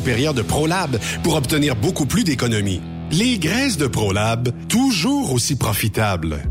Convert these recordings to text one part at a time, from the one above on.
de ProLab pour obtenir beaucoup plus d'économies. Les graisses de ProLab, toujours aussi profitables.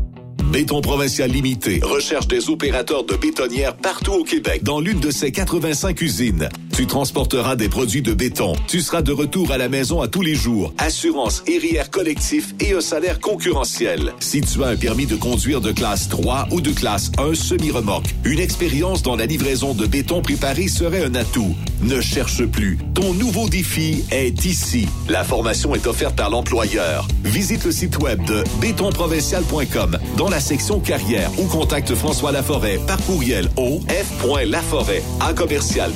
Béton Provincial Limité recherche des opérateurs de bétonnières partout au Québec dans l'une de ses 85 usines. Tu transporteras des produits de béton. Tu seras de retour à la maison à tous les jours. Assurance, RIR collectif et un salaire concurrentiel. Si tu as un permis de conduire de classe 3 ou de classe 1 semi-remorque, une expérience dans la livraison de béton préparé serait un atout. Ne cherche plus. Ton nouveau défi est ici. La formation est offerte par l'employeur. Visite le site web de bétonprovincial.com dans la section carrière ou contacte François Laforêt par courriel au f.laforêt à commercial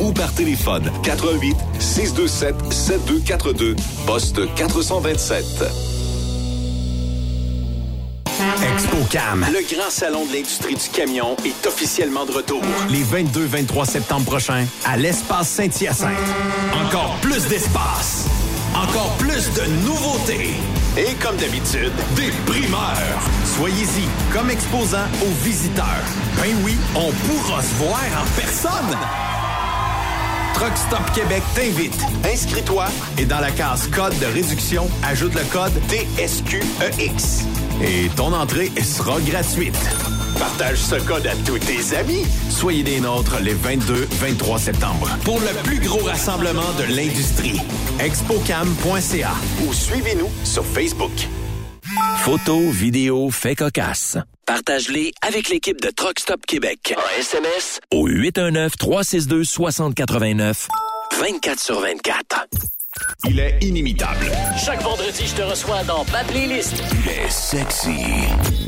ou par téléphone 88 627 7242 poste 427. ExpoCam, le grand salon de l'industrie du camion, est officiellement de retour. Les 22-23 septembre prochains, à l'espace Saint-Hyacinthe. Encore plus d'espace, encore plus de nouveautés. Et comme d'habitude, des primeurs. Soyez-y comme exposant aux visiteurs. Ben oui, on pourra se voir en personne. Truck Stop Québec t'invite. Inscris-toi et dans la case code de réduction, ajoute le code TSQEX. Et ton entrée sera gratuite. Partage ce code à tous tes amis. Soyez des nôtres les 22-23 septembre pour le plus gros rassemblement de l'industrie. Expocam.ca ou suivez-nous sur Facebook. Photos, vidéos, faits cocasse. Partage-les avec l'équipe de Truck Stop Québec. En SMS au 819-362-6089. 24 sur 24. Il est inimitable. Chaque vendredi, je te reçois dans ma playlist. Il est sexy.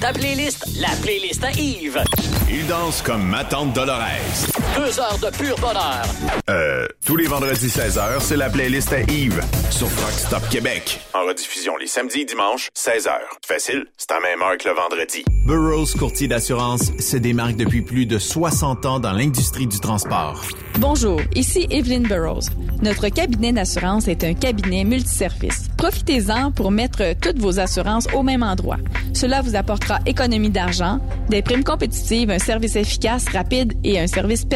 Ta playlist, la playlist à Yves. Il danse comme ma tante Dolores. Deux heures de pur bonheur. Euh, tous les vendredis 16h, c'est la playlist à Yves sur Rock Stop Québec. En rediffusion les samedis et dimanches, 16h. Facile, c'est à même heure que le vendredi. Burroughs Courtier d'assurance se démarque depuis plus de 60 ans dans l'industrie du transport. Bonjour, ici Evelyn Burroughs. Notre cabinet d'assurance est un cabinet multiservice. Profitez-en pour mettre toutes vos assurances au même endroit. Cela vous apportera économie d'argent, des primes compétitives, un service efficace, rapide et un service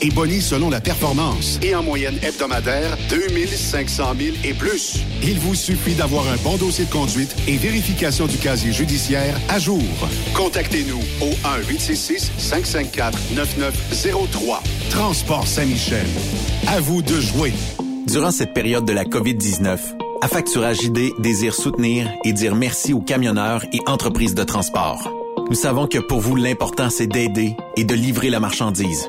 et boni selon la performance. Et en moyenne hebdomadaire, 2500 000 et plus. Il vous suffit d'avoir un bon dossier de conduite et vérification du casier judiciaire à jour. Contactez-nous au 1-866-554-9903. Transport Saint-Michel. À vous de jouer. Durant cette période de la COVID-19, Affacturage ID désire soutenir et dire merci aux camionneurs et entreprises de transport. Nous savons que pour vous, l'important, c'est d'aider et de livrer la marchandise.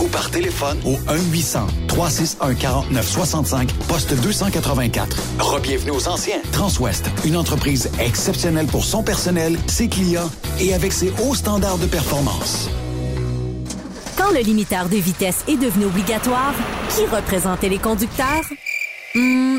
ou par téléphone au 1-800-361-4965, poste 284. Rebienvenue aux anciens. Transwest, une entreprise exceptionnelle pour son personnel, ses clients et avec ses hauts standards de performance. Quand le limiteur de vitesse est devenu obligatoire, qui représentait les conducteurs? Hmm,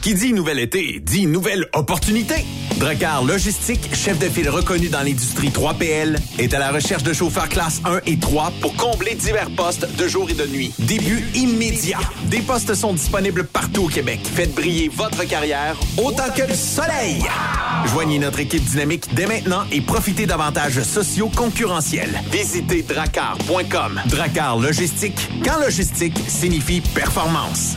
Qui dit nouvel été, dit nouvelle opportunité. Dracar Logistique, chef de file reconnu dans l'industrie 3PL, est à la recherche de chauffeurs classe 1 et 3 pour combler divers postes de jour et de nuit. Début immédiat. Des postes sont disponibles partout au Québec. Faites briller votre carrière autant que le soleil. Joignez notre équipe dynamique dès maintenant et profitez d'avantages sociaux concurrentiels. Visitez dracar.com. Dracar Logistique, quand logistique signifie performance.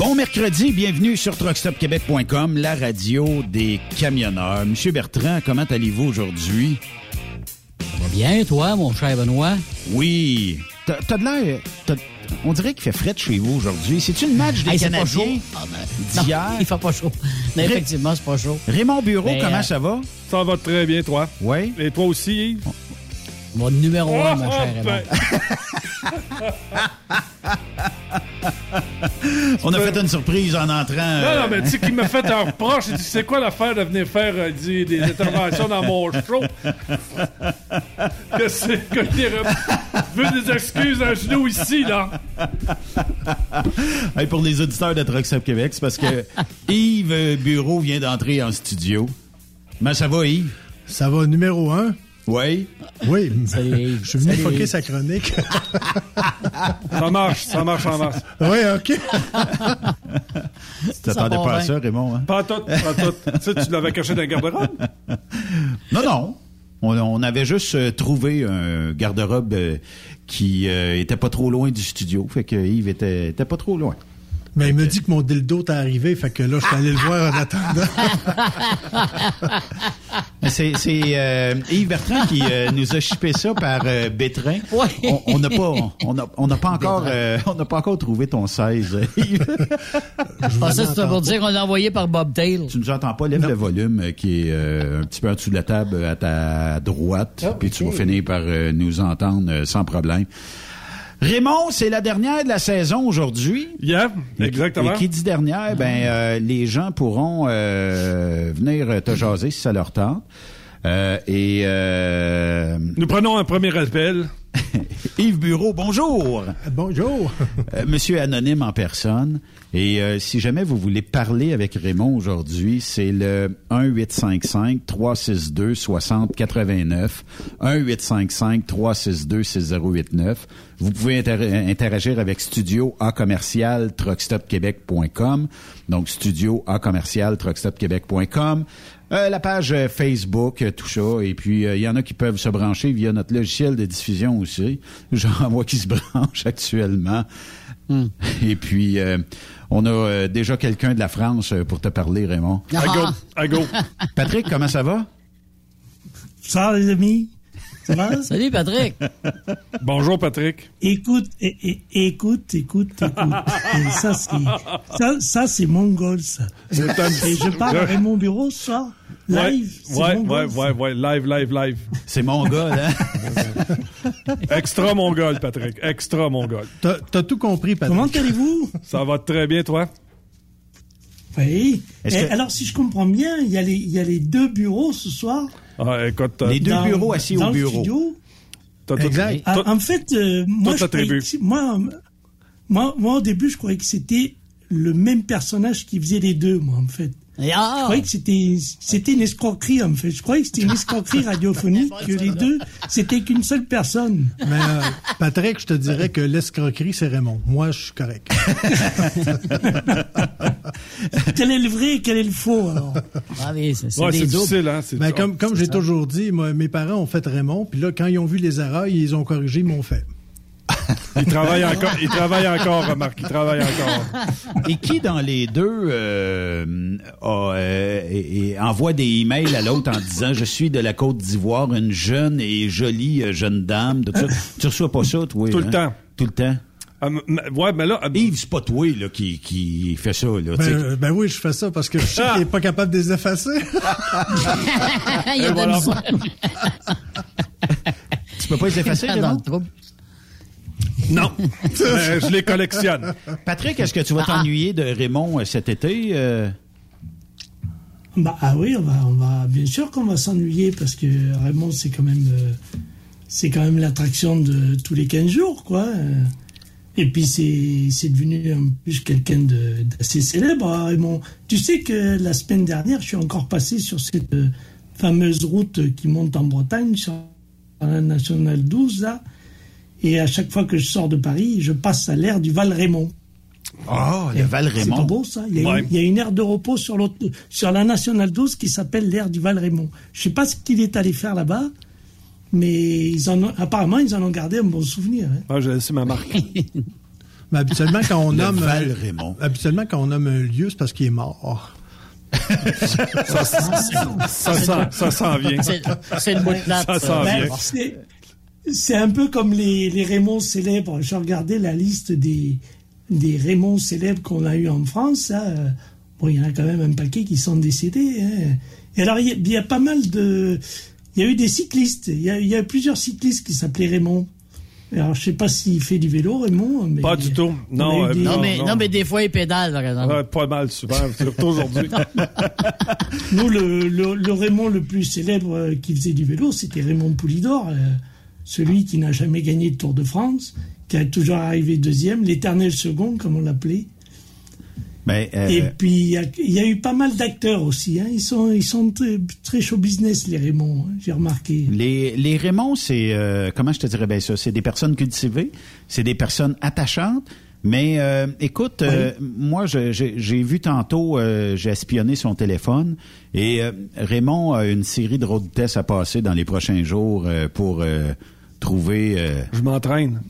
Bon mercredi, bienvenue sur truckstopquebec.com, la radio des camionneurs. Monsieur Bertrand, comment allez-vous aujourd'hui? Ça va bien, toi, mon cher Benoît? Oui. T'as de l'air... On dirait qu'il fait frais de chez vous aujourd'hui. C'est-tu le match des Hey, Canadiens chaud. Ah, ben, d'hier? non, il fait pas chaud. Mais Ré- effectivement, c'est pas chaud. Raymond Bureau, Ben, comment euh, ça va? Ça va très bien, toi. Oui. Et toi aussi, Yves? Mon numéro un, mon Oh, cher oh, Raymond. On a fait une surprise en entrant. Non, euh, non, mais tu sais, qui m'a fait un reproche. Il dit C'est quoi l'affaire de venir faire euh, dit, des interventions dans mon show? Que c'est que il veut des excuses à genoux ici, là. Hey, pour les auditeurs de Truck Stop Québec, c'est parce que Yves euh, Bureau vient d'entrer en studio. Comment ça va, Yves? Ça va, numéro un. Oui. Oui. Je suis venu foquer sa chronique. Ça marche, ça marche, ça marche. oui, OK. Tu t'attendais pas à ça, Raymond? Hein? Pas tout, pas tout. Tu sais, tu l'avais caché dans le garde-robe? Non, non. On, on avait juste euh, trouvé un garde-robe euh, qui euh, était pas trop loin du studio. Fait que Yves était, était pas trop loin. Mais il me dit que mon dildo t'est arrivé, fait que là, je suis allé le voir en attendant. Mais C'est c'est, euh, Yves Bertrand qui euh, nous a chippé ça par euh, Bétrin. Ouais. On- n'a pas, on n'a on pas encore, euh, on n'a pas encore trouvé ton 16. Yves. Je pensais que c'était pour dire qu'on l'a envoyé par Bob Tail. tu nous entends pas, lève le volume euh, qui est euh, un petit peu en dessous de la table à ta droite, Ah, puis tu vas finir par euh, nous entendre euh, sans problème. Raymond, c'est la dernière de la saison aujourd'hui. Yeah, exactement. Et qui dit dernière, ben euh, les gens pourront euh, venir te jaser si ça leur tente. Euh, et euh, Nous prenons un premier appel. Yves Bureau, bonjour. Bonjour. Euh, Monsieur Anonyme en personne. Et euh, si jamais vous voulez parler avec Raymond aujourd'hui, c'est le 1-855-362-6089. 1-855-362-6089. Vous pouvez inter- interagir avec studio à commercial truckstopquebec.com. Donc, studio à commercial truckstopquebec.com. Euh, la page euh, Facebook, euh, tout ça. Et puis, euh, il y en a qui peuvent se brancher via notre logiciel de diffusion aussi. J'en vois qui se branchent actuellement. Et puis, euh, on a euh, déjà quelqu'un de la France pour te parler, Raymond. À go. À go. Patrick, comment ça va? Ça, les amis? Ça va? Salut, Patrick. Bonjour, Patrick. Écoute, écoute, écoute, écoute. Ça, c'est, ça, ça, c'est mongol, ça. Et je parle à Raymond Bureau, ça. Live. c'est Ouais, mongol, ouais, ouais, ouais. Live, live, live. C'est mongol, hein? Extra mongol, Patrick. Extra mongol. T'as t'as tout compris, Patrick. Comment allez-vous? Ça va très bien, toi? Oui. Et que- Alors, si je comprends bien, il y a les, il y a les deux bureaux ce soir. Ah, écoute, euh, Les deux dans- bureaux assis dans au le bureau. studio. t'as tout- Exact. Ah, t'as- en fait, euh, moi, je croyais moi, moi, moi, au début, je croyais que c'était le même personnage qui faisait les deux, moi, en fait. Ah! Je croyais que c'était c'était une escroquerie en fait. Je croyais que c'était une escroquerie radiophonique que les deux c'était qu'une seule personne. Mais euh, Patrick, je te dirais que l'escroquerie, c'est Raymond. Moi, je suis correct. quel est le vrai et quel est le faux alors? Ah oui, c'est c'est Ouais, des c'est doubles. difficile, hein? c'est- Ben, comme comme j'ai ça. toujours dit, moi, mes parents ont fait Raymond, puis là, quand ils ont vu les erreurs, ils ont corrigé, ils m'ont fait. Il travaille encore, il travaille encore, remarque, il travaille encore. Et qui dans les deux euh, a, euh, et- et envoie des emails à l'autre en disant je suis de la Côte d'Ivoire, une jeune et jolie euh, jeune dame. Tout ça. tu reçois pas ça, toi Tout le hein? temps. Tout le temps? Ah, ouais, mais là, ah, Yves, c'est pas toi là qui, qui fait ça là. tu sais. Ben, ben oui, je fais ça parce que je sais qu'il est pas capable de les effacer. Il y a voilà. de ça. tu peux pas les effacer, Dans le trouble. Non, Mais je les collectionne. Patrick, est-ce que tu vas t'ennuyer de Raymond euh, cet été? euh? Bah ah oui, on va on va bien sûr qu'on va s'ennuyer parce que Raymond c'est quand même euh, c'est quand même l'attraction de tous les 15 jours quoi. Euh, Et puis c'est c'est devenu en plus quelqu'un de- d'assez célèbre hein, Raymond. Tu sais que la semaine dernière, je suis encore passé sur cette euh, fameuse route qui monte en Bretagne sur la nationale 12 là. Et à chaque fois que je sors de Paris, je passe à l'aire du Val Raymond. Oh, le Val C'est pas beau ça. Il y, a Ouais. une, il y a une aire de repos sur, l'autre- sur la nationale 12 qui s'appelle l'aire du Val Raymond. Je sais pas ce qu'il est allé faire là-bas, mais ils en ont, apparemment ils en ont gardé un bon souvenir. hein. Ah, j'ai laissé ma marque. Mais habituellement, quand on nomme. Val euh, Raymond. Habituellement, quand on nomme un lieu, c'est parce qu'il est mort. Ça, ça, sent- ça s'en vient. C'est c'est le bout de plate. Ça ça. s'en Ben, vient. C'est, un peu comme les, les Raymonds célèbres. J'ai regardé la liste des, des Raymonds célèbres qu'on a eu en France. Euh, Bon, il y en a quand même un paquet qui sont décédés. hein. Et alors, il y, a, il y a pas mal de... Il y a eu des cyclistes. Il y a, il y a plusieurs cyclistes qui s'appelaient Raymond. Alors, je sais pas s'il fait du vélo, Raymond. Mais Pas du tout. Non, eu euh, des- Non, Non, mais, non. non, mais des fois, il pédale, par exemple. Ouais, pas mal souvent, surtout aujourd'hui. Nous, le, le, le Raymond le plus célèbre euh, qui faisait du vélo, c'était Raymond Poulidor, euh, celui qui n'a jamais gagné de Tour de France, qui a toujours arrivé deuxième, l'éternel second, comme on l'appelait. Euh, Et puis, il y, a, il y a eu pas mal d'acteurs aussi. Hein. Ils sont, ils sont très, très show business, les Raymond, hein, j'ai remarqué. Les, les Raymond, c'est euh, comment je te dirais bien ça, c'est des personnes cultivées, c'est des personnes attachantes. Mais euh, écoute, moi j'ai vu tantôt, j'ai espionné son téléphone et Raymond a une série de road tests à passer dans les prochains jours pour trouver euh, Je m'entraîne.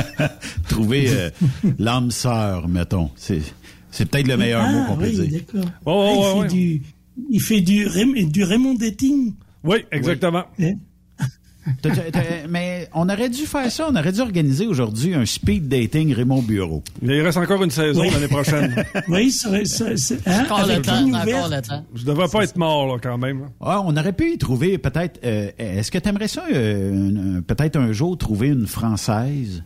trouver euh, l'âme sœur, mettons. C'est c'est peut-être le meilleur ah, mot qu'on peut oui, dire. d'accord. Ouais, Ah, il, ouais, fait ouais. du, il fait du, Ray- du Raymond dating. Oui, exactement. hein? T'as- t'as- t'as- Mais on aurait dû faire ça, on aurait dû organiser aujourd'hui un speed dating Raymond Bureau. Mais il reste encore une saison Oui. l'année prochaine. Oui, ça, ça, ça- hein, Encore le temps, encore le temps. Je devrais pas être mort, là, quand même. Ah, on aurait pu y trouver peut-être. euh, Est-ce que tu aimerais ça, euh, peut-être un jour, trouver une Française?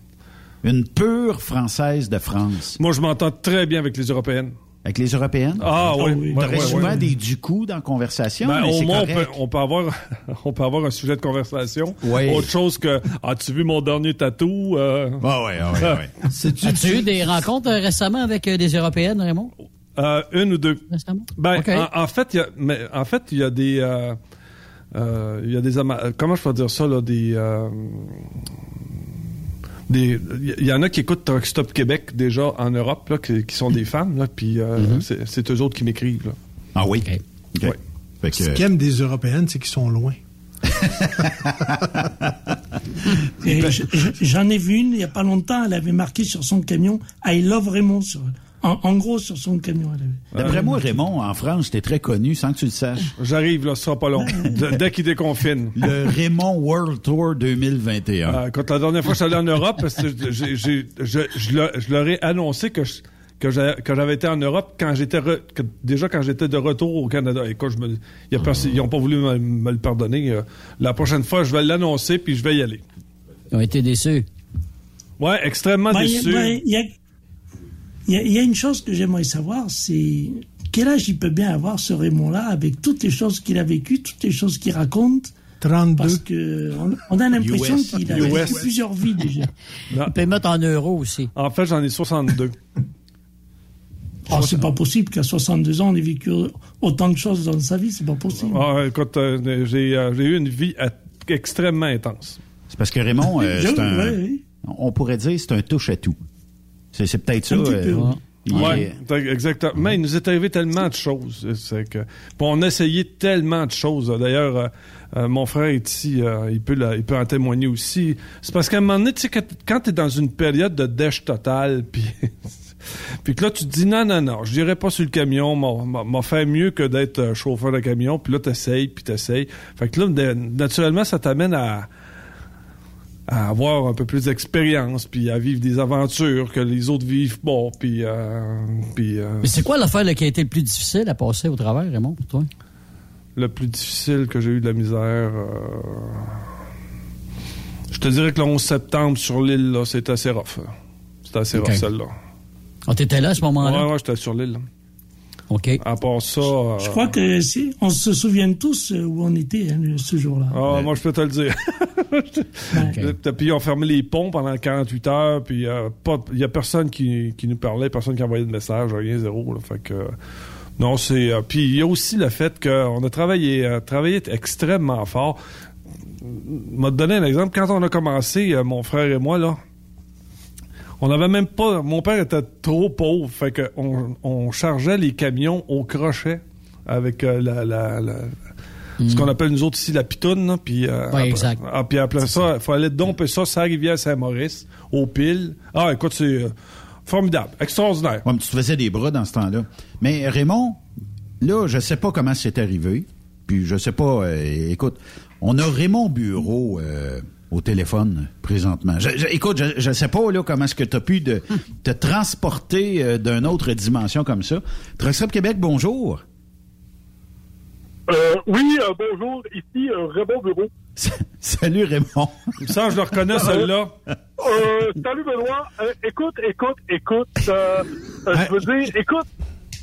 Une pure Française de France? Moi, je m'entends très bien avec les Européennes. Avec les Européennes? Ah oui. Tu aurais Ouais, ouais, souvent ouais. des du coup dans la conversation, Ben, mais au moins, on peut, on, peut avoir, on peut avoir un sujet de conversation. Oui. Autre chose que, as-tu vu mon dernier tatou? Euh... ouais, ouais, ouais. As-tu eu des rencontres euh, récemment avec euh, des Européennes, Raymond? Euh, une ou deux. Récemment? Ben, en, en fait, il y a, mais en fait, il y a des, euh, euh, il y a des, comment je peux dire ça là, des, euh, des, il y en a qui écoutent Truck Stop Québec déjà en Europe là, qui, qui sont des femmes là, puis euh, Mhm. c'est, c'est eux autres qui m'écrivent là. Ah oui? Ouais. Fait que- Ce qu'ils aiment des Européennes, c'est qu'ils sont loin. J'en ai vu une il n'y a pas longtemps, elle avait marqué sur son camion I love Raymond. Sur, en, en gros, sur son camion. D'après moi, Raymond, en France, t'es très connu sans que tu le saches. J'arrive là, ce sera pas long. D- dès qu'ils déconfinent. Le Raymond World Tour 2021. Euh, quand la dernière fois que je suis allé en Europe, parce que j'ai- j'ai- je, je leur- je leur ai annoncé que je- j'avais été en Europe quand j'étais déjà quand j'étais de retour au Canada. Écoute, je me, y a personne- ils n'ont pas voulu me, me le pardonner. Euh, La prochaine fois, je vais l'annoncer puis je vais y aller. Ils ont été déçus. Ouais, extrêmement Ben, il y a- déçu. ben, Il y, a, il y a- il y a une chose que j'aimerais savoir, c'est quel âge il peut bien avoir ce Raymond-là avec toutes les choses qu'il a vécues, toutes les choses qu'il raconte? 32. Parce que on, on a l'impression US. qu'il a vécu plusieurs vies déjà. Non. Il peut mettre en euros aussi. En fait, j'en ai 62. Oh, c'est pas possible qu'à 62 ans, on ait vécu autant de choses dans sa vie, c'est pas possible. Ah, écoute, euh, j'ai euh, j'ai eu une vie à- extrêmement intense. C'est parce que Raymond, euh, c'est un. On pourrait dire c'est un touche à tout. C'est peut-être ça. Euh, t'as- exactement. Mais il nous est arrivé tellement de choses. C'est que, on a essayé tellement de choses. D'ailleurs, euh, euh, mon frère est ici, euh, il, peut la- il peut en témoigner aussi. C'est parce qu'à un moment donné, tu sais, que- quand tu es dans une période de dèche totale, puis puis que là, tu te dis non, non, non, je dirais pas sur le camion, m'a- fait mieux que d'être euh, chauffeur de camion. Puis là, t'essayes, puis t'essayes. Fait que là, naturellement, ça t'amène à à avoir un peu plus d'expérience, puis à vivre des aventures que les autres vivent pas, puis... euh, puis euh, Mais c'est quoi l'affaire qui a été le plus difficile à passer au travers, Raymond, pour toi? le plus difficile que j'ai eu de la misère... euh, Je te dirais que le 11 septembre sur l'île, là, c'était assez rough. C'était assez rough, celle-là. Ah, t'étais là à ce moment-là? Ouais, ouais, j'étais sur l'île. OK. À part ça... euh, Je crois que si, on se souvient tous euh, où on était hein, le- ce jour-là. Ah, moi, je peux te le dire. Euh, Puis ils ont fermé les ponts pendant 48 heures, puis euh, pas- il y a personne qui, qui nous parlait, personne qui envoyait de message, rien, zéro. là. fait que, euh, non, c'est... euh, puis il y a aussi le fait qu'on a travaillé, euh, travaillé extrêmement fort. m'a donné un exemple. Quand on a commencé, euh, mon frère et moi, là, on n'avait même pas... Mon père était trop pauvre, fait que on, on chargeait les camions au crochet avec euh, la... la- la- ce qu'on appelle nous autres ici la pitoune, là, puis euh, Ouais, après- exact. ah, puis après ça, il faut aller domper ça, ça rivière Saint-Maurice, aux piles. Ah, écoute, c'est euh, formidable, extraordinaire. Ouais, mais tu te faisais des bras dans ce temps-là. Mais Raymond, là, je sais pas comment c'est arrivé. Puis je sais pas, euh, écoute, on a Raymond Bureau euh, au téléphone présentement. Je- je- écoute, je, je sais pas là comment est-ce que tu as pu de, te transporter euh, d'une autre dimension comme ça. Truckstop Québec, bonjour. Euh, oui, euh, bonjour, ici euh, Raymond Bureau. Salut Raymond. Ça, je le reconnais, celle-là. Euh, salut Benoît. Euh, écoute, écoute, écoute. euh, euh, je veux dire, écoute.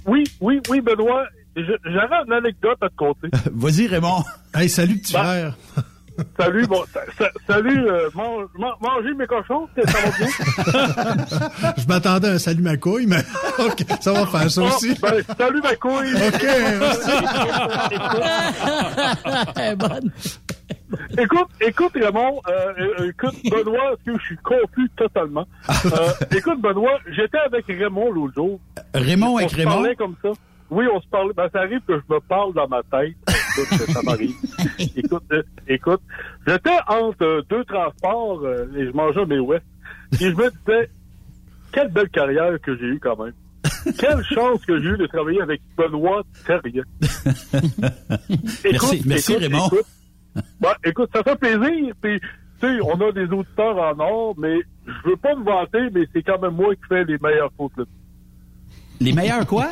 Oui, oui, oui, Benoît. J'avais une anecdote à te conter. Vas-y Raymond. Hey, salut petit Bah. Salut, bon, sa- sa- salut, euh, mange, man- mangez mes cochons, ça va bien? Je m'attendais à un salut ma couille, mais ça va faire ça aussi. ben, salut ma couille. OK, bonne. Écoute, écoute Raymond, euh, euh, écoute Benoît, parce que je suis confus totalement. Euh, écoute Benoît, j'étais avec Raymond l'autre jour. Raymond on avec se Raymond? parlait comme ça. Oui, on se parlait. Ben, ça arrive que je me parle dans ma tête. Écoute, ça m'arrive. écoute, euh, écoute, j'étais entre euh, deux transports euh, et je mangeais mes ouest. Et je me disais, quelle belle carrière que j'ai eue quand même. Quelle chance que j'ai eue de travailler avec Benoît Terrien. Merci, merci, Raymond. Écoute, Ben, écoute, ça fait plaisir. Puis, tu sais, on a des auditeurs en or, mais je veux pas me vanter, mais c'est quand même moi qui fais les meilleures côtes levées. Les meilleurs quoi?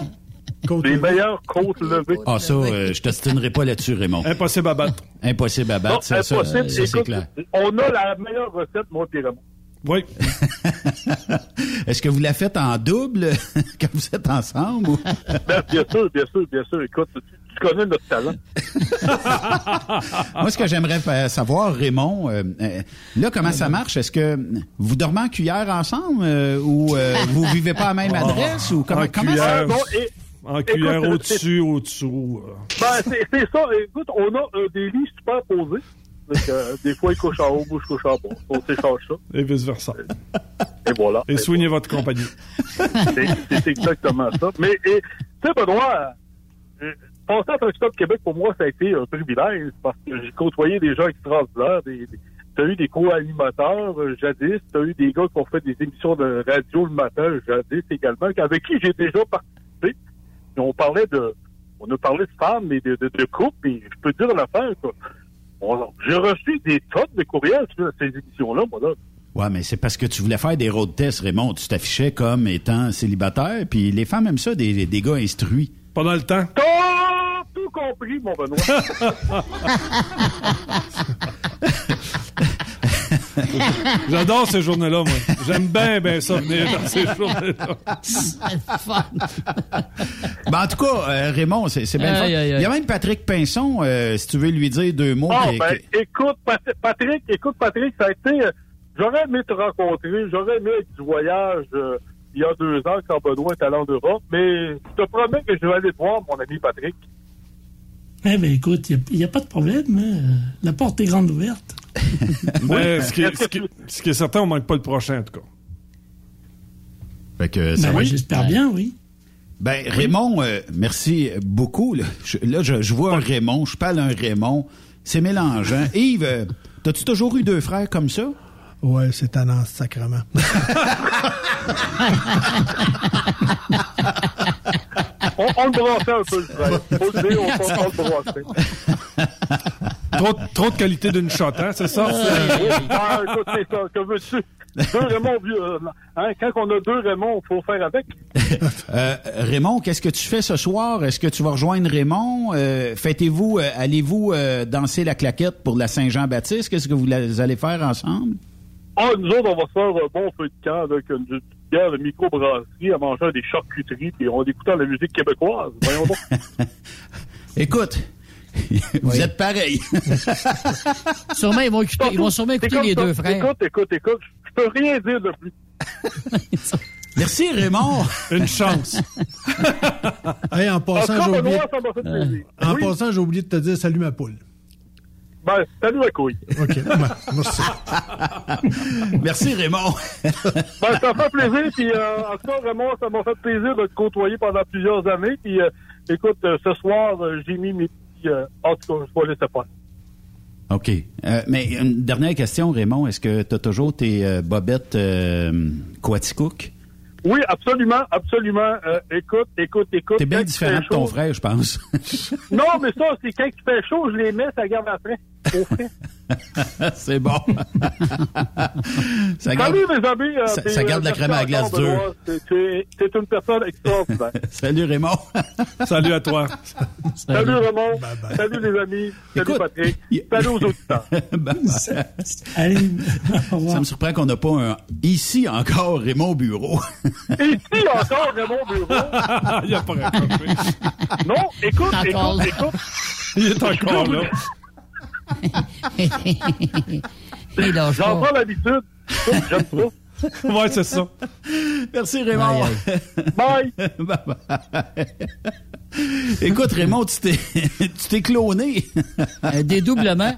Les meilleures côtes levées. Ah ça, euh, je t'ostinerai pas là-dessus Raymond. Impossible à battre. Impossible à Non, battre, ça, ça, impossible. ça, c'est clair. on a la meilleure recette, moi et Raymond. Oui. Est-ce que vous la faites en double quand vous êtes ensemble? Ben, bien sûr, bien sûr, bien sûr. Écoute, tu, tu connais notre talent. Moi, ce que j'aimerais savoir, Raymond, euh, euh, là, comment ça marche? Est-ce que vous dormez en cuillère ensemble euh, ou euh, vous vivez pas à la même adresse? ou comment, En comment cuillère. ça Bon, et- En cuillère au-dessus, au-dessous. euh. Ben, c'est ça. Écoute, on a euh, des lits superposés. Donc, euh, des fois, ils couchent en haut, moi, je couche en bas. On s'échange ça. Et vice-versa. Et voilà. Et soignez votre compagnie. C'est exactement ça. Mais, tu sais, Benoît, euh, passer à Truck Stop Québec, pour moi, ça a été un privilège parce que j'ai côtoyé des gens extraordinaires. Des, des- T'as eu des co-animateurs euh, jadis, t'as eu des gars qui ont fait des émissions de radio le matin jadis également, avec qui j'ai déjà participé. On parlait de, on a parlé de femmes et de, de, de couples, et je peux te dire l'affaire, quoi. J'ai reçu des tonnes de courriels sur ces émissions-là, moi, là. Ouais, mais c'est parce que tu voulais faire des road tests, Raymond. Tu t'affichais comme étant célibataire, puis les femmes aiment ça, des, des gars instruits. Pendant le temps. T'as tout compris, mon Benoît. J'adore ces journées-là, moi. J'aime bien, bien ça, venir dans ces journées-là. Ben, en tout cas, euh, Raymond, c'est c'est bien fun. Aïe, aïe, aïe. Il y a même Patrick Pinson, euh, si tu veux lui dire deux mots. Ah, ben, écoute, Pat- Patrick, écoute, Patrick, ça a été. euh, J'aurais aimé te rencontrer, j'aurais aimé être du voyage euh, il y a deux ans quand Benoît est allé en Europe, mais je te promets que je vais aller te voir, mon ami Patrick. Eh bien, écoute, il n'y a, pas de problème. hein. La porte est grande ouverte. Mais ce qui, est, ce qui- ce qui est certain, on manque pas le prochain, en tout cas. Fait que ça Ben, va. J'espère bien, oui. Ben, Raymond, euh, merci beaucoup. Là, je, là, je, je vois un Raymond, je parle un Raymond. C'est mélangeant. Yves, euh, t'as-tu toujours eu deux frères comme ça? Ouais, c'est ce sacrement. On, on le brassait un peu, le frère. Faut le dire, on, on, on le brassait. Trop, trop de qualité d'une shot, hein, c'est ça? Ah, écoute, c'est ça. Que veux-tu? Deux Raymond, vieux, euh, hein, quand on a deux Raymond, il faut faire avec. Euh, Raymond, qu'est-ce que tu fais ce soir? Est-ce que tu vas rejoindre Raymond? Euh, Fêtez-vous, euh, allez-vous euh, danser la claquette pour la Saint-Jean-Baptiste? Qu'est-ce que vous allez faire ensemble? Ah, nous autres, on va se faire un bon feu de camp avec une bière de microbrasserie, à manger des charcuteries, puis en écoutant la musique québécoise. Voyons donc. Écoute, vous êtes pareils. Sûrement, ils vont, écouter, ils vont sûrement écouter les deux frères. Écoute, écoute, écoute, je peux rien dire de plus. Merci, Raymond. Une chance. Hey, en passant, j'ai oublié, plaisir. en Oui. passant, j'ai oublié de te dire salut ma poule. Ben, salut la couille. OK, ben, merci. Merci, Raymond. Ben, ça fait plaisir, puis euh, en tout cas, vraiment, ça m'a fait plaisir de te côtoyer pendant plusieurs années, puis euh, écoute, euh, ce soir, euh, j'ai mis mes petits... euh, en tout cas, je vais laisser faire. OK. Euh, mais une dernière question, Raymond. Est-ce que tu as toujours tes euh, bobettes euh, Quaticook? Oui, absolument, absolument. Euh, écoute, écoute, écoute. T'es bien différent fait de ton frère, je pense. Non, mais ça, c'est quand il fait chaud, je les mets, ça garde après. Au frais. C'est bon. ça garde, Salut, mes amis. euh, ça- ça garde euh, la crème à la glace dure. C'est- une personne extraordinaire. Salut, Raymond. Salut à toi. Salut, Raymond. Salut, les amis. Salut, Écoute, Patrick. Salut aux auditeurs. Allez, ça me surprend qu'on n'a pas un ici encore Raymond Bureau. Ici encore, Raymond Bureau. Il a pas raccroché. Non, écoute, écoute, écoute. Il est encore là. J'en pas. prends l'habitude. J'aime ça. Ouais, c'est ça. Merci, Raymond. Bye. Bye bye. Écoute, Raymond, tu t'es, tu t'es cloné. Un dédoublement.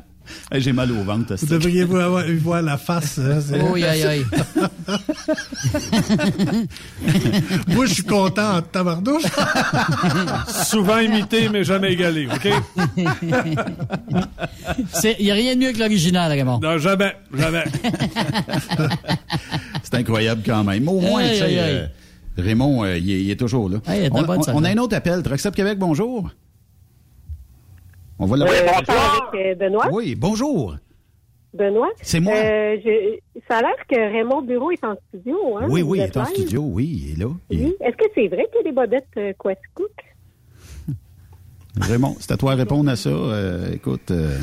J'ai mal au ventre. Vous devriez voir, voir la face. hein, c'est- Oh, aïe, aïe. Moi, je suis content en tabardouche. Souvent imité, mais jamais égalé, OK? Il n'y a rien de mieux que l'original, Raymond. Non, jamais, jamais. C'est incroyable quand même. Au moins, Aïe, tu sais, aïe, aïe. euh, Raymond, euh, il, est, il est toujours là. On, a un autre appel. Truckstop Québec, bonjour. On va Euh, avec euh, Benoît. Oui, bonjour. Benoît. C'est moi. Euh, je- ça a l'air que Raymond Bureau est en studio. Hein? oui, oui, il est en studio. Oui, il est là. Il- Oui. Est-ce que c'est vrai qu'il y a des bobettes euh, Quaticook? Raymond, c'est à toi de répondre à ça. Euh, écoute, euh,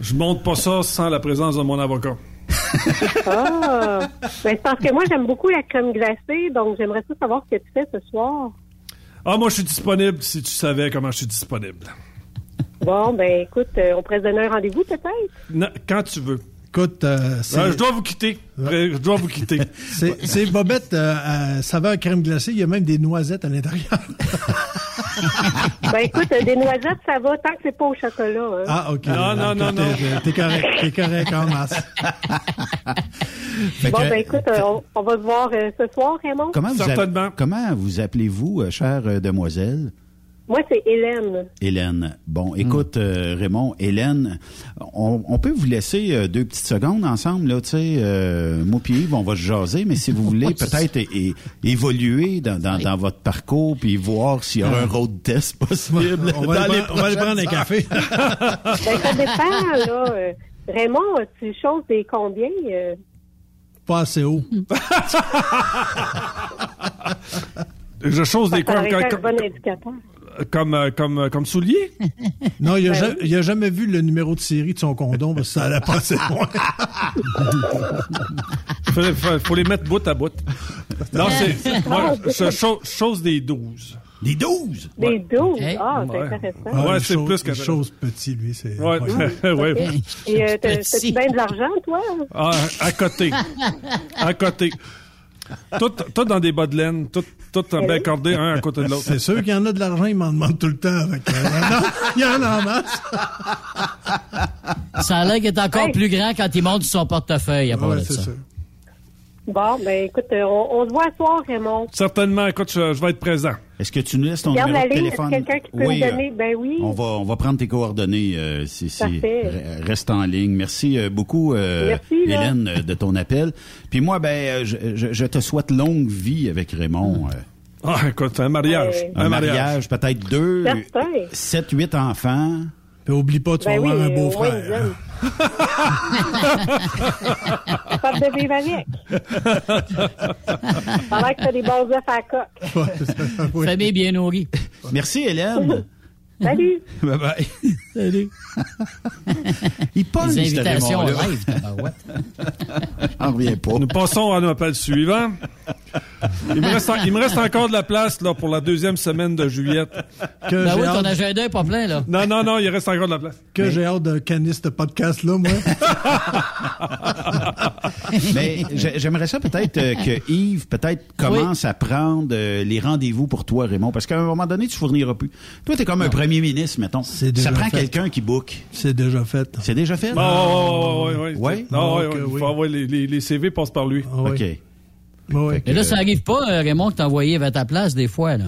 Je monte pas ça sans la présence de mon avocat. Ah! Ben, c'est parce que moi, j'aime beaucoup la crème glacée, donc j'aimerais ça savoir ce que tu fais ce soir. Ah, moi, je suis disponible si tu savais comment je suis disponible. Bon, ben, écoute, euh, on pourrait se donner un rendez-vous, peut-être? Non, quand tu veux. Écoute, euh, Ah, je dois vous quitter. Je dois vous quitter. c'est Bobette euh, à saveur crème glacée. Il y a même des noisettes à l'intérieur. Ben, écoute, euh, des noisettes, ça va tant que c'est pas au chocolat. Hein. Ah, OK. Non, non, non, non. T'es correct. T'es correct en masse. Bon, que- ben, écoute, euh, on, on va se voir euh, ce soir, Raymond? Comment vous, Certainement. app- comment vous appelez-vous, euh, chère euh, demoiselle? Moi, c'est Hélène. Hélène. Bon, écoute, euh, Raymond, Hélène, on, on peut vous laisser euh, deux petites secondes ensemble, là, tu sais, euh, moi puis Yves, on va se jaser, mais si vous voulez peut-être é- é- évoluer dans, dans, dans votre parcours puis voir s'il y aura un road test possible. On va, dans aller les prendre- on va aller prendre un café. Ben, ça dépend, là. Euh, Raymond, tu choses des combien? euh? Pas assez haut. Je chose des quoi un bon indicateur. Comme, euh, comme, euh, comme soulier? Non, il a, Ben oui. jamais vu le numéro de série de son condom parce que ça allait pas assez loin. faut, faut- faut les mettre bout à bout. Non, c'est. Moi, je cho- chose des 12. Des 12? Des 12? Ok. Ah, c'est intéressant. Ah, Ouais, c'est plus que- une chose petit, lui. C'est Ouais, ouais. ouais. Et euh, t'as-tu bien de l'argent, toi? Ah, à côté. À côté. Tout, tout dans des bas de laine, tout, tout bien cordé, un à côté de l'autre. C'est sûr qu'il y en a de l'argent, il m'en demande tout le temps. Avec, il y en a en masse. Ça a l'air qu'il est encore Hey. plus grand quand il monte sur son portefeuille à Ouais, c'est ça. sûr. Bon, ben écoute, euh, on, on se voit ce soir, Raymond. Certainement, écoute, je, je vais être présent. Est-ce que tu nous laisses ton Garde numéro la de ligne, téléphone? est-ce quelqu'un qui peut oui, me donner? Ben oui. On va, on va prendre tes coordonnées euh, si, si- reste en ligne. Merci euh, beaucoup, euh, Merci. Hélène, euh, de ton appel. Puis moi, ben, je, je- je te souhaite longue vie avec Raymond. euh, Ah, écoute, un mariage. Ouais. un mariage, peut-être deux, Certain. sept, huit enfants. Puis oublie pas, tu Ben vas oui, avoir un au moins une beau-frère. dizaine. Capable de vivre avec. Pendant que t'as des bons œufs à la coque. Ouais, c'est ça, oui. Famille bien nourrie. Merci, Hélène. Salut! bye bye. Salut. Il Les invitations Raymond-là. live. J'en reviens pas. Nous passons à l'appel suivant. Il me, reste, il me reste encore de la place là, pour la deuxième semaine de Juliette. Que Ben oui, ton hâte, agenda est pas plein, là. Non, non, non, il reste encore de la place. que j'ai hâte de canner ce podcast-là, moi. Mais j'ai- j'aimerais ça peut-être euh, que Yves peut-être commence à prendre euh, les rendez-vous pour toi, Raymond, parce qu'à un moment donné, tu fourniras plus. Toi, t'es comme un premier ministre, mettons. Ça prend. Quelqu'un qui book. C'est déjà fait. C'est déjà fait? Oh, oui, oui, oui. Ouais? Non, oui, Ok, oui, il faut avoir les, les, les CV passent par lui. Ah. OK. Ouais. Et là, ça arrive pas, euh, Raymond, que t'as envoyé vers ta place des fois, là?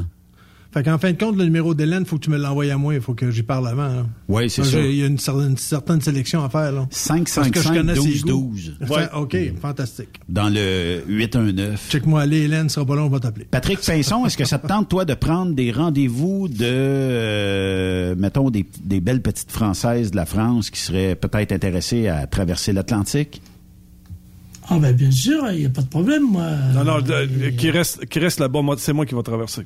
Fait qu'en fin de compte, le numéro d'Hélène, faut que tu me l'envoies à moi. Il faut que j'y parle avant. hein. Oui, c'est ça. j'ai- Il y a une certaine, une certaine sélection à faire. Là. 5, Parce 5, que je 5, connais ses 12, goûts. 12. Fait- OK, fantastique. Dans le 819. Check-moi aller, Hélène, sera pas long, on va t'appeler. Patrick Pinson, est-ce que ça te tente, toi, de prendre des rendez-vous de, euh, mettons, des, des belles petites Françaises de la France qui seraient peut-être intéressées à traverser l'Atlantique? Ah ben bien sûr, il n'y a pas de problème, moi. Non, non, euh, qui reste, qui reste là-bas, moi, c'est moi qui va traverser.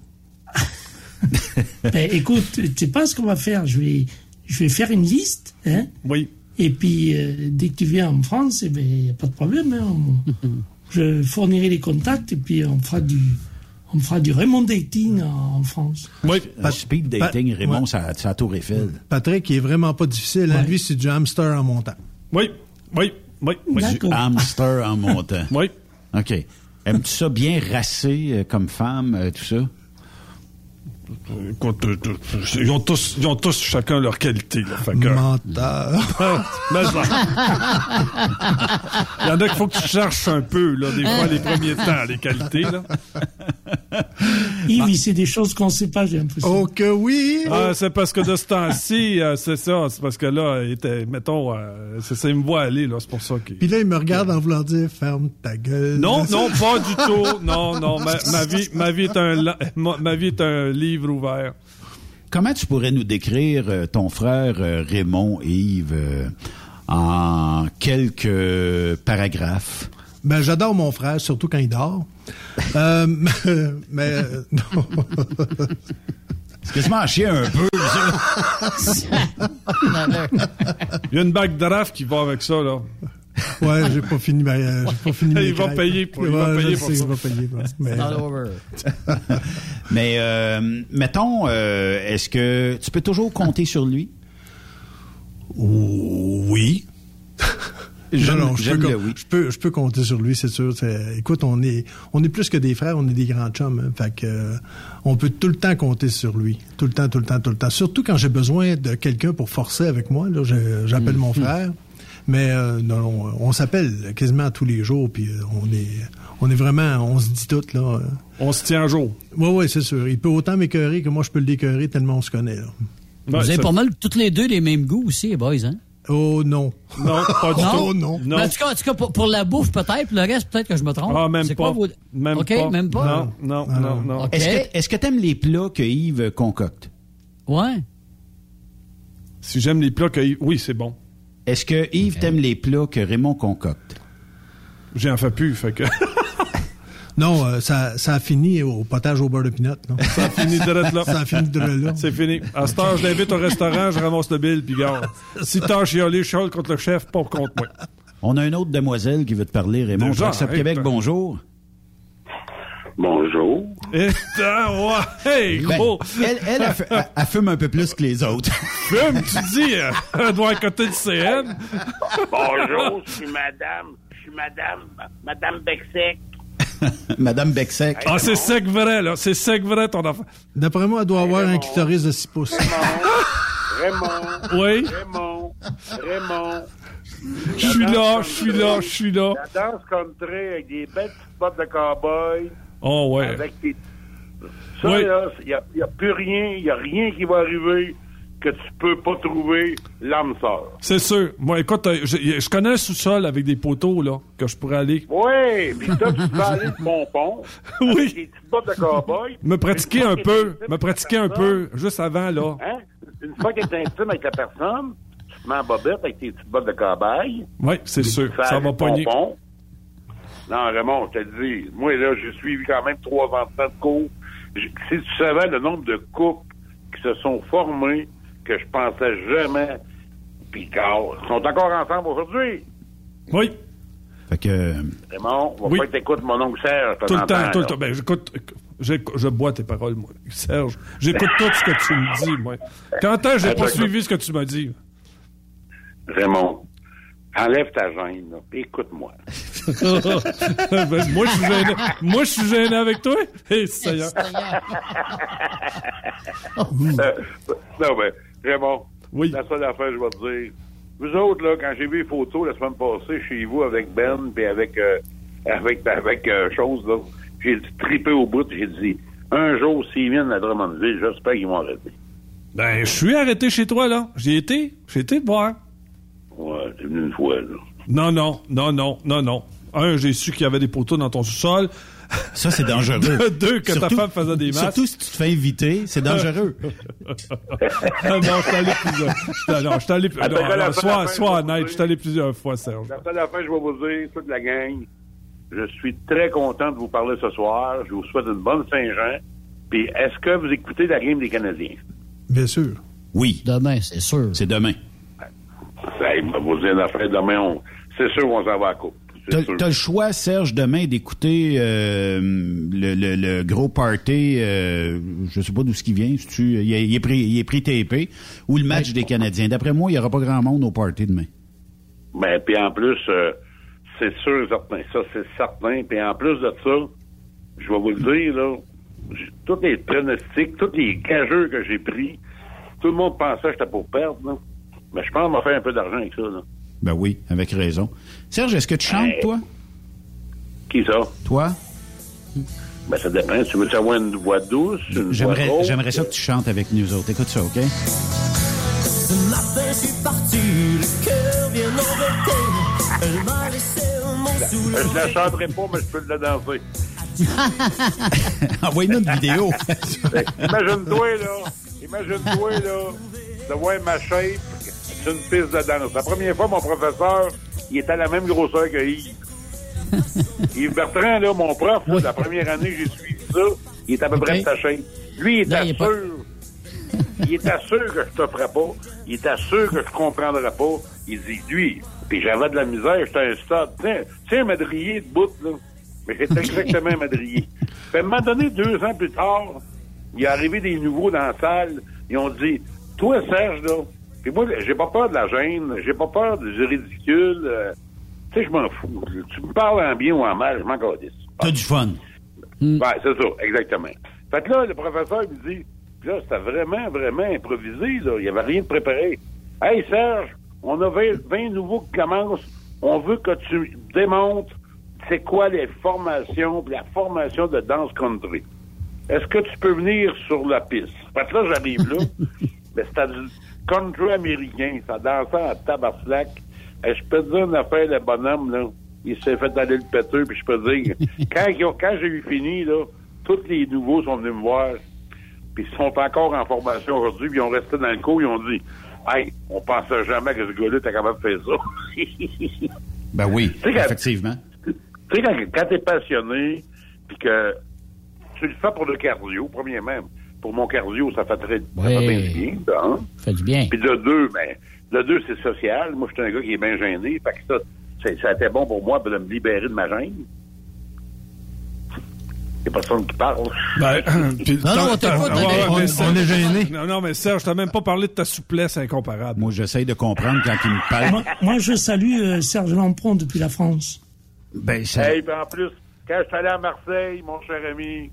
Ben, écoute, tu sais pas ce qu'on va faire. Je vais, je vais faire une liste, hein. Oui. Et puis, euh, dès que tu viens en France, il n'y a pas de problème. hein. On- je fournirai les contacts et puis on fera du, on fera du Raymond Dating en, France. Oui. Pas speed dating, Pat- Raymond, ouais. ça, ça Tour Eiffel. Patrick, il est vraiment pas difficile. hein. Ouais. Lui, c'est du hamster en montant. Oui, oui, oui, oui. Du hamster en montant. Oui. OK. Aimes-tu ça bien racé euh, comme femme, euh, tout ça? Écoute, euh, euh, ils, ont tous, ils ont tous chacun leur qualité. Là, fait que- Menteur. Il y en a qu'il faut que tu cherches un peu, là, des fois, les premiers temps, les qualités. Là. Yves, il sait des choses qu'on ne sait pas, j'ai l'impression. oh que oui! Ah, c'est parce que de ce temps-ci, euh, c'est ça, c'est parce que là, il était, mettons, euh, c'est ça, il me voit aller, là, c'est pour ça qu'il... Puis là, il me regarde en voulant dire ferme ta gueule. Non, non, pas du tout. Non, non, ma, ma vie, ma vie est un, ma vie est un livre ouvert. Comment tu pourrais nous décrire euh, ton frère euh, Raymond et Yves euh, en quelques paragraphes? Ben, j'adore mon frère, surtout quand il dort. Euh, mais, euh, non. C'est quasiment à chier un peu, ça. Il y a une bague draft qui va avec ça, là. Ouais, j'ai pas fini ma, euh, j'ai pas fini mes Ils vont crêpes. payer pour- ils vont Ouais, payer je pour sais, ça. ils vont payer pour ça. Mais, All over. Mais euh, mettons, euh, est-ce que tu peux toujours compter sur lui? Oui. J'aime- Non, non, je, peux, le com- oui. je peux, je peux compter sur lui, c'est sûr. C'est- écoute, on est, on est plus que des frères, on est des grands chums. hein. fait que, euh, on peut tout le temps compter sur lui, tout le temps, tout le temps, tout le temps. Surtout quand j'ai besoin de quelqu'un pour forcer avec moi. Là, je- j'appelle mon frère. Mais euh, non, non, on s'appelle quasiment tous les jours, puis euh, on est, on est vraiment, on se dit tout là. On se tient à jour. Oui, oui, c'est sûr. Il peut autant m'écœurer que moi je peux le décœurer tellement on se connaît. Là. Vous avez pas mal toutes les deux les mêmes goûts aussi, les boys, hein? Oh non. Non, pas du Non? tout. Non. Mais en tout cas, en tout cas, pour, pour la bouffe, peut-être. Pour le reste, peut-être que je me trompe. Ah, même pas. Quoi, vos- Même OK, pas. même pas. Non, non, Ah, non, non. Est-ce que est-ce que t'aimes les plats que Yves concocte? Ouais. Si j'aime les plats que... Oui, c'est bon. Est-ce que Yves t'aime les plats que Raymond concocte? J'en fais plus, fait que... Non, euh, ça, ça a fini au potage au beurre de pinot. non? Ça a fini direct là. Ça a fini direct là. C'est fini. À cette heure, je l'invite au restaurant, je ramasse le bill, puis garde. Si t'as chialé, chiale contre le chef, pas contre moi. On a une autre demoiselle qui veut te parler, Raymond. Déjà, Québec, ben- bonjour. Bonjour. Et ah, ouais, hey, Ben, gros. elle, elle, elle, fu- elle- elle fume un peu plus que les autres. Fume, tu dis, euh, elle doit à côté du CN. Bonjour, je suis madame. Je suis madame. Madame Bexec. Madame Bexec. Ah, c'est sec vrai, là. C'est sec vrai, ton enfant. D'après moi, elle doit avoir un clitoris de 6 pouces. Raymond. Oui. Raymond. Raymond. Je suis là, je suis là, je suis là. La danse country avec des belles petites bottes de cowboy. Oh, ouais. Avec des... Ça, Oui. là, il n'y a, plus rien, il n'y a rien qui va arriver que tu peux pas trouver l'âme sœur. C'est sûr. Moi, écoute, euh, je, je connais un sous-sol avec des poteaux, là, que je pourrais aller Oui, puis toi, tu vas aller de pompon. Oui. Avec des petites bottes de cowboy. me pratiquer un peu, t'es me pratiquer un personne, peu, juste avant, là. Hein? Une fois que tu es intime avec la personne, tu te mets en bobette avec tes petites bottes de cobaye. Oui, c'est sûr. Ça va pogner. pompon. Non, Raymond, je te le dis, moi, là, j'ai suivi quand même trois enfants de cours. Si tu savais le nombre de couples qui se sont formés que je pensais jamais, puis qu'ils sont encore ensemble aujourd'hui. Oui. Fait que. Raymond, on va Oui. pas que t'écoutes mon oncle Serge. Tout le temps, tout le temps. Ben, j'écoute, je bois tes paroles, moi, Serge. J'écoute tout ce que tu me dis, moi. Quand est-ce que j'ai Attends, pas suivi ce que tu m'as dit? Raymond, enlève ta gêne, écoute-moi. Ben, moi, je suis gêné. Moi, je suis gêné avec toi? Eh, Seigneur. Euh, non, ben, Raymond, la seule affaire, je vais te dire, vous autres, là, quand j'ai vu les photos la semaine passée chez vous avec Ben, puis avec, euh, avec, avec euh, chose, là, j'ai trippé au bout, j'ai dit, un jour, s'ils viennent à Drummondville, j'espère qu'ils vont arrêter. Ben, je suis arrêté chez toi, là. J'y été. J'ai été te voir. Ouais, t'es venu une fois, là. Non, non, non, non, non, non. Un, j'ai su qu'il y avait des poteaux dans ton sous-sol. Ça, c'est dangereux. Deux, que ta Surtout- femme faisait des masques. Surtout si tu te fais inviter, c'est dangereux. Non, je suis allé plusieurs fois. Non, je suis allé... La non, fin, sois, la fin, sois je vais honnête, vous je suis allé plusieurs fois, Serge. La seule affaire, je vais vous dire, toute la gang, je suis très content de vous parler ce soir. Je vous souhaite une bonne Saint-Jean. Puis, est-ce que vous écoutez la game des Canadiens? Bien sûr. Oui. Demain, c'est sûr. C'est demain. Ben, il va vous dire l'affaire demain. on- C'est sûr qu'on s'en va à la coupe. T'as le choix, Serge, demain d'écouter euh, le, le- le gros party, euh, je sais pas d'où ce qui vient, si tu, il, est, il est pris, il est pris TP, ou le match des Canadiens. D'après moi, il y aura pas grand monde au party demain. Ben, puis en plus, euh, c'est sûr certain. Ça, c'est certain. Puis en plus de ça, je vais vous le dire, là, tous les pronostics, tous les gageux que j'ai pris, tout le monde pensait que j'étais pour perdre, là. Mais je pense qu'on va faire un peu d'argent avec ça, là. Ben oui, avec raison. Serge, est-ce que tu chantes, Ben, toi? Qui ça? Toi? Ben, ça dépend. Tu veux avoir une voix douce, une voix J'aimerais, rauque? j'aimerais ça que tu chantes avec nous autres. Écoute ça, OK? Ce matin, je suis parti, le cœur bien embêté. Elle m'a laissé mon sous Je la chanterai pas, mais je peux la danser. Envoyez-nous une vidéo. Ben, Imagine-toi, là. Imagine-toi, là, de voir ma shape sur une piste de danse. La première fois, mon professeur, il était à la même grosseur que Yves. Yves Bertrand, là, mon prof, là, la première année j'ai suivi ça, il était à peu près de sa shape. Lui, il était il est pas- sûr. il était sûr que je te ferais pas. Il était sûr que je comprendrais pas. Il dit, lui, puis j'avais de la misère, j'étais un stade. Tiens, tiens, madrier de bout, là. Mais j'étais exactement un madrier. Puis à un moment donné, deux ans plus tard, il est arrivé des nouveaux dans la salle. Ils ont dit, toi, Serge, là, puis moi, j'ai pas peur de la gêne, j'ai pas peur du ridicule. euh, tu sais, je m'en fous. Tu me parles en bien ou en mal, je m'en calisse. T'as du fun. Ouais, c'est ça, exactement. Fait que là, le professeur me dit, là, c'était vraiment, vraiment improvisé, là. Il n'y avait rien de préparé. Hey, Serge, on a 20, 20 nouveaux qui commencent. On veut que tu démontres c'est quoi les formations, la formation de danse country. Est-ce que tu peux venir sur la piste? Fait que là, j'arrive là. mais c'était du country américain. Ça dansait à tabarnak. Et je peux te dire une affaire, le bonhomme, là. Il s'est fait aller le péteux, puis je peux te dire, quand, quand j'ai eu fini, là, tous les nouveaux sont venus me voir, puis ils sont encore en formation aujourd'hui, puis ils ont resté dans le cours, ils ont dit, hey, on pensait jamais que ce gars-là était capable de faire ça. Ben oui, quand- effectivement. tu sais, quand, quand t'es passionné, puis que tu le fais pour le cardio, premièrement, pour mon cardio, ça fait très ça fait bien du bien, ça, hein? Fait du bien. Puis de deux, ben, de deux, c'est social. Moi, je suis un gars qui est bien gêné. Fait que ça, c'est- ça a été bon pour moi de me libérer de ma gêne. Il n'y a personne qui parle. Ben, puis Non, non, t'as- on t'as- on est- on- gêné. Non, non, mais Serge, je t'ai même pas parlé de ta souplesse incomparable. Moi, j'essaye de comprendre quand il me parle. Moi, moi, je salue euh, Serge Lampron depuis la France. Ben, Hey, puis en plus, quand je suis allé à Marseille, mon cher ami,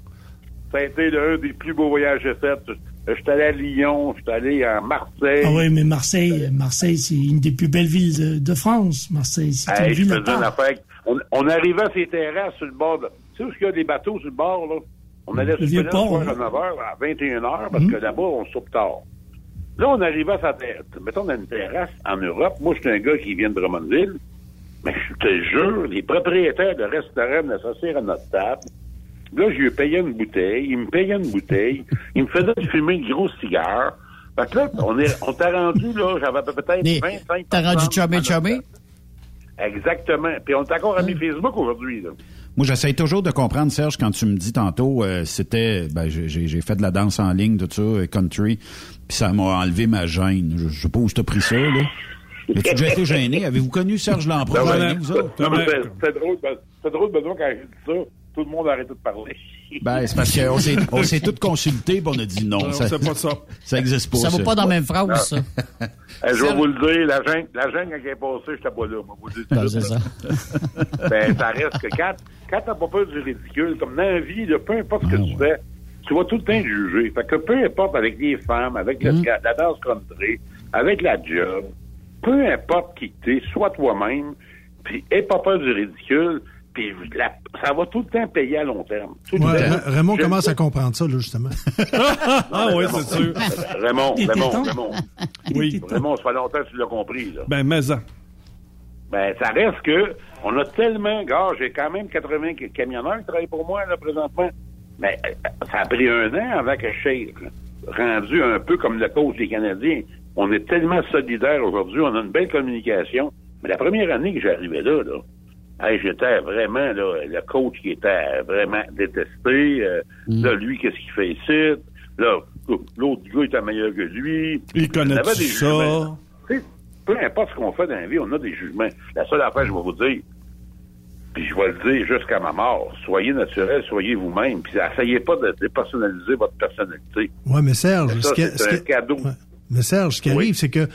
ça a été l'un des plus beaux voyages que j'ai fait. Je suis allé à Lyon, je suis allé à Marseille. Ah oui, mais Marseille, Marseille, c'est une des plus belles villes de, de France. Marseille, c'est Hey, une ville à part. affaire. On, on arrivait à ces terrasses sur le bord. De, tu sais où il y a des bateaux sur le bord, là? On allait Le port, le soir hein. à 9h, à 21h, parce que là-bas, on soupe tard. Là, on arrivait à sa terrasse. Mettons, dans une terrasse en Europe. Moi, je suis un gars qui vient de Drummondville. Mais je te jure, les propriétaires de restaurants venaient s'asseoir à notre table. Là, je lui payais une bouteille. Il me payait une bouteille. Il me faisait fumer une grosse cigare. Fait que là, on est, on t'a rendu, là, j'avais peut-être 25 T'as rendu chumé chumé? Exactement. Puis on est encore amis Facebook aujourd'hui, là. Moi, j'essaye toujours de comprendre, Serge, quand tu me dis tantôt, euh, c'était, ben, j'ai- fait de la danse en ligne, tout ça, euh, country, puis ça m'a enlevé ma gêne. Je, je sais pas où t'as pris ça, là. As-tu déjà été gêné? Avez-vous connu Serge Lampron? Mais- mais c'est- drôle, c'est drôle, Benoît, quand j'ai dit ça, tout le monde a arrêté de parler. Ben, c'est parce qu'on s'est, on s'est tous consultés, puis on a dit non. Non, c'est pas ça. Ça existe pas, Ça va pas dans la même phrase, ça. Eh, je vais vous le dire, la gêne, la quand elle est passée, j'étais pas là. Moi, vous le tout Ben, là. ça. ben, ça reste que quand, quand t'as pas peur du ridicule, comme dans la vie, là, peu importe ce que tu fais, tu vas tout le temps juger. Fait que peu importe avec les femmes, avec le- la danse country, avec la job, peu importe qui t'es, sois toi-même, puis aie pas peur du ridicule, puis la- ça va tout le temps payer à long terme. Tout le Ouais, temps. Ra- Raymond Je- commence à comprendre ça, là, justement. Ah oui, c'est sûr. Raymond, Raymond. Raymond. Oui. Raymond, ça fait longtemps que tu l'as compris, là. Ben, mais ça. Ben, ça reste que, on a tellement, gars, j'ai quand même 80 ca- camionneurs qui travaillent pour moi, là, présentement. Mais euh, ça a pris un an avant que je sois rendu un peu comme le coach des Canadiens. On est tellement solidaires aujourd'hui, on a une belle communication. Mais la première année que j'arrivais là, là, hey, j'étais vraiment, là, le coach qui était vraiment détesté. euh, Là, lui, qu'est-ce qu'il fait ici? Là, l'autre gars était meilleur que lui. Il connaît ça. jugements. Peu importe ce qu'on fait dans la vie, on a des jugements. La seule affaire, je vais vous dire, puis je vais le dire jusqu'à ma mort, soyez naturel, soyez vous-même, puis essayez pas de dépersonnaliser votre personnalité. Ouais, mais Serge, Ça, ce qui- c'est ce un qui- cadeau. Ouais. Mais Serge, ce qui arrive, c'est que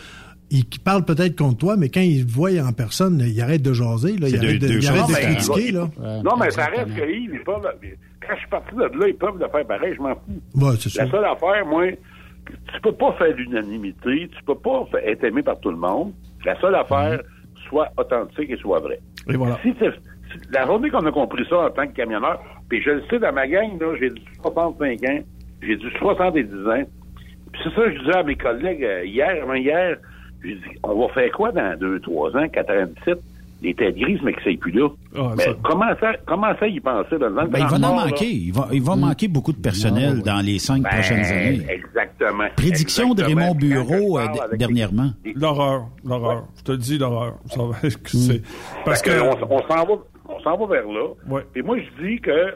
il parle peut-être contre toi, mais quand il te voit en personne, il arrête de jaser, là, il arrête de, il arrête critiquer. Là. non, mais ça reste que Yves, ils peuvent, quand je suis parti de là, ils peuvent le faire pareil, je m'en fous. Ouais, c'est La ça. seule affaire, moi, tu peux pas faire l'unanimité, tu peux pas être aimé par tout le monde. La seule affaire, soit authentique et soit vrai. Et voilà. Si la journée qu'on a compris ça en tant que camionneur, puis je le sais dans ma gang, là, j'ai du 65 ans, j'ai du 70 ans. Puis c'est ça que je disais à mes collègues euh, hier, avant hier, j'ai dit, on va faire quoi dans 2, 3 ans, 97? Les têtes grises, mais que c'est plus là. Ah, mais ça- comment ça, comment ça y penser dans le Ben, il va en là? manquer. Il va, il va manquer beaucoup de personnel dans les cinq Ben, prochaines années. Exactement. Prédiction de. Raymond Bureau euh, dernièrement. L'horreur, l'horreur. Je te le dis, l'horreur. Ça va- c'est- Parce que... on, on s'en va, on s'en va vers là. Et moi, je dis que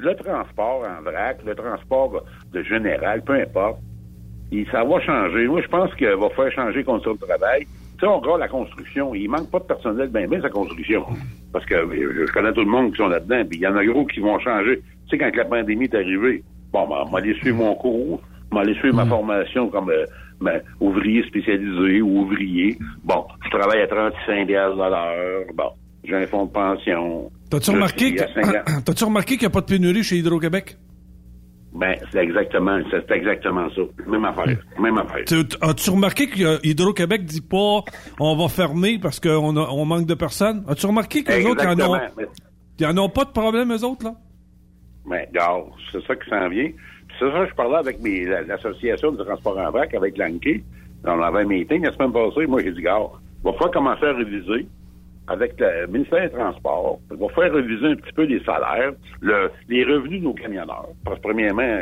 le transport en vrac, le transport de général, peu importe, Et ça va changer. Moi, je pense qu'il va faire changer conditions de travail. Tu sais, on regarde la construction. Il manque pas de personnel bien bien, sa construction. Parce que euh, je connais tout le monde qui sont là-dedans, puis il y en a gros qui vont changer. Tu sais, quand la pandémie est arrivée, bon, ben, m'a aller suivre mon cours, m'a aller suivre ma formation comme euh, ben, ouvrier spécialisé ou ouvrier. Bon, je travaille à 35 de l'heure. Bon, j'ai un fonds de pension. T'as-tu remarqué, que- t'as-tu remarqué qu'il n'y a pas de pénurie chez Hydro-Québec? Ben, c'est exactement, c'est exactement ça. Même affaire. Même affaire. Tu- As-tu remarqué que Hydro-Québec dit pas on va fermer parce qu'on on manque de personnes? As-tu remarqué qu'eux autres, ils en ont, ils en ont pas de problème, eux autres, là? Mais regarde, c'est ça qui s'en vient. Puis c'est ça que je parlais avec l'association de transport en vrac, avec Lanké. On avait un meeting la semaine passée. Moi, j'ai dit, gars, il va falloir commencer à réviser avec le ministère des Transports. Il va falloir réviser un petit peu les salaires, le- les revenus de nos camionneurs. Parce que, premièrement,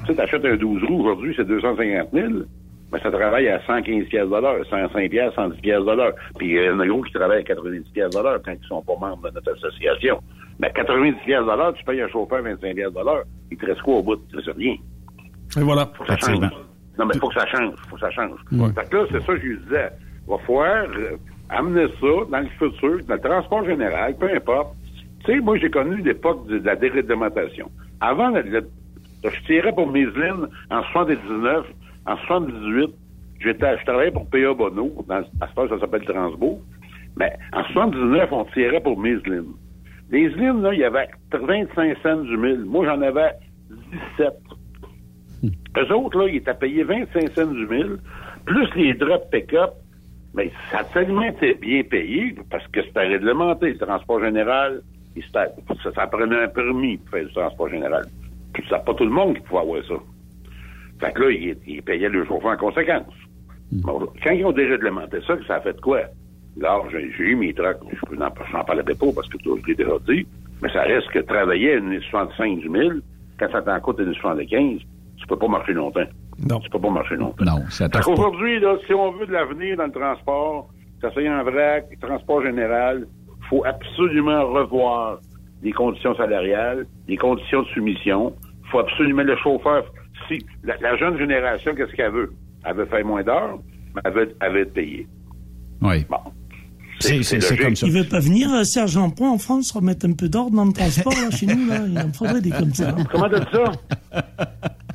tu sais, t'achètes un 12 roues aujourd'hui, c'est 250 000. Mais ça travaille à 115 pièces de l'heure, 105 pièces, 110 pièces de l'heure. Puis il y en a gros qui travaillent à 90 pièces de l'heure quand ils sont pas membres de notre association. Mais 90 pièces de l'heure, tu payes un chauffeur 25 pièces de l'heure. Il te reste quoi au bout? C'est rien. Et voilà. Faut que ça change. Non, mais faut que ça change. Faut que ça change. Fait que là, c'est ça que je lui disais. Il va falloir euh, amener ça dans le futur, dans le transport général, peu importe. Tu sais, moi, j'ai connu l'époque de, de la déréglementation. Avant, la- la- je tirais pour Miseline en 79, en 78, j'étais, je travaillais pour P.A. Bono, dans, à ce ça s'appelle Transbo. Mais en 79, on tirait pour Miseline. Les lignes, là, il y avait 25 cents du mille. Moi, j'en avais 17. Eux autres, là, ils étaient payés 25 cents du mille, plus les drops pick-up. Mais ça a tellement été bien payé parce que c'était réglementé, le transport général. ça, ça prenait un permis pour faire du transport général. Puis c'est pas tout le monde qui pouvait avoir ça. Fait que là, ils, ils payaient le chauffeur en conséquence. Bon, quand ils ont déréglementé ça, ça a fait quoi? Là, j'ai eu mes trucks. Je n'en parlais pas parce que je l'ai déjà dit. Mais ça reste que travailler à une 65 du 1000, quand ça t'en coûte une 75, tu peux pas marcher longtemps. Non. Peux pas marcher longtemps. Non, t'offre pas. qu'aujourd'hui, là, si on veut de l'avenir dans le transport, que ça soit en vrac, transport général, faut absolument revoir les conditions salariales, les conditions de soumission. faut absolument le chauffeur. Si la, la jeune génération, qu'est-ce qu'elle veut? Elle veut faire moins d'heures, mais elle veut, elle veut être payée. Oui. Bon. C'est- c'est c'est comme ça. Il veut pas venir, euh, Serge Lampoint, en France, remettre un peu d'ordre dans le transport, là, chez nous, là. Il en faudrait des comme ça. Comment t'as dit ça?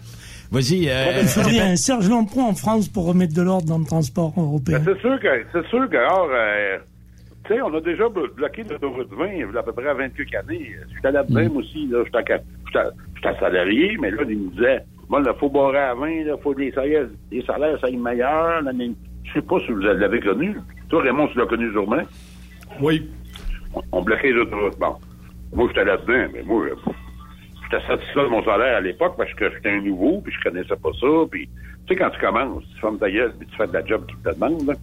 Vas-y. euh, Il faudrait un Serge Lampoint en France pour remettre de l'ordre dans le transport européen. Ben, c'est sûr que, c'est sûr que, alors, euh, tu sais, on a déjà blo- bloqué l'autoroute 20 il y a à peu près à 28 années. J'étais là-dedans, Mm. moi aussi, là. J'étais- j'étais salarié, mais là, ils me disaient, bon, là, faut barrer à 20, là, faut des salaires, des salaires, ça aille meilleur. là, mais Je sais pas si vous l'avez connu. Toi, Raymond, tu l'as connu sûrement. Oui. On, on bloquait les autoroutes. Bon. Moi, j'étais là-dedans, mais moi, euh, j'étais satisfait de mon salaire à l'époque parce que j'étais un nouveau, puis je connaissais pas ça, puis tu sais, quand tu commences, tu fermes ta gueule, puis tu fais de la job qui te demande, là.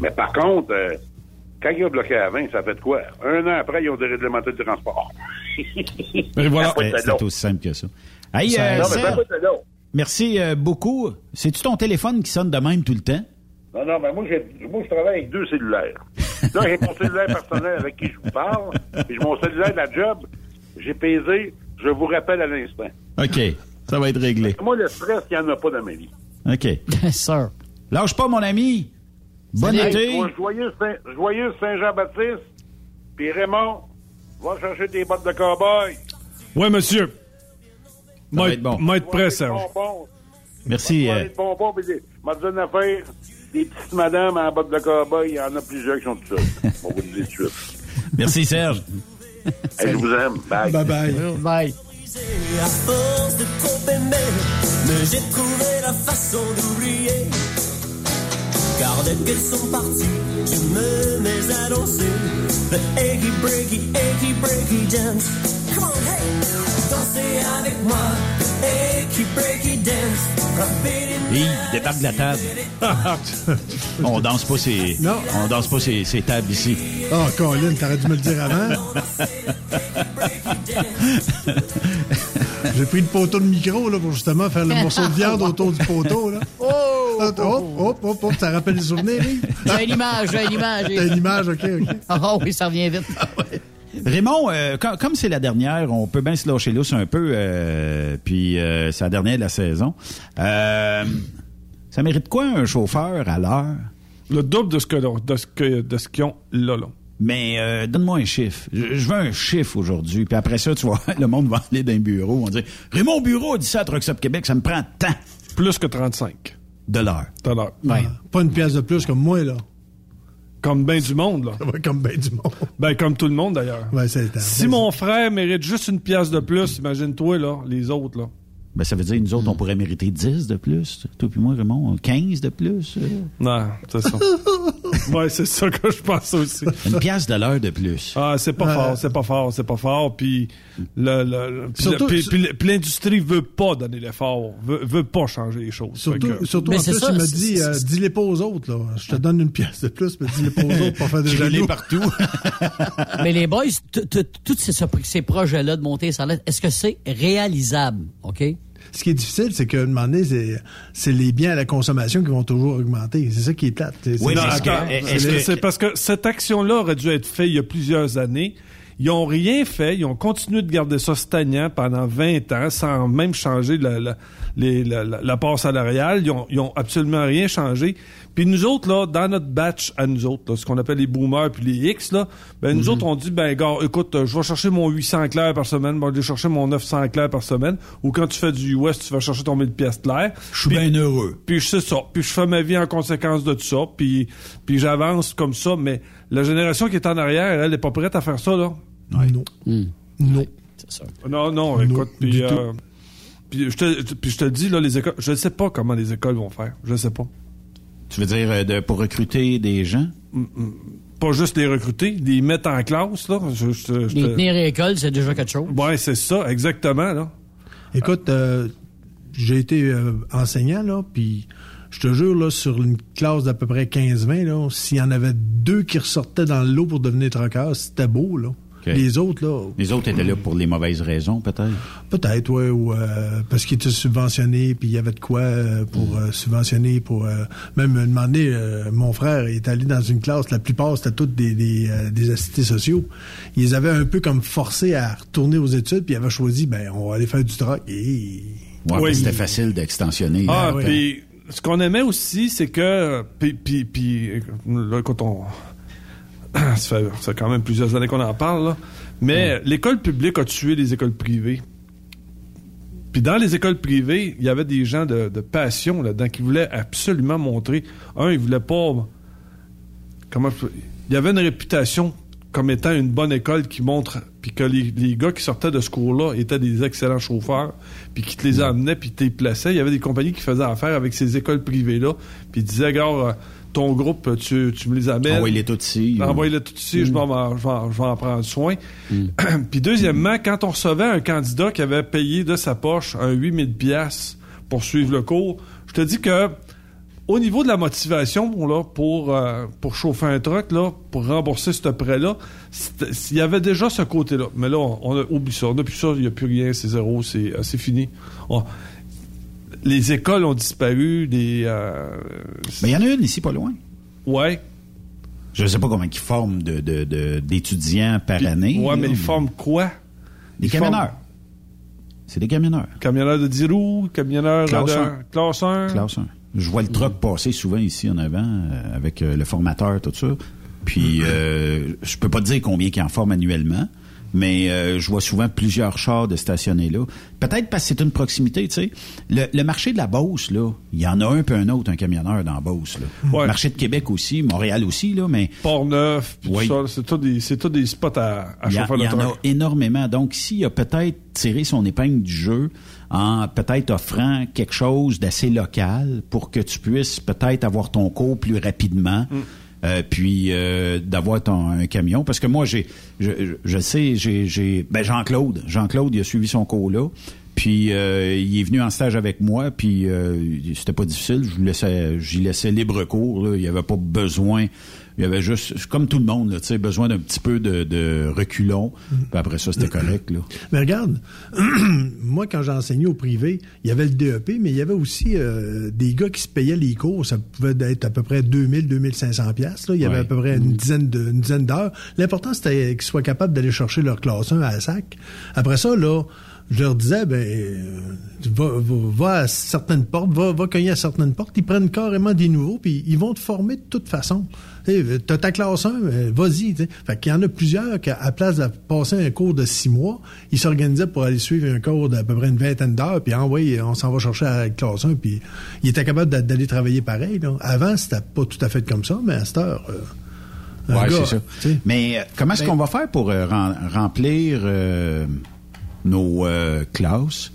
Mais par contre, euh, quand ils ont bloqué à 20, ça fait de quoi? Un an après, ils ont déréglementé le transport. Voilà. C'est aussi simple que ça. Hey, euh, non, mais ça merci euh, beaucoup. C'est-tu ton téléphone qui sonne de même tout le temps? Non, non, mais moi, moi, je travaille avec deux cellulaires. Là, j'ai mon cellulaire personnel avec qui je vous parle, et j'ai mon cellulaire de la job. J'ai pesé, je vous rappelle à l'instant. OK. Ça va être réglé. Moi, le stress, il n'y en a pas dans ma vie. OK. Sir. Lâche pas, mon ami. Bon Hey, été. toi, joyeux Saint- joyeux Saint-Jean-Baptiste. Puis Raymond, va chercher tes bottes de cow-boy. Oui, monsieur. va Moi, être bon. moi être prêt, Des Serge. bonbons. Merci. Moi, des bonbons, puis des... m'a dit une affaire. Des petites madames en bottes de cow-boy, il y en a plusieurs qui sont tout seuls. On vous le dire tout de suite. merci, Serge. Hey, je vous aime. Bye. Bye bye. Bye. à force de trop aimer, mais j'ai trouvé la façon d'oublier. Car dès qu'elles sont parties, je me mets à danser. Le achy breaky, achy breaky dance. Come on, hey! Dansez avec moi, achy breaky dance. Il débarque de la table. on danse pas ces, Non. on danse pas ces, ces tables ici. Oh, Colin, t'aurais dû me le dire avant. J'ai pris le poteau de micro là, pour justement faire le morceau de viande autour du poteau. Là. Oh! Hop, hop, hop, hop, ça rappelle les souvenirs? J'ai l'image, j'ai l'image. T'as une image, OK, OK. Ah oui, ça revient vite. Raymond, euh, com- comme c'est la dernière, on peut bien se lâcher lousse un peu, euh, puis euh, c'est la dernière de la saison. Euh, Ça mérite quoi un chauffeur à l'heure? Le double de ce que de ce que de ce qu'ils ont là, là. Mais euh, donne-moi un chiffre. Je, je veux un chiffre aujourd'hui. Puis après ça, tu vois, le monde va aller d'un bureau. On va dire Raymond Bureau a dit ça à Trucks Up Québec, ça me prend tant. Plus que 35. De l'heure. De l'heure. Ouais. Pas une pièce de plus comme moi, là. Comme ben du monde, là. Ouais, comme ben du monde. Ben, comme tout le monde, d'ailleurs. Ouais, Si mon frère mérite juste une pièce de plus, imagine-toi, là, les autres, là. Ben, ça veut dire, nous autres, on pourrait mériter 10 de plus. Toi puis moi, Raymond, 15 de plus. euh. Non, c'est ça. ouais, c'est ça que je pense aussi. Une pièce de l'heure de plus. Ah, c'est pas Ouais. fort, c'est pas fort, c'est pas fort. Puis l'industrie veut pas donner l'effort, veut, veut pas changer les choses. Surtout, que- surtout Mais en c'est plus, ça, il me dit, euh, dis-les pas aux autres, là. Je te donne une pièce de plus, mais dis-les pas aux autres pour faire des Je l'ai jaloux. partout. Mais les boys, tous ces, ces projets-là de monter ça, est-ce que c'est réalisable, OK? Ce qui est difficile, c'est qu'à un moment donné, c'est, c'est les biens à la consommation qui vont toujours augmenter. C'est ça qui est plate. C'est- Oui, c'est- parce que cette action-là aurait dû être faite il y a plusieurs années. Ils ont rien fait. Ils ont continué de garder ça stagnant pendant 20 ans sans même changer la, la, les- la, la- la part salariale. Ils ont, ils ont absolument rien changé. Puis nous autres, là, dans notre batch à nous autres, là, ce qu'on appelle les boomers puis les X, là, ben nous autres, on dit, ben gars, écoute, euh, je vais chercher mon 800 clairs par semaine, je vais chercher mon 900 clairs par semaine. Ou quand tu fais du US, tu vas chercher ton 1000 pièces claires. Je suis bien heureux. Puis je sais ça. Puis je fais ma vie en conséquence de tout ça. Puis, puis j'avance comme ça. Mais la génération qui est en arrière, elle n'est pas prête à faire ça, là. Non. Non. C'est ça. Non, non, écoute. Puis, euh, puis je te, puis je te dis, là, les écoles, je ne sais pas comment les écoles vont faire. Je ne sais pas. Tu veux dire euh, de, pour recruter des gens? Pas juste les recruter, les mettre en classe, là. Je, je- je Les te- tenir à l'école, c'est déjà quelque chose. Ouais, c'est ça, exactement, là. Écoute, euh, j'ai été euh, enseignant, là, puis je te jure, là, sur une classe d'à peu près 15-20, là, s'il y en avait deux qui ressortaient dans le lot pour devenir troqueurs, c'était beau, là. Les autres, là, Les autres étaient là pour les mauvaises raisons, peut-être? peut-être, ouais, ou euh, parce qu'ils étaient subventionnés, puis il y avait de quoi euh, pour euh, subventionner, pour euh, même un moment donné, euh, mon frère est allé dans une classe, la plupart c'était toutes des, des, euh, des assistés sociaux. Ils les avaient un peu comme forcés à retourner aux études, puis ils avaient choisi, ben, on va aller faire du troc. Et... Ouais, Oui. c'était facile d'extensionner. Ah, puis ce qu'on aimait aussi, c'est que. Puis, puis, puis, là, quand on. ça, fait, ça fait quand même plusieurs années qu'on en parle, là. Mais l'école publique a tué les écoles privées. Puis dans les écoles privées, il y avait des gens de, de passion là-dedans qui voulaient absolument montrer. Un, ils voulaient pas. Comment. Il y avait une réputation comme étant une bonne école qui montre. Puis que les, les gars qui sortaient de ce cours-là étaient des excellents chauffeurs. Puis qui te les amenaient, puis te les plaçaient. Il y avait des compagnies qui faisaient affaire avec ces écoles privées-là. Puis ils disaient, gars, euh, ton groupe, tu, tu me les amènes. Envoyez-les tout ici. Envoyez-les tout ici, je, vais je vais en- je vais en prendre soin. Puis deuxièmement, quand on recevait un candidat qui avait payé de sa poche un 8000 pièces pour suivre le cours, je te dis que au niveau de la motivation bon, là, pour, euh, pour chauffer un truck, là, pour rembourser ce prêt-là, il y avait déjà ce côté-là. Mais là, on, on a oublié ça. On n'a plus ça, il n'y a plus rien, c'est zéro, c'est euh, fini. On- les écoles ont disparu, des... euh, Mais il y en a une ici, pas loin. ouais. Je ne sais pas combien ils forment de- de- de- d'étudiants par année. Ouais, là, mais ils forment quoi? Des ils camionneurs. C'est des camionneurs. Camionneur de 10 roues, camionneur Classe de un. classe 1. Classe 1. Je vois le truck passer souvent ici en avant euh, avec euh, le formateur, tout ça. Puis euh, je peux pas te dire combien qui en forment annuellement, mais euh, je vois souvent plusieurs chars de stationner là. Peut-être parce que c'est une proximité, tu sais. Le, le marché de la Beauce, là, il y en a un peu un autre, un camionneur dans la Beauce. Là. Ouais. Le marché de Québec aussi, Montréal aussi, là, mais Port-Neuf, Oui. c'est tout des, c'est tout des spots à, à chauffer il y en a énormément. Donc, s'il a peut-être tiré son épingle du jeu en peut-être offrant quelque chose d'assez local pour que tu puisses peut-être avoir ton cours plus rapidement. Mm. Euh, puis euh, d'avoir ton un camion. Parce que moi j'ai je, je- sais j'ai j'ai ben Jean-Claude. Jean-Claude il a suivi son cours là puis euh, il est venu en stage avec moi puis euh, c'était pas difficile je lui laissais j'y laissais libre cours là. il y avait pas besoin il y avait juste comme tout le monde là, tu sais besoin d'un petit peu de, de reculons puis après ça c'était correct là Mais regarde, moi, quand j'ai enseigné au privé, il y avait le DEP, mais il y avait aussi euh, des gars qui se payaient les cours. Ça pouvait être à peu près 2000, 2500 pièces. Il y avait Ouais. à peu près une dizaine de- une dizaine d'heures. L'important, c'était qu'ils soient capables d'aller chercher leur classe 1 à la SAC. Après ça, là, je leur disais, ben, euh, va, va, va à certaines portes, va, va cogner à certaines portes, ils prennent carrément des nouveaux, puis ils vont te former de toute façon. Tu as ta classe 1, euh, vas-y. Fait qu'il y en a plusieurs qui, à place de passer un cours de six mois, ils s'organisaient pour aller suivre un cours d'à peu près une vingtaine d'heures, puis ah, ouais, on s'en va chercher à la classe 1, puis ils étaient capables d'a- d'aller travailler pareil. Là. Avant, c'était pas tout à fait comme ça, mais à cette heure... euh, gars, c'est ça. Mais euh, comment est-ce Ben- qu'on va faire pour euh, rem- remplir euh, nos euh, classes,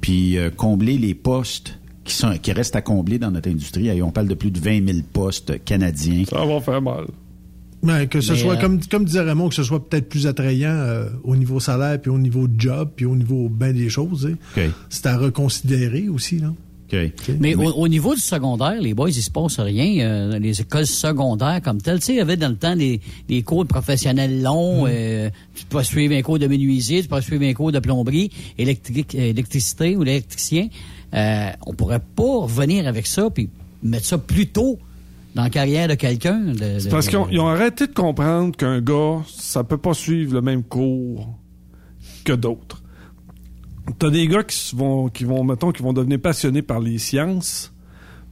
puis euh, combler les postes qui sont qui restent à combler dans notre industrie? Hey, on parle de plus de 20 000 postes canadiens. Ça va faire mal. Ben, que ce Mais, soit, euh, comme, comme disait Raymond, que ce soit peut-être plus attrayant euh, au niveau salaire, puis au niveau job, puis au niveau bien des choses. C'est à reconsidérer aussi. Là. Mais au, au niveau du secondaire, les boys, il se passe rien. euh, les écoles secondaires comme telles, tu sais, il y avait dans le temps des, des cours de professionnels longs. euh, tu peux suivre un cours de menuisier, tu peux suivre un cours de plomberie, électrique, euh, électricité ou l'électricien. Euh, on pourrait pas revenir avec ça puis mettre ça plus tôt dans la carrière de quelqu'un. C'est parce qu'ils ont, ils ont arrêté de comprendre qu'un gars, ça peut pas suivre le même cours que d'autres. T'as des gars qui vont, qui vont, mettons, qui vont devenir passionnés par les sciences,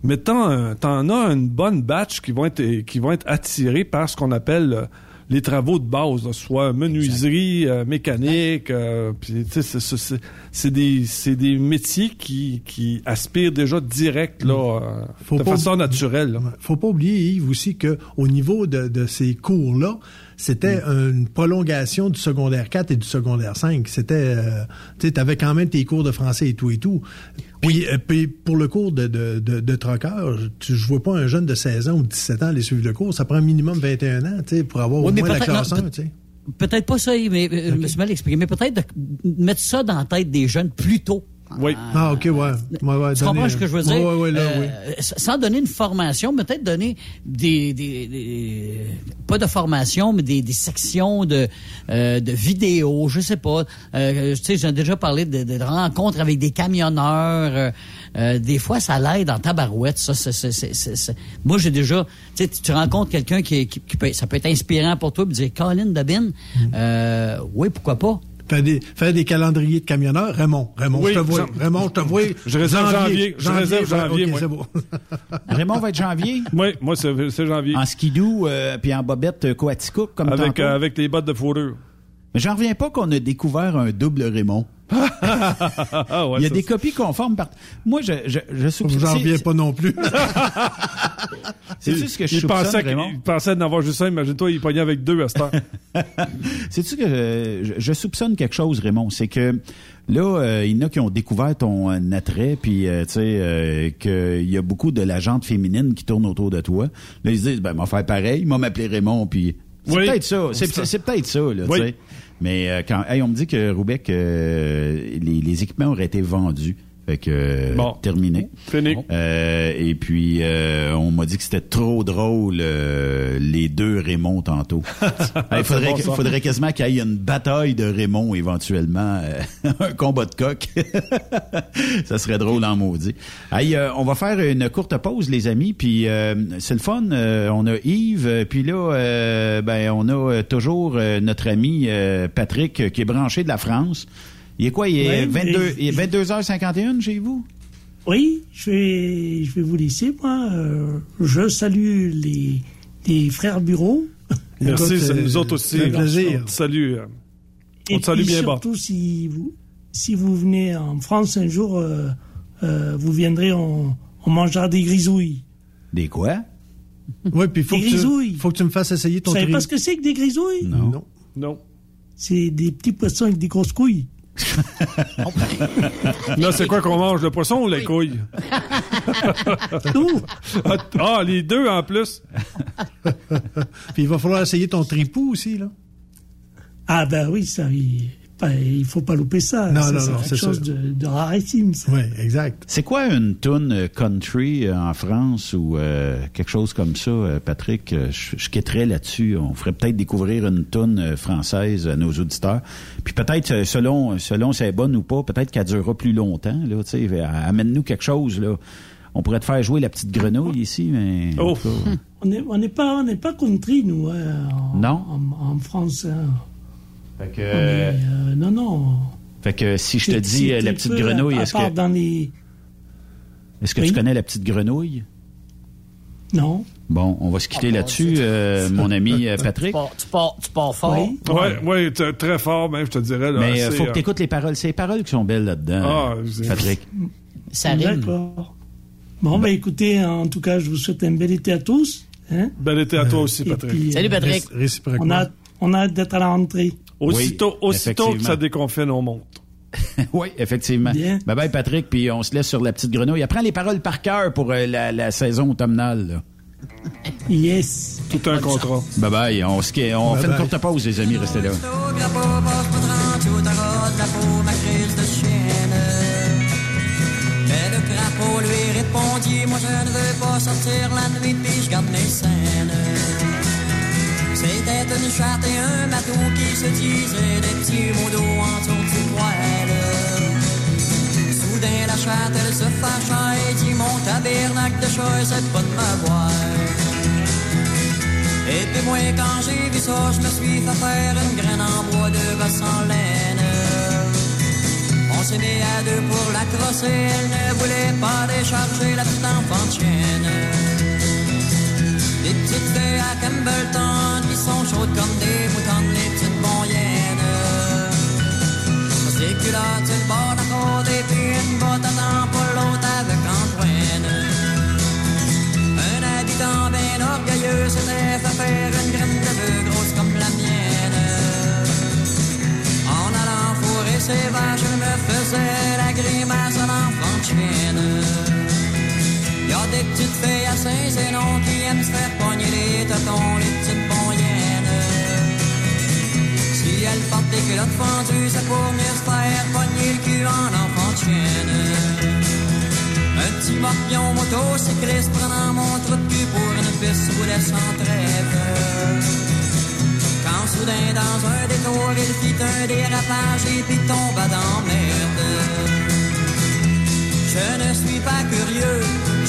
mais t'en, t'en as une bonne batch qui vont être, qui vont être attirés par ce qu'on appelle euh, les travaux de base, là, soit menuiserie, euh, mécanique, euh, c'est- des, c'est des métiers qui, qui aspirent déjà direct là, euh, Faut de façon naturelle. là. faut pas oublier, Yves, aussi que au niveau de, de ces cours-là, c'était une prolongation du secondaire 4 et du secondaire 5. C'était, euh, tu sais, t'avais quand même tes cours de français et tout et tout. Puis, euh, puis pour le cours de, de, de, de troqueur, tu- je vois pas un jeune de 16 ans ou 17 ans aller suivre le cours. Ça prend minimum 21 ans, tu sais, pour avoir Oui, au moins la classe non, 1, tu sais. Peut-être pas ça, mais euh, je me suis mal exprimé. Mais peut-être de mettre ça dans la tête des jeunes plus tôt. Oui. Ah, OK, ouais. ouais, ouais Tu donner- comprends ce que je veux dire? Ouais, ouais, ouais, là, Euh, oui. Sans donner une formation, mais peut-être donner des, des, des- pas de formation, mais des, des sections de, euh, de vidéos, je sais pas. Euh, tu sais, j'ai déjà parlé de, de rencontres avec des camionneurs. euh, euh, des fois, ça l'aide en tabarouette. Ça, c'est- c'est- c'est- c'est- c'est- Moi, j'ai déjà, tu sais, tu rencontres quelqu'un qui, qui, qui peut, ça peut être inspirant pour toi, puis dire, Colin Dabin, Mm. euh, oui, pourquoi pas? Faire des, faire des calendriers de camionneurs. Raymond, Raymond, Oui, je te vois. Jean- Raymond, je te vois. Je réserve janvier. Je réserve ben, janvier, beau. Raymond va être janvier? Oui, moi, c'est janvier. En skidoo, euh, puis en bobette euh, Coaticook, comme Avec, tantôt? euh, avec les bottes de fourrure. Mais j'en reviens pas qu'on a découvert un double Raymond. Ah, ouais, Il y a ça, des copies conformes par... Moi, je, je, je soupçonne... J'en c'est- reviens pas non plus. C'est-tu ce que je il soupçonne, pensait, Raymond? qu'il- il pensait d'en avoir juste un. Imagine-toi, il pognait avec deux à cette heure. C'est-tu que euh, je, je soupçonne quelque chose, Raymond? C'est que là, euh, il y en a qui ont découvert ton euh, attrait, puis euh, tu sais, euh, qu'il y a beaucoup de la jante féminine qui tourne autour de toi. Là, ils se disent, ben, m'a faire pareil, m'a m'appeler Raymond, puis c'est Oui. peut-être ça. C'est, c'est- c'est peut-être ça, là, Oui. Mais euh, quand, hey, on me dit que Roubec, euh, les équipements auraient été vendus. Fait que euh, Bon. terminé. Fini. Euh, et puis euh, on m'a dit que c'était trop drôle euh, les deux Raymond tantôt. Il faudrait, bon, quasiment qu'il y ait une bataille de Raymond éventuellement, euh, un combat de coq. ça serait drôle en maudit. Hey, euh, on va faire une courte pause les amis, puis euh, c'est le fun. euh, on a Yves, puis là, euh, ben on a toujours notre ami euh, Patrick qui est branché de la France. Il est quoi? Il est, Ouais, 22, mais- il est 22h51 chez vous? Oui, je vais, je vais vous laisser, moi. Euh, je salue les, les frères Bureau. Merci, Écoute, c'est euh, nous autres aussi. un plaisir. On te salue. euh, On te salue bien bas. surtout, si vous, si vous venez en France un jour, euh, euh, vous viendrez, on, on mangera des grisouilles. Des quoi? Oui, puis il faut, Des que tu- grisouilles. faut que tu me fasses essayer ton Vous savez tri- pas ce que c'est que des grisouilles? Non. Non. Non. C'est des petits poissons avec des grosses couilles. Là, c'est quoi qu'on mange, le poisson ou les couilles? Tout. Ah, ah, les deux en plus. Puis il va falloir essayer ton tripou aussi, là. Ah ben oui, ça, il, pas- il faut pas louper ça. Non, Ça, non, quelque c'est chose de, de rarissime. ça. Oui, exact. C'est quoi une tune euh, country euh, en France ou euh, quelque chose comme ça, euh, Patrick? Je, je quitterais là-dessus. On ferait peut-être découvrir une tune française à nos auditeurs. Puis peut-être, selon selon si elle est bonne ou pas, peut-être qu'elle durera plus longtemps. Là, tu sais, amène-nous quelque chose. là. On pourrait te faire jouer la petite grenouille ici, mais... Oh. On n'est on pas, on n'est pas country, nous, hein, en, Non? en, en France. hein. Fait que, On euh, euh, non, non. Fait que si je te dis euh, la petite grenouille, est-ce que... dans les... Est-ce que tu connais la petite grenouille? Non. Bon, on va se quitter là-dessus, euh, mon ami Patrick. Tu pars, tu pars, fort. Oui, ouais, très fort, même, je te dirais. Là, Mais il faut que tu écoutes les paroles. C'est les paroles qui sont belles là-dedans, Ah, Patrick. Ça rime. D'accord. Bon, ben écoutez, en tout cas, je vous souhaite un bel été à tous. Hein? Bel été à toi aussi, Patrick. puis, Salut, Patrick. Réciproquement. On a, on a hâte d'être à la rentrée. Aussitôt, Oui, aussitôt que ça déconfine, on monte. oui, effectivement. Bien. Bye bye, Patrick, puis on se laisse sur la petite grenouille. Apprends les paroles par cœur pour euh, la, la saison automnale. là. Yes. Tout un contrat. Bye bye. On, se- on Bye fait une bye. courte pause, les amis. Restez là. Mais le crapaud lui répondit, moi je ne veux pas sortir la nuit, puis je garde mes scènes. C'était une charte et un matou qui se disaient des petits mots d'eau autour du poêle. Soudain la chatte elle se fâcha et dit mon tabernacle de chat c'est pas de me voir. Et puis moi quand j'ai vu ça je me suis fait faire une graine en bois de gosse en laine. On s'est mis à deux pour la crosser, elle ne voulait pas décharger la petite enfant chienne. Les petites filles à Campbellton qui sont chaudes comme des moutons, les petites. Des culottes sur le bord côte et puis une botte à pour l'autre avec Antoine. Un habitant bien orgueilleux s'était fait faire une graine de bœuf grosse comme la mienne. En allant fourrer ses vaches, elle me faisait la grimace à l'enfant de chienne. Y a des petites filles à Saint-Zénon qui aiment se faire pogner les tatons, les petites bonyennes. Si elles portent des culottes fendues, c'est pour mieux se faire pogner le cul en enfant de chienne. Un petit morpion motocycliste prenant mon trou de cul pour une piste roulait sans trêve. Quand soudain dans un détour il fit un dérapage et puis tomba dans merde. Je ne suis pas curieux,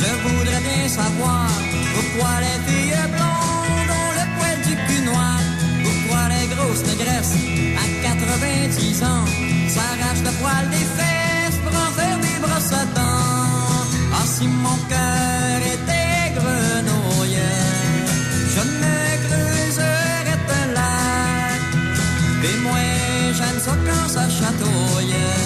je voudrais bien savoir pourquoi les filles blondes ont le poil du cul noir, pourquoi les grosses négresses à 90 ans s'arrachent le poil des fesses pour en faire des brosses à dents. Ah, si mon cœur était grenouille, je me creuserais un lac. Et moi, j'aime ça quand ça chatouille.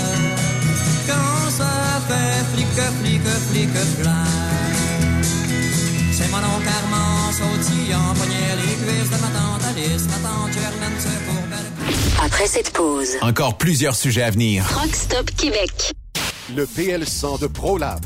C'est mon oncle Armand sautillant, pognait les cuisses de ma tante Alice, ma tante Germaine se courbait Après cette pause, Encore plusieurs sujets à venir. Rockstop Québec. Le PL100 de ProLab.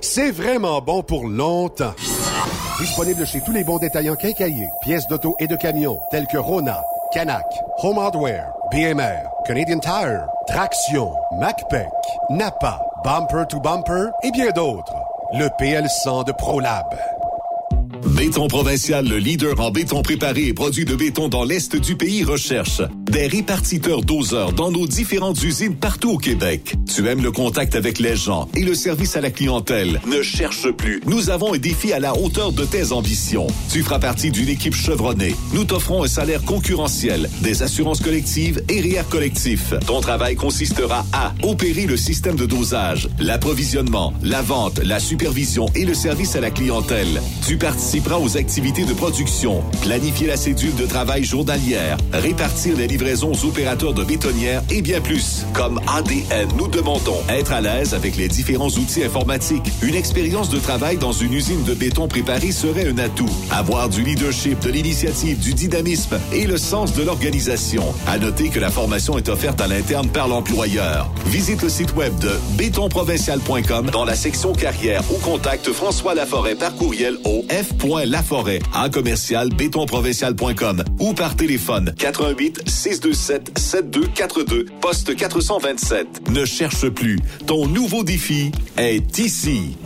c'est vraiment bon pour longtemps. Disponible chez tous les bons détaillants quincailliers, pièces d'auto et de camions, tels que Rona, Canac, Home Hardware, BMR, Canadian Tire, Traction, MacPac, Napa, Bumper to Bumper et bien d'autres. Le PL100 de ProLab. Béton Provincial, le leader en béton préparé et produit de béton dans l'Est du pays, recherche des répartiteurs doseurs dans nos différentes usines partout au Québec. Tu aimes le contact avec les gens et le service à la clientèle. Ne cherche plus. Nous avons un défi à la hauteur de tes ambitions. Tu feras partie d'une équipe chevronnée. Nous t'offrons un salaire concurrentiel, des assurances collectives et REER collectif. Ton travail consistera à opérer le système de dosage, l'approvisionnement, la vente, la supervision et le service à la clientèle. Tu participera aux activités de production, planifier la cédule de travail journalière, répartir les livraisons aux opérateurs de bétonnières et bien plus. Comme ADN, nous demandons être à l'aise avec les différents outils informatiques. Une expérience de travail dans une usine de béton préparée serait un atout. Avoir du leadership, de l'initiative, du dynamisme et le sens de l'organisation. À noter que la formation est offerte à l'interne par l'employeur. Visite le site web de bétonprovincial.com dans la section carrière ou contacte François Laforêt par courriel au f.laforêt en commercial bétonprovincial.com ou par téléphone 88 6 627-7242, poste 427. Ne cherche plus. Ton nouveau défi est ici.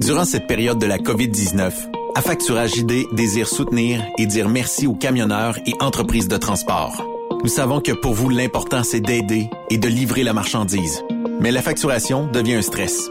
Durant cette période de la COVID-19, Affacturage ID désire soutenir et dire merci aux camionneurs et entreprises de transport. Nous savons que pour vous, l'important, c'est d'aider et de livrer la marchandise. Mais la facturation devient un stress.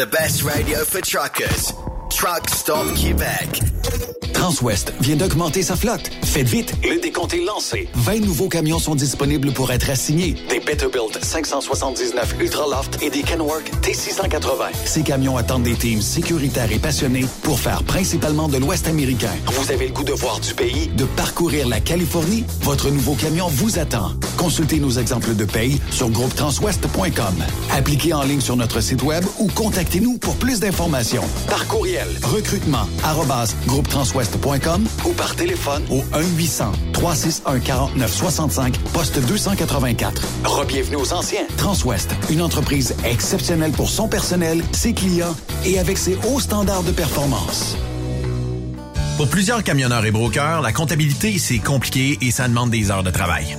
The best radio for truckers. Truck Stop Québec. Transwest vient d'augmenter sa flotte. Faites vite, le décompte est lancé. 20 nouveaux camions sont disponibles pour être assignés. Des Peterbilt 579 Ultraloft et des Kenworth T680. Ces camions attendent des teams sécuritaires et passionnés pour faire principalement de l'Ouest américain. Vous avez le goût de voir du pays, de parcourir la Californie? Votre nouveau camion vous attend. Consultez nos exemples de paye sur groupetranswest.com. Appliquez en ligne sur notre site web ou contactez-nous pour plus d'informations. Par courriel, recrutement, arrobas, groupetranswest.com ou par téléphone au 1-800-361-4965, poste 284. Rebienvenue aux anciens. Transwest, une entreprise exceptionnelle pour son personnel, ses clients et avec ses hauts standards de performance. Pour plusieurs camionneurs et brokers, la comptabilité, c'est compliqué et ça demande des heures de travail.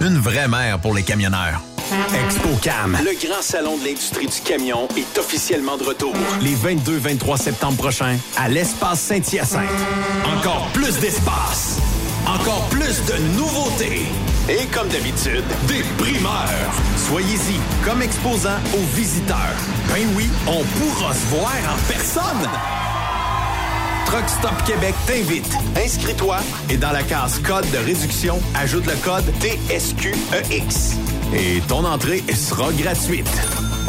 Une vraie mère pour les camionneurs. ExpoCam, le grand salon de l'industrie du camion, est officiellement de retour. Les 22-23 septembre prochains, à l'espace Saint-Hyacinthe. Encore plus d'espace. Encore plus de nouveautés. Et comme d'habitude, des primeurs. Soyez-y comme exposant aux visiteurs. Ben oui, on pourra se voir en personne. Truck Stop Québec t'invite. Inscris-toi et dans la case code de réduction, ajoute le code TSQEX. Et ton entrée sera gratuite.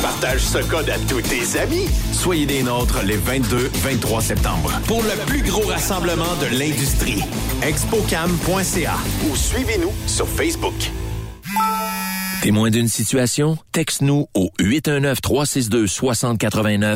Partage ce code à tous tes amis. Soyez des nôtres les 22-23 septembre pour le plus gros rassemblement de l'industrie. Expocam.ca ou suivez-nous sur Facebook. Témoin d'une situation? Texte-nous au 819-362-6089,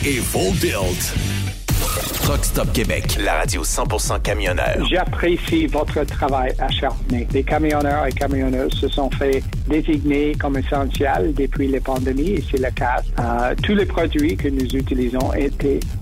et Full Tilt. Truck Stop Québec, la radio 100% camionneur. J'apprécie votre travail acharné. Les camionneurs et camionneuses se sont fait désigner comme essentiels depuis les pandémies et c'est le cas. Euh, tous les produits que nous utilisons ont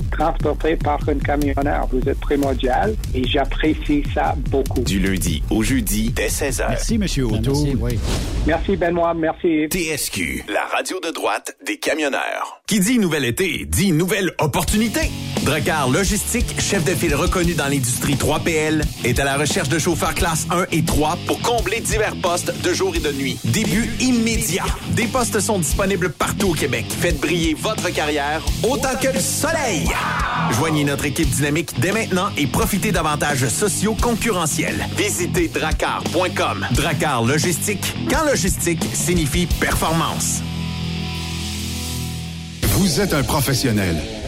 été transportés par un camionneur. Vous êtes primordial et j'apprécie ça beaucoup. Du lundi au jeudi dès 16h. Merci, Monsieur Auto. Merci, oui. Merci, Benoît. Merci. TSQ, la radio de droite des camionneurs. Qui dit nouvel été, dit nouvelle opportunité. Dracar Logistique, chef de file reconnu dans l'industrie 3PL, est à la recherche de chauffeurs classe 1 et 3 pour combler divers postes de jour et de nuit. Début immédiat. Des postes sont disponibles partout au Québec. Faites briller votre carrière autant que le soleil. Joignez notre équipe dynamique dès maintenant et profitez d'avantages sociaux concurrentiels. Visitez dracar.com. Dracar Logistique, quand logistique signifie performance. Vous êtes un professionnel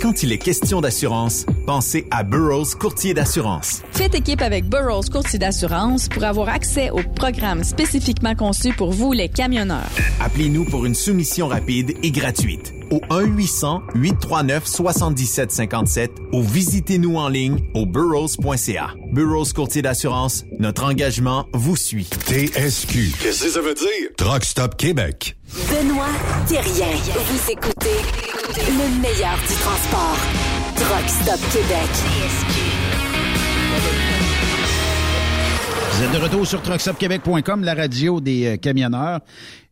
Quand il est question d'assurance, pensez à Burroughs Courtier d'assurance. Faites équipe avec Burroughs Courtier d'assurance pour avoir accès aux programmes spécifiquement conçus pour vous, les camionneurs. Appelez-nous pour une soumission rapide et gratuite au 1-800-839-7757 ou visitez-nous en ligne au burrows.ca. Burrows Courtier d'assurance, notre engagement vous suit. TSQ. Qu'est-ce que ça veut dire? Truck Stop Québec. Benoît Thérien. Vous écoutez le meilleur du transport. Truck Stop Québec. Vous êtes de retour sur truckstopquebec.com, la radio des euh, camionneurs.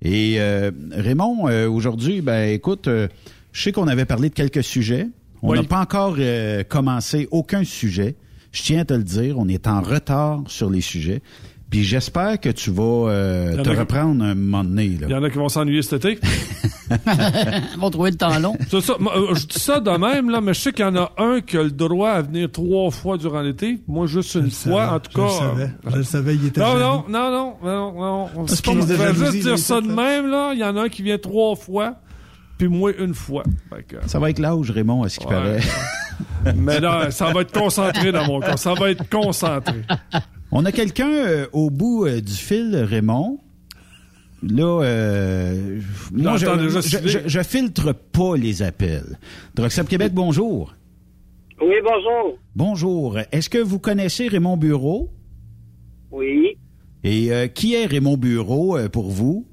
Et euh, Raymond, euh, aujourd'hui, ben écoute, je sais qu'on avait parlé de quelques sujets. On n'a pas encore commencé aucun sujet. Je tiens à te le dire, on est en retard sur les sujets. Puis j'espère que tu vas euh, te reprendre un moment donné. Il y en a qui vont s'ennuyer cet été. Ils vont trouver le temps long. Ça, euh, je dis ça de même, là, mais je sais qu'il y en a un qui a le droit à venir trois fois durant l'été. Moi, juste une fois, en tout cas. Je le savais. Je le savais, il était Non, non, non, non, non, non. On va juste dire ça de même, là. Il y en a un qui vient trois fois, puis moi, une fois. Ça va être l'âge, Raymond, à ce qui paraît. mais là, ça va être concentré dans mon cas. Ça va être concentré. On a quelqu'un euh, au bout euh, du fil, Raymond. Là, euh, moi, je, filtre pas les appels. Droxap Québec, bonjour. Oui, bonjour. Bonjour. Est-ce que vous connaissez Raymond Bureau? Oui. Et qui est Raymond Bureau pour vous?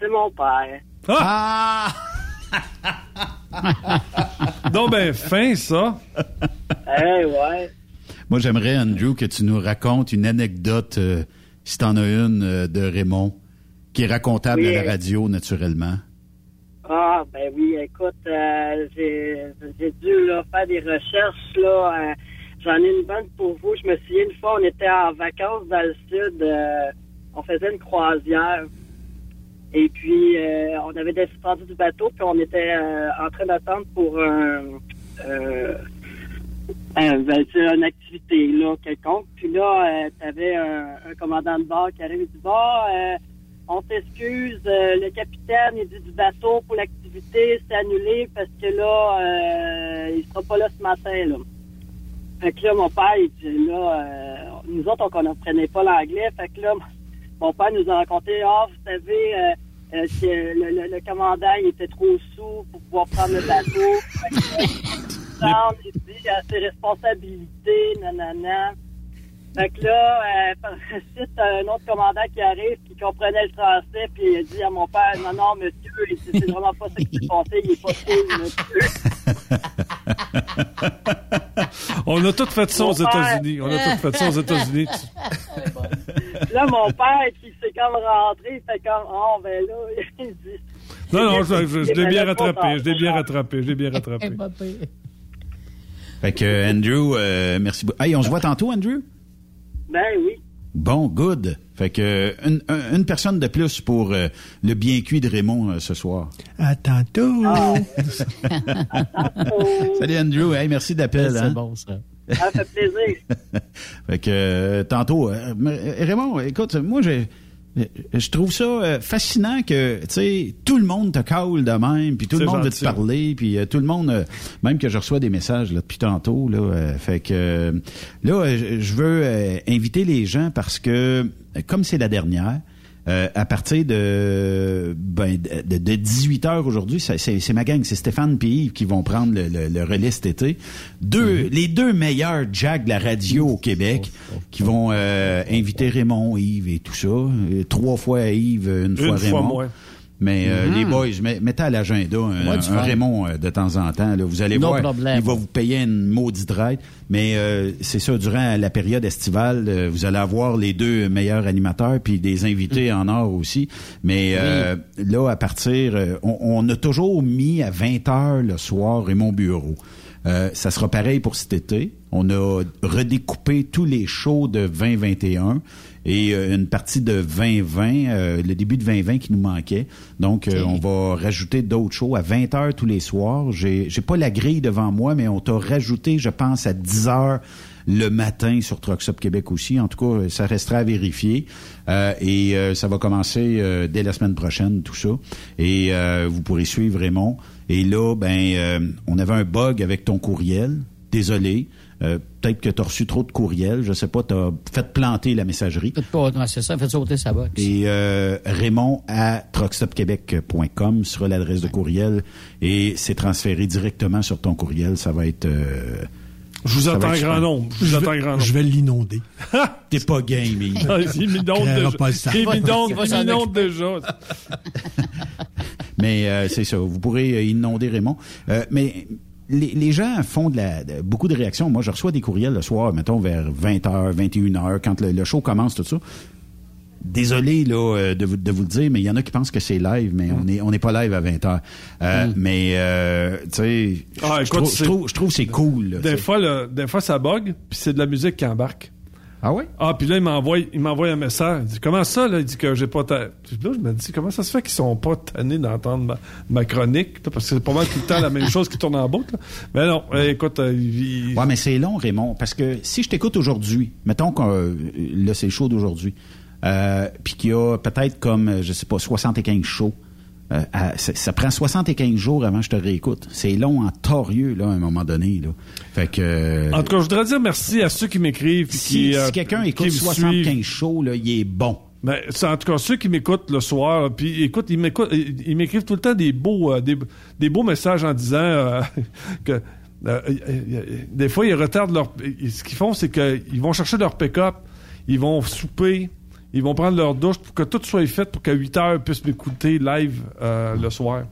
C'est mon père. Ah! Donc, ben, fin, ça. Eh, ouais. Moi, j'aimerais, Andrew, que tu nous racontes une anecdote, euh, si tu en as une, euh, de Raymond, qui est racontable à la radio, naturellement. Ah, ben oui, écoute, euh, j'ai dû faire des recherches. là. J'en ai une bonne pour vous. Je me souviens, une fois, on était en vacances dans le sud. on faisait une croisière. Et puis, on avait descendu du bateau, puis on était en train d'attendre pour un euh, ben, c'est une activité là quelconque. Puis là, euh, tu avais un, commandant de bord qui arrive et dit euh, on s'excuse, le capitaine il dit du bateau pour l'activité, c'est annulé parce que là, il sera pas là ce matin. Là. Fait que là, mon père, il dit là, nous autres, on comprenait pas l'anglais. Fait que là, mon père nous a raconté Ah, vous savez, le, le, commandant il était trop sous pour pouvoir prendre le bateau. il dit à ses responsabilités, nanana. Fait que là, euh, suite, un autre commandant qui arrive, qui comprenait le français, puis il a dit à mon père, non, non, monsieur, c'est vraiment pas ça qui s'est passé, il est pas cool, monsieur. On a tout fait ça aux États-Unis. On a tout fait ça aux États-Unis. là, mon père, qui s'est comme rentré, il fait comme, oh, ben là, il dit. Non, non, je, je, je l'ai bien rattrapé, je l'ai bien rattrapé, je l'ai bien rattrapé. Fait que Andrew, euh, merci beaucoup. Hey, on se voit tantôt, Andrew? Ben oui. Bon, good. Fait que une, une personne de plus pour euh, le bien cuit de Raymond euh, ce soir. À tantôt. Salut Andrew, hey, merci d'appel. C'est hein? bon ça. Ça fait plaisir. fait que tantôt, Raymond, écoute, moi j'ai Je trouve ça euh, fascinant que, tu sais, tout le monde te call de même, puis tout le monde veut te parler, puis euh, tout le monde, euh, même que je reçois des messages là depuis tantôt, là, fait que là, je veux inviter les gens parce que, comme c'est la dernière, euh, à partir de, ben, de, de 18 heures aujourd'hui, c'est ma gang, c'est Stéphane et Yves qui vont prendre le, le, relais cet été. Deux, mhm. Les deux meilleurs jacks de la radio au Québec qui vont euh, inviter Raymond, Yves et tout ça. Euh, trois fois Yves, une, fois Raymond. Mais euh, les mhm. boys, mettez à l'agenda un, Raymond euh, de temps en temps. Là, vous allez voir, il va vous payer une maudite ride. Mais euh, c'est ça, durant la période estivale, vous allez avoir les deux meilleurs animateurs puis des invités mhm. en or aussi. Mais là, à partir, on, on, a toujours mis à 20 heures le soir Raymond Bureau. ça sera pareil pour cet été. On a redécoupé tous les shows de 2021 et euh, une partie de 2020, euh, le début de 2020 qui nous manquait. Donc, euh, on va rajouter d'autres shows à 20 heures tous les soirs. J'ai, j'ai pas la grille devant moi, mais on t'a rajouté, je pense, à 10 heures le matin sur Trucks Québec aussi. En tout cas, ça restera à vérifier. et ça va commencer dès la semaine prochaine, tout ça. Et vous pourrez suivre Raymond. Et là, ben, on avait un bug avec ton courriel. Désolé. Euh, peut-être que tu as reçu trop de courriels, je sais pas, tu as fait planter la messagerie. c'est ça, fait sauter sa box. Et euh, Raymond à truckstopquebec.com sera l'adresse de courriel et c'est transféré directement sur ton courriel. Ça va être... Euh, je vous attends grand nombre. Je vous attends grand nombre. Je vais l'inonder. T'es pas game, il m'inonde déjà. Il m'inonde déjà. mais c'est ça. Vous pourrez inonder Raymond. mais les, gens font de, la, beaucoup de réactions. Moi, je reçois des courriels le soir, mettons vers 20h, 21h, quand le, show commence, tout ça. Désolé là euh, de vous, de vous le dire, mais il y en a qui pensent que c'est live, mais on n'est on est pas live à 20h. Euh, mm. Mais euh, tu sais, ah, je, trouve, je trouve c'est cool. des fois, des fois ça bug, puis c'est de la musique qui embarque. Ah oui? Ah, puis là, il m'envoie, il m'envoie un message. Il dit, comment ça, là? Il dit que j'ai pas ta... Là, je me dis, comment ça se fait qu'ils sont pas tannés d'entendre ma, chronique? Parce que c'est pas mal tout le temps la même chose qui tourne en boucle. Mais non, eh, écoute, euh, il... Ouais, mais c'est long, Raymond. Parce que si je t'écoute aujourd'hui, mettons que euh, là, c'est chaud d'aujourd'hui, euh, puis qu'il y a peut-être comme, je sais pas, 75 shows. Euh, ça, prend 75 jours avant que je te réécoute. C'est long en torieux, là, à un moment donné. Là. Fait que, euh, en tout cas, je voudrais dire merci à ceux qui m'écrivent. Si, si quelqu'un écoute 75 shows, là, il est bon. Ben, en tout cas, ceux qui m'écoutent le soir, puis écoute, ils m'écoutent, ils m'écrivent tout le temps des beaux, euh, des, beaux messages en disant que des fois ils retardent leur. Ce qu'ils font, c'est qu'ils vont chercher leur pick-up, ils vont souper, ils vont prendre leur douche pour que tout soit fait pour qu'à 8 heures, ils puissent m'écouter live euh, le soir.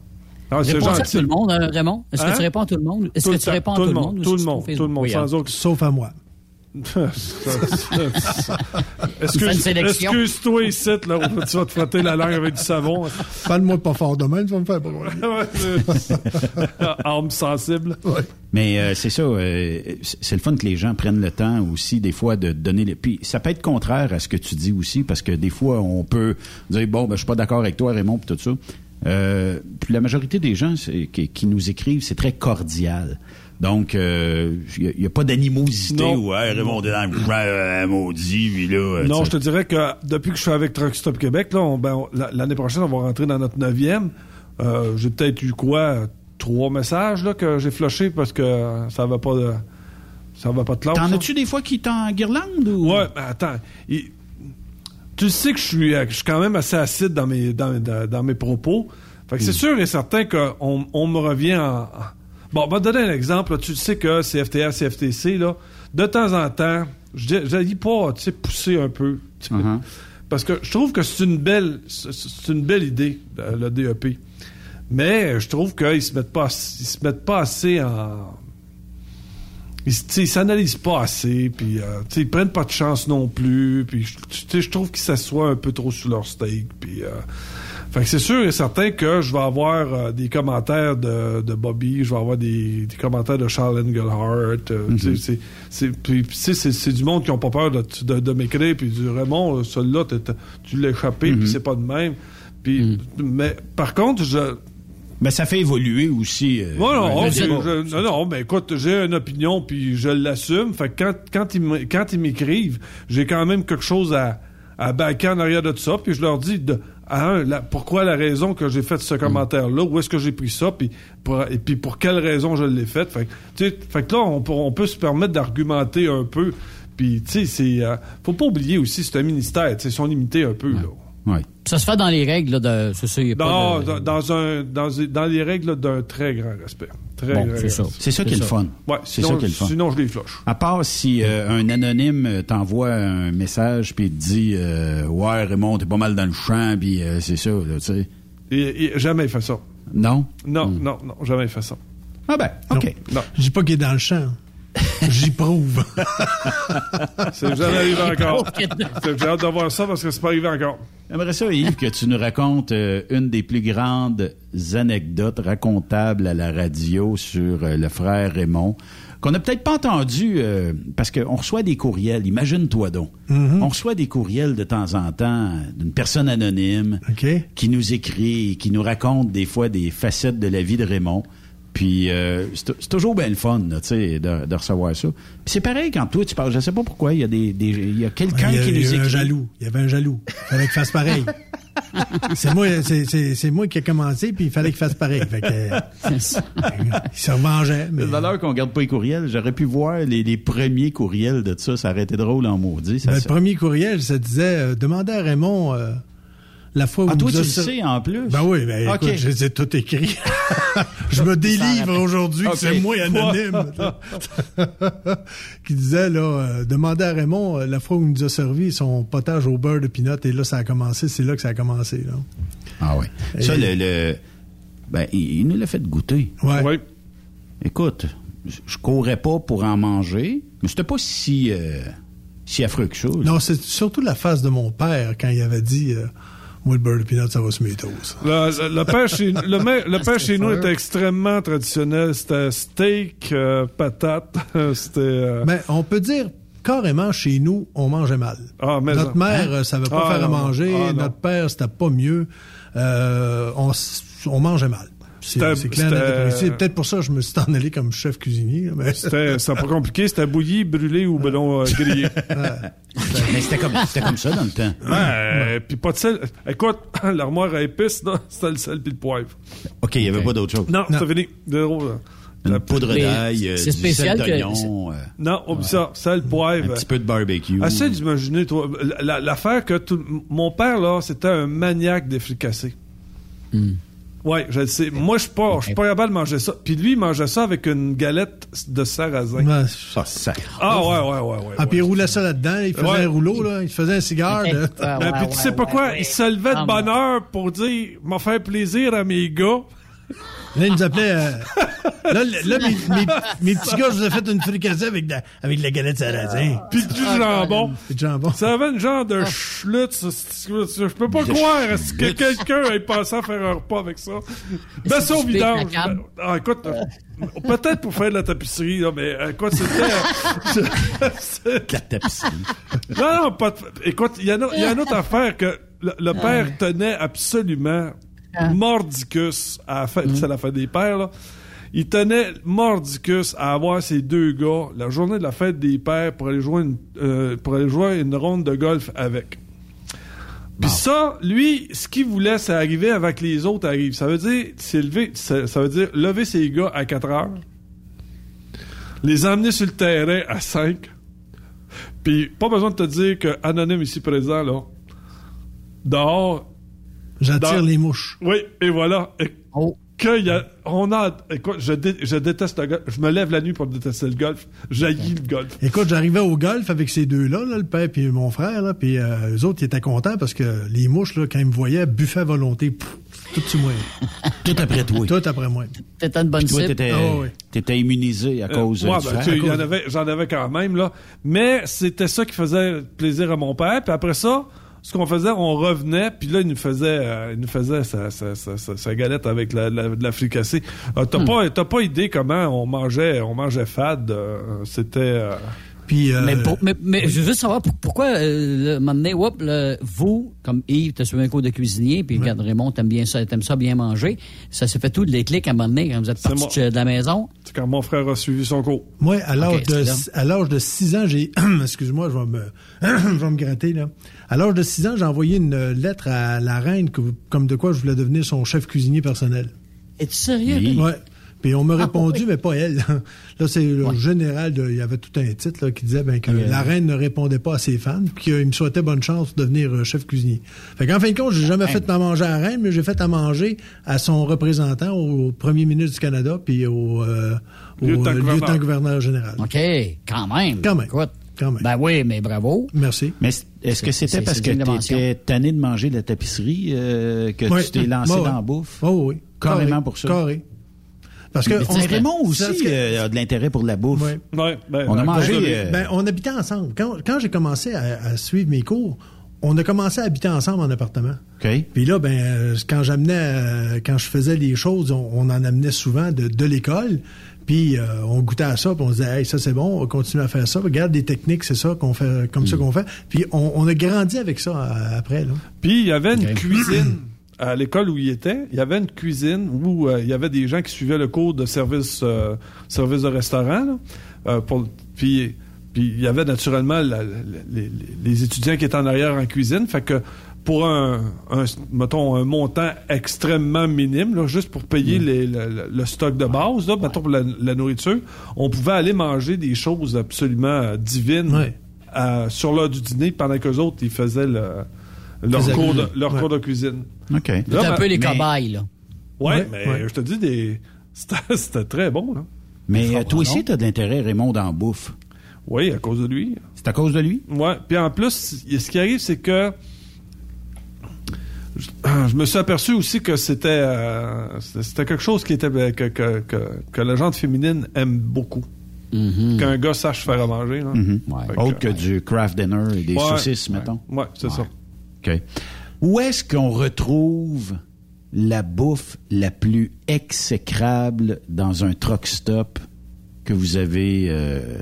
Ah, c'est gentil. à tout le monde, hein, Raymond? Est-ce que tu hein? réponds à tout le monde? Est-ce que tu réponds à tout le monde? Tout le monde, tout le monde, sans aucun... Sauf à moi. Excuse-toi ici, là, où tu vas te frotter la langue avec du savon? Parle-moi pas fort demain, tu vas me faire Arme sensible. Mais euh, c'est ça, euh, c'est le fun que les gens prennent le temps aussi, des fois, de donner les... Puis ça peut être contraire à ce que tu dis aussi, parce que des fois, on peut dire, bon, ben, je suis pas d'accord avec toi, Raymond, puis tout ça. Euh, puis la majorité des gens qui, qui nous écrivent, c'est très cordial. Donc, il euh, n'y a, pas d'animosité ou hey, Raymond euh, maudit, puis là. Euh, non, je te dirais que depuis que je suis avec Truck Stop Québec, là, ben, l'année prochaine, on va rentrer dans notre neuvième. Euh, j'ai peut-être eu quoi trois messages là que j'ai flushés parce que ça va pas de ça va pas de classe. T'en as-tu des fois qui guirlande ou? Ouais, ben, attends. tu sais que je suis je suis quand même assez acide dans mes dans, dans, mes propos. Fait que c'est sûr et certain qu'on on me revient en Bon, on va te donner un exemple. Tu sais que CFTR, CFTC, là, de temps en temps, je dis pas, tu sais, pousser un peu. Uh-huh. Parce que je trouve que c'est une belle c'est une belle idée, le DEP. Mais je trouve qu'ils se mettent pas ils se mettent pas assez en ils, ils s'analysent pas assez, puis euh, ils prennent pas de chance non plus, puis je trouve qu'ils s'assoient un peu trop sur leur steak, puis euh, fait que c'est sûr et certain que je vais avoir euh, des commentaires de, de, Bobby, je vais avoir des, des commentaires de Charles Engelhardt. Euh, mm-hmm. C'est du monde qui n'ont pas peur de, de, de m'écrire, puis du Raymond, euh, celui-là, tu l'as échappé, puis mm-hmm. c'est pas de même. Puis, mm. Mais par contre, je, mais ça fait évoluer aussi. Euh, non, non, non, mais écoute, j'ai une opinion puis je l'assume. Fait que quand, quand ils m'écrivent, j'ai quand même quelque chose à, à baquer en arrière de tout ça, puis je leur dis de, à un, pourquoi la raison que j'ai fait ce commentaire-là, où est-ce que j'ai pris ça, puis pour, et puis pour quelle raison je l'ai fait? Fait, fait que là, on, on peut se permettre d'argumenter un peu. Puis, tu sais, c'est. Euh, faut pas oublier aussi, c'est un ministère, tu sais, ils sont limités un peu, là. Ouais. Ça se fait dans les règles là, de. C'est dans, de... dans, un, dans, dans les règles d'un très grand respect. Très bon, c'est ça. C'est ça qui est le fun. Ouais, c'est ça qui est le fun. Sinon, je les flush. À part si euh, un anonyme t'envoie un message puis te dit euh, Ouais, Raymond, t'es pas mal dans le champ, puis euh, c'est ça, tu sais. Jamais fait ça. Non? Non, hmm. non, non, jamais fait ça. Ah ben, OK. Non. Je dis pas qu'il est dans le champ. J'y prouve. c'est jamais arrivé encore. J'ai hâte de voir ça parce que c'est pas arrivé encore. J'aimerais ça, Yves, que tu nous racontes euh, une des plus grandes anecdotes racontables à la radio sur euh, le frère Raymond, qu'on n'a peut-être pas entendu euh, parce qu'on reçoit des courriels. Imagine-toi donc. Mm-hmm. On reçoit des courriels de temps en temps d'une personne anonyme qui nous écrit, qui nous raconte des fois des facettes de la vie de Raymond. Puis euh, c'est toujours bien le fun, tu sais, de, de, recevoir ça. Puis c'est pareil quand toi tu parles, je sais pas pourquoi, il y a des, des il y a quelqu'un qui nous écrit. Il y avait un jaloux, il y avait un jaloux. Il fallait qu'il fasse pareil. c'est moi, c'est moi qui ai commencé, puis il fallait qu'il fasse pareil. Fait que, il se remangeait. Mais... C'est valeur qu'on garde pas les courriels. J'aurais pu voir les, les, premiers courriels de ça. Ça aurait été drôle en maudit. Ça, ben, le premier courriel, ça disait euh, demandez à Raymond. La fois où ah, toi, tu le sais en plus? Ben oui, ben écoute, je les ai tout écrits. je me délivre aujourd'hui que c'est moi anonyme. qui disait, là, euh, demandez à Raymond, euh, la fois où il nous a servi son potage au beurre de pinot, et là, ça a commencé, c'est là que ça a commencé, là. Ah oui. Ça, le, le, Ben, il, nous l'a fait goûter. Ouais. Écoute, je courais pas pour en manger, mais c'était pas si... Euh, si affreux que ça. Non, c'est surtout la face de mon père quand il avait dit moi, le beurre de peanut, ça va se mettre Le, le, pain chez, le, pain chez nous était extrêmement traditionnel. C'était steak, euh, patate. C'était. Euh, Mais on peut dire carrément chez nous, on mangeait mal. Ah, mais Notre mère, hein? ça veut pas ah, faire à manger. Ah, Notre père, c'était pas mieux. Euh, on, on mangeait mal. C'est clair. C'est peut-être pour ça que je me suis en allé comme chef cuisinier. Mais... C'était pas compliqué. C'était bouilli, brûlé ou ballon euh, grillé. mais c'était comme, comme ça dans le temps. Ouais, Puis pas de sel. Écoute, l'armoire à épices, c'était le sel puis le poivre. OK, il n'y avait pas d'autre chose. Non, c'est fini. De Une poudre d'ail, euh, du spécial sel d'oignon. Euh, non, oublie ça. Sel, poivre. Un petit peu de barbecue. Essaye d'imaginer, toi, l'affaire que tout... Mon père, là, c'était un maniaque des fricassés. Mm. Oui, je le sais. Moi, je suis pas, je suis pas capable de manger ça. Puis lui, il mangeait ça avec une galette de sarrasin. Ouais, ça, ça. Ah, ouais, ouais, ouais, ouais. Ah, puis il roulait ça là-dedans. Il faisait un rouleau, là. Il faisait un cigare, là. Ben, puis tu sais pas quoi? Il se levait de bonne heure pour dire, m'a fait plaisir à mes gars. Là, il nous appelait. Euh, là, là mes, mes, mes, petits gars, je vous ai fait une fricassée avec de, avec de la galette sarrasin. Ah. Puis du jambon. Puis du jambon. Ça avait une genre de schlutz. Je peux pas croire que quelqu'un ait pensé à faire un repas avec ça. Ben, ça au vidange. Ah, écoute, peut-être pour faire de la tapisserie, là, mais écoute, c'était. la tapisserie. Non, non, pas. Écoute, il y, a, y a une autre affaire que le, le père tenait absolument ah. Mordicus à la fin, mm. c'est la fin des pères, là. Il tenait mordicus à avoir ces deux gars la journée de la fête des pères pour aller jouer une, euh, pour aller jouer une ronde de golf avec. Puis ça, lui, ce qu'il voulait, c'est arriver avec les autres arrivent. Ça veut dire, c'est lever, ça, veut dire lever ses gars à 4 heures, les emmener sur le terrain à 5, puis pas besoin de te dire que Anonyme ici présent, là, dehors, J'attire les mouches. Oui, et voilà. oh. Que y a, on a, écoute, je, je déteste le golf. Je me lève la nuit pour détester le golf. J'haïs le golf. Écoute, j'arrivais au golf avec ces deux-là, là, le père et mon frère, là, puis euh, eux autres, ils étaient contents parce que les mouches, là, quand ils me voyaient, buffaient à volonté. tout sur moi. tout après toi. Tout après moi. T'étais une bonne cible. T'étais, oh, oui. immunisé à euh, cause ouais, du ben, avais, j'en avais quand même, là. Mais c'était ça qui faisait plaisir à mon père. Puis après ça, ce qu'on faisait, on revenait, puis là, il nous faisait, euh, il nous faisait sa, sa, sa, sa, galette avec la, la, de la fricassée. Euh, t'as, hmm. pas, t'as pas idée comment on mangeait, on mangeait fade. Euh, c'était... Puis, euh, mais, pour, mais, mais, je veux savoir pourquoi, euh, whoop, le, vous, comme Yves, tu as suivi un cours de cuisinier, puis regarde, Raymond, t'aimes bien ça, t'aimes ça bien manger. Ça s'est fait tout de l'éclic à un moment donné, quand vous êtes parti de la maison. C'est quand mon frère a suivi son cours. Moi, à l'âge de, à l'âge de 6 ans, j'ai, excuse-moi, je vais me, je vais me gratter, là. À l'âge de 6 ans, j'ai envoyé une lettre à la reine, comme de quoi je voulais devenir son chef cuisinier personnel. Es-tu sérieux? Oui. Ouais. Puis on m'a ah, répondu, mais pas elle. Là, c'est le général, de, il y avait tout un titre là, qui disait ben, que la reine ne répondait pas à ses fans, puis qu'il me souhaitait bonne chance de devenir euh, chef cuisinier. Fait qu'en fin de compte, j'ai jamais fait à manger à la reine, mais j'ai fait à manger à son représentant, au premier ministre du Canada, puis au, euh, au lieutenant-gouverneur général. OK, quand même. Quand même. Quand même. Ben oui, mais bravo. Merci. Mais est-ce que c'était parce que tu étais tanné de manger de la tapisserie euh, que tu t'es lancé dans la bouffe? Oh oui. Carrément pour ça. Carré. Parce que on, Raymond aussi euh, a de l'intérêt pour de la bouffe. Ouais. Ben, on a mangé. Euh, ben, on habitait ensemble. Quand, quand j'ai commencé à, suivre mes cours, on a commencé à habiter ensemble en appartement. OK. Puis là, ben, euh, quand j'amenais, quand je faisais les choses, on, en amenait souvent de, de l'école. Puis on goûtait à ça, puis on se disait, hey, ça c'est bon, on va continuer à faire ça. Regarde des techniques, c'est ça qu'on fait, comme ça mm. qu'on fait. Puis on, on, a grandi avec ça après. Là. Puis il y avait une cuisine à l'école où il était, il y avait une cuisine où euh, il y avait des gens qui suivaient le cours de service, euh, service de restaurant. Euh, pour, puis, puis il y avait naturellement les, étudiants qui étaient en arrière en cuisine. Fait que pour un, mettons, un montant extrêmement minime, juste pour payer mm. le, stock de base, là, mettons pour la, nourriture, on pouvait aller manger des choses absolument divines sur l'heure du dîner pendant que les autres, ils faisaient leur, cours de, leur cours de cuisine. OK. C'est un peu les cobayes, là. Ouais, mais je te dis, des... c'était très bon, là. Mais euh, toi aussi, tu as de l'intérêt, Raymond, dans bouffe. Oui, à cause de lui. C'est à cause de lui? Oui. Puis en plus, ce qui arrive, c'est que je, me suis aperçu aussi que c'était euh, c'était quelque chose qui était que, que, que, la gente féminine aime beaucoup. Mm-hmm. Qu'un gars sache faire à manger. Là. Mm-hmm. Autre que, du craft dinner et des saucisses, mettons. Oui, c'est ça. Où est-ce qu'on retrouve la bouffe la plus exécrable dans un truck stop que vous avez euh,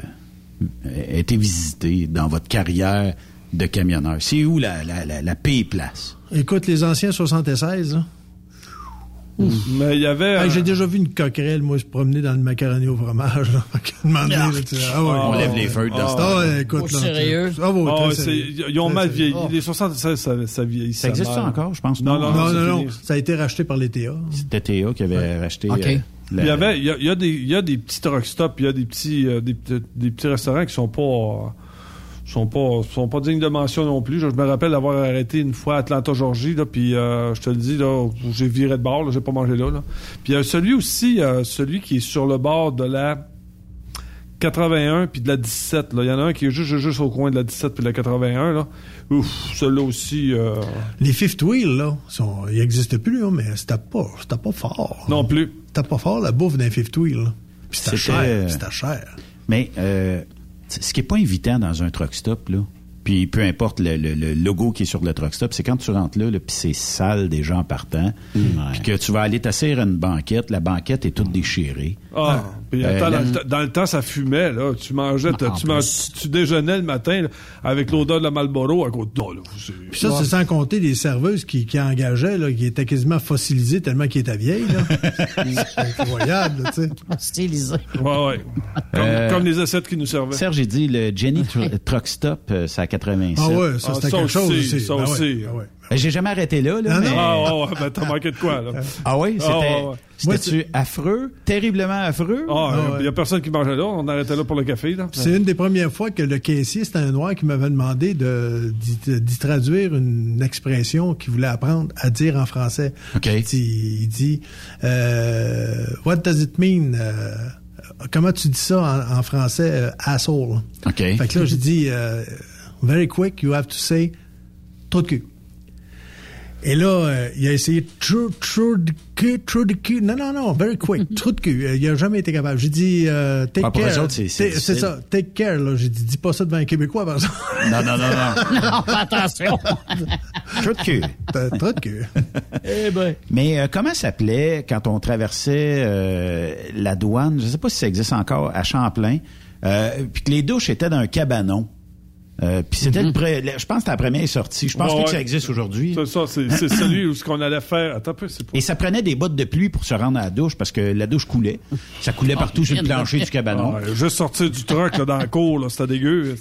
été visité dans votre carrière de camionneur? C'est où la, la, la place? Écoute, les anciens 76, mais il y avait. J'ai déjà vu une coquerelle, moi, se promener dans le macaroni au fromage. Demander, ah. ah, ouais, on lève les feuilles de ah, ah, écoute, là, sérieux? Ah, ouais, ils ont mal vieilli. Les 76, ça, ça vieillit. Ça existe ça encore, je pense? Non, non, non. non, Ça a été racheté par les TA. C'était TA qui avait racheté. OK. Euh, il y avait, il y a, il y a des, il y a des petits truck stops, il y a des petits, euh, des, des, petits restaurants qui sont pas, sont pas sont pas dignes de mention non plus. Je, me rappelle d'avoir arrêté une fois à Atlanta, Georgie, là, puis euh, je te le dis, là, j'ai viré de bord, j'ai pas mangé là. là. Puis il y a celui aussi, euh, celui qui est sur le bord de la 81 puis de la 17. Il y en a un qui est juste, juste au coin de la 17 puis de la 81. Là. Ouf, celui-là aussi... Euh, Les fifth wheel, là, sont, ils n'existent plus, mais c'était pas, pas fort. Non plus. C'était pas fort, la bouffe d'un fifth wheel. Puis c'était cher. C'était cher. Mais ce qui est pas invitant dans un truck stop, là, puis peu importe le, logo qui est sur le truck stop, c'est quand tu rentres là, puis c'est sale des gens partant, mm. puis que tu vas aller t'asseoir à une banquette, la banquette est toute déchirée. Ah, puis euh, dans, le temps, ça fumait, là. Tu mangeais, tu, déjeunais le matin avec l'odeur de la Marlboro à côté de toi. Puis ça, c'est sans compter les serveuses qui, qui engageaient, là, qui étaient quasiment fossilisées tellement qu'ils étaient vieilles, là. c'est incroyable, tu sais. Stylisé. Ouais, ouais. Euh, comme, les assiettes qui nous servaient. Serge, j'ai dit, le Jenny Truck Stop, euh, ça 87. Ah ouais, ça, c'était ah, quelque chose aussi. Ça aussi. Ah ouais. Ben, j'ai jamais arrêté là. là mais... Ah ouais, ben t'as manqué de quoi, là? Ah oui? Ah, c'était... C'était-tu affreux? Terriblement affreux? Ah, il y a personne qui mangeait là. On arrêtait là pour le café, là. C'est une des premières fois que le caissier, c'était un noir qui m'avait demandé de, d'y traduire une expression qu'il voulait apprendre à dire en français. OK. Il dit, euh, What does it mean? Euh, comment tu dis ça en, en français? Euh, asshole? OK. Fait que là, j'ai dit, euh, very quick, you have to say, trop de cul. Et là, euh, il a essayé trop, trop de cul, trop de cul. Non, non, non, very quick, trop de cul. Il a jamais été capable. J'ai dit, euh, take ah, care. C'est ça, take care. Là, j'ai dit, dis pas ça devant un Québécois, par exemple. Non, non, non, non. non, attention. trop de cul. trop de cul. eh ben. Mais euh, comment s'appelait quand on traversait euh, la douane? Je sais pas si ça existe encore à Champlain Euh, puis que les douches étaient dans un cabanon. Euh, puis c'était le pré- le- je pense que c'était la première sortie. Je pense Ouais, pas que ça existe aujourd'hui. C'est ça, c'est celui où ce qu'on allait faire. Attends un peu, c'est pas. Et ça prenait des bottes de pluie pour se rendre à la douche parce que la douche coulait. Ça coulait partout sur le plancher du cabanon. Ah, juste sortir du truck là, dans la cour, là, c'était dégueu.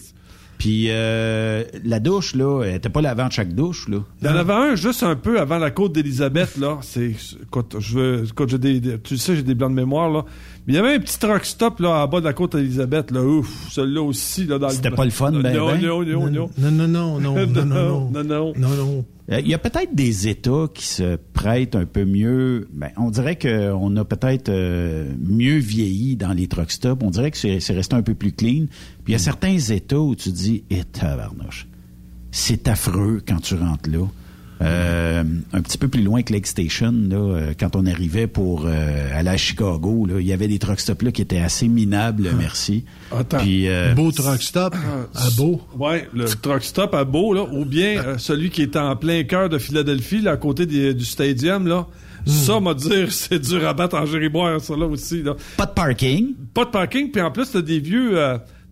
Puis euh, la douche, là, elle était pas lavée en chaque douche, là. Il y en avait un juste un peu avant la côte d'Élisabeth, là. C'est, écoute, je veux, écoute, j'ai des, des- tu sais, j'ai des blancs de mémoire, là. Mais il y avait un petit truck stop, là, en bas de la côte d'Élisabeth, là. Ouf, celui-là aussi, là, dans C'était pas le fun, ben, non, ben. non, non, non. Non, non, non, non, non, non, non. non, non. Non, non. Euh, Il y a peut-être des États qui se prêtent un peu mieux. Ben, on dirait qu'on a peut-être euh, mieux vieilli dans les truck stops. On dirait que c'est resté un peu plus clean. Puis il y a certains États où tu dis, eh tabarnouche, c'est affreux quand tu rentres là. Euh, un petit peu plus loin que Lake Station, là, euh, quand on arrivait pour euh, aller à Chicago, là, il y avait des truck stops là qui étaient assez minables, merci. Attends. Puis, euh, Beau truck stop à Beau. Ouais, le truck stop à Beau, là, ou bien euh, celui qui est en plein cœur de Philadelphie, là, à côté des- du stadium, là. Ça, m'a dire, c'est dur à battre en gériboire, ça, là, aussi, là. Pas de parking. Pas de parking, puis en plus, t'as des vieux...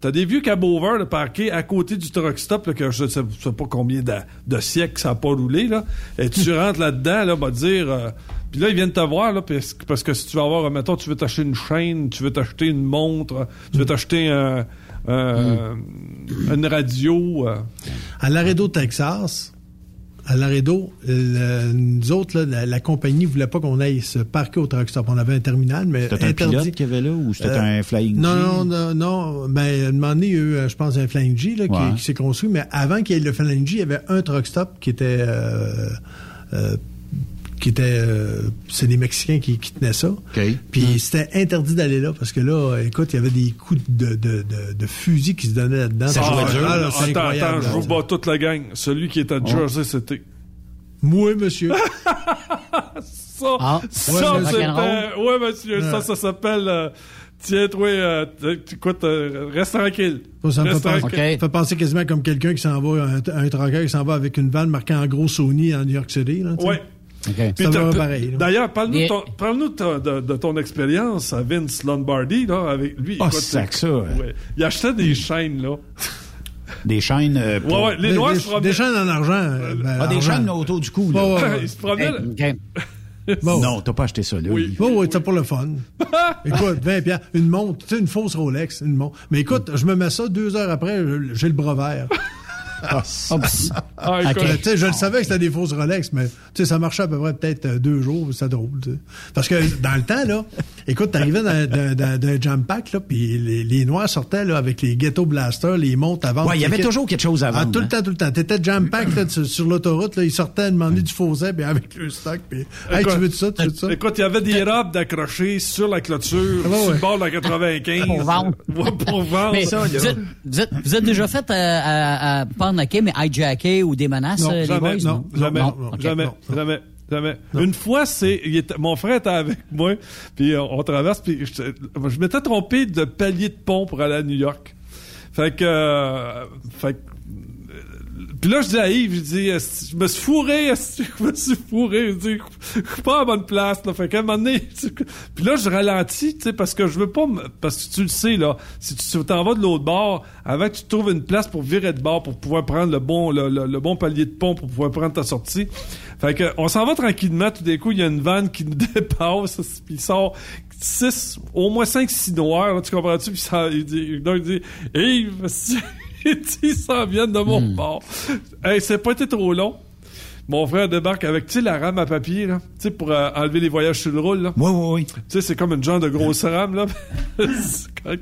T'as des vieux cabover de parqués à côté du truck stop, là, que je sais, sais pas combien de, de siècles ça a pas roulé, là. Et tu rentres là-dedans, là, va dire... euh, puis là, ils viennent te voir, là, parce, que- parce que si tu vas avoir, mettons, tu veux t'acheter une chaîne, tu veux t'acheter une montre, tu veux t'acheter un, un- une radio... euh, À Laredo, Texas, à Laredo, le- nous autres, là, la, la compagnie voulait pas qu'on aille se parquer au truck stop. On avait un terminal, mais C'était un pilote qu'il y avait là ou c'était Euh, un flying Non, G? non, non, non. Ben, à un moment donné, il y a eu, euh, je pense, un Flying G là, qui, qui s'est construit, mais avant qu'il y ait le Flying G, il y avait un truck stop qui était... euh, euh, qui était... euh, c'est des Mexicains qui, qui tenaient ça. Puis c'était interdit d'aller là, parce que là, écoute, il y avait des coups de, de, de, de fusil qui se donnaient là-dedans. Ah, Ah, là, c'est attends, incroyable, attends, je vous bats toute la gang. Celui qui est à Jersey, c'était... Moi, monsieur. Ça, Ah, ça, ouais, c'était... Ouais, monsieur, ça, Ouais. ça s'appelle... euh, Tiens, toi, euh, écoute, euh, reste tranquille. Ça me fait penser, fait penser quasiment comme quelqu'un qui s'en va, un, un qui s'en va avec une vanne marquée en gros Sony en New York City. Là. Ouais. D'ailleurs, parle-nous de ton, parle-nous de, ton- de- de ton expérience à Vince Lombardi, là, avec lui. Ah, écoute, sac ça, ouais. ouais. Il achetait des chaînes, là. Des chaînes. euh, pour- Ouais, ouais, les Noirs des, se promenaient- des chaînes en argent. euh, ben, Ah, des argent. chaînes là, autour du cou. Là. Ouais, ouais, ouais. Il se. Bon. Non, t'as pas acheté ça là. Oui, oui, c'est pour le fun. écoute, 20 piastres, une montre, tu sais, une fausse Rolex, une montre. Mais écoute, je me mets ça deux heures après, j'ai le bras vert. Ah, tu sais, je le savais que c'était des fausses Rolex, mais tu sais, ça marchait à peu près peut-être euh, deux jours, c'était drôle. tu sais. Parce que dans le temps, là, écoute, t'arrivais dans, dans, dans, dans un jam pack, là, puis les, les Noirs sortaient là, avec les ghetto blasters, les montres à vendre. Ouais, il y avait toujours quelque chose à Ah, tout le hein. temps, tout le temps. T'étais jam pack là, sur, sur l'autoroute, là, ils sortaient demander du faux puis avec le stock, puis hey, tu veux de ça, tu veux de ça? Écoute, il y avait des robes d'accrochées sur la clôture, Ah, ouais, sur le bord de la 95. Pour vendre. Ouais, pour vendre. Mais ça, vous, êtes, vous, êtes, vous êtes déjà fait à, à, à pas knocker, mais hijacker ou des menaces, Non, euh, les jamais, boys? non, jamais, jamais, jamais, jamais. Une fois, c'est, était- mon frère était avec moi, puis euh, on traverse, puis je, je m'étais trompé de palier de pont pour aller à New York. Fait que, euh, fait que, puis là, je dis à Yves, je dis, je me suis fourré, je me suis fourré, je dis, je suis pas à bonne place, là. Fait qu'à un moment donné, puis là, je ralentis, tu sais, parce que je veux pas, parce que tu le sais, là, si tu t'en vas de l'autre bord, avant que tu trouves une place pour virer de bord, pour pouvoir prendre le bon, le, bon palier de pont, pour pouvoir prendre ta sortie. Fait que, on s'en va tranquillement, tout d'un coup, il y a une vanne qui nous dépasse, puis il sort six, au moins cinq, six noirs, tu comprends-tu? Puis ça, il dit, donc, il dit, Yves, ils s'en viennent de mon bord. Hey, c'est pas été trop long. Mon frère débarque avec, tu sais, la rame à papier, là. Tu sais, pour euh, enlever les voyages sur le roule, là. Oui, oui, oui. Tu sais, c'est comme une genre de grosse rame, là. quand,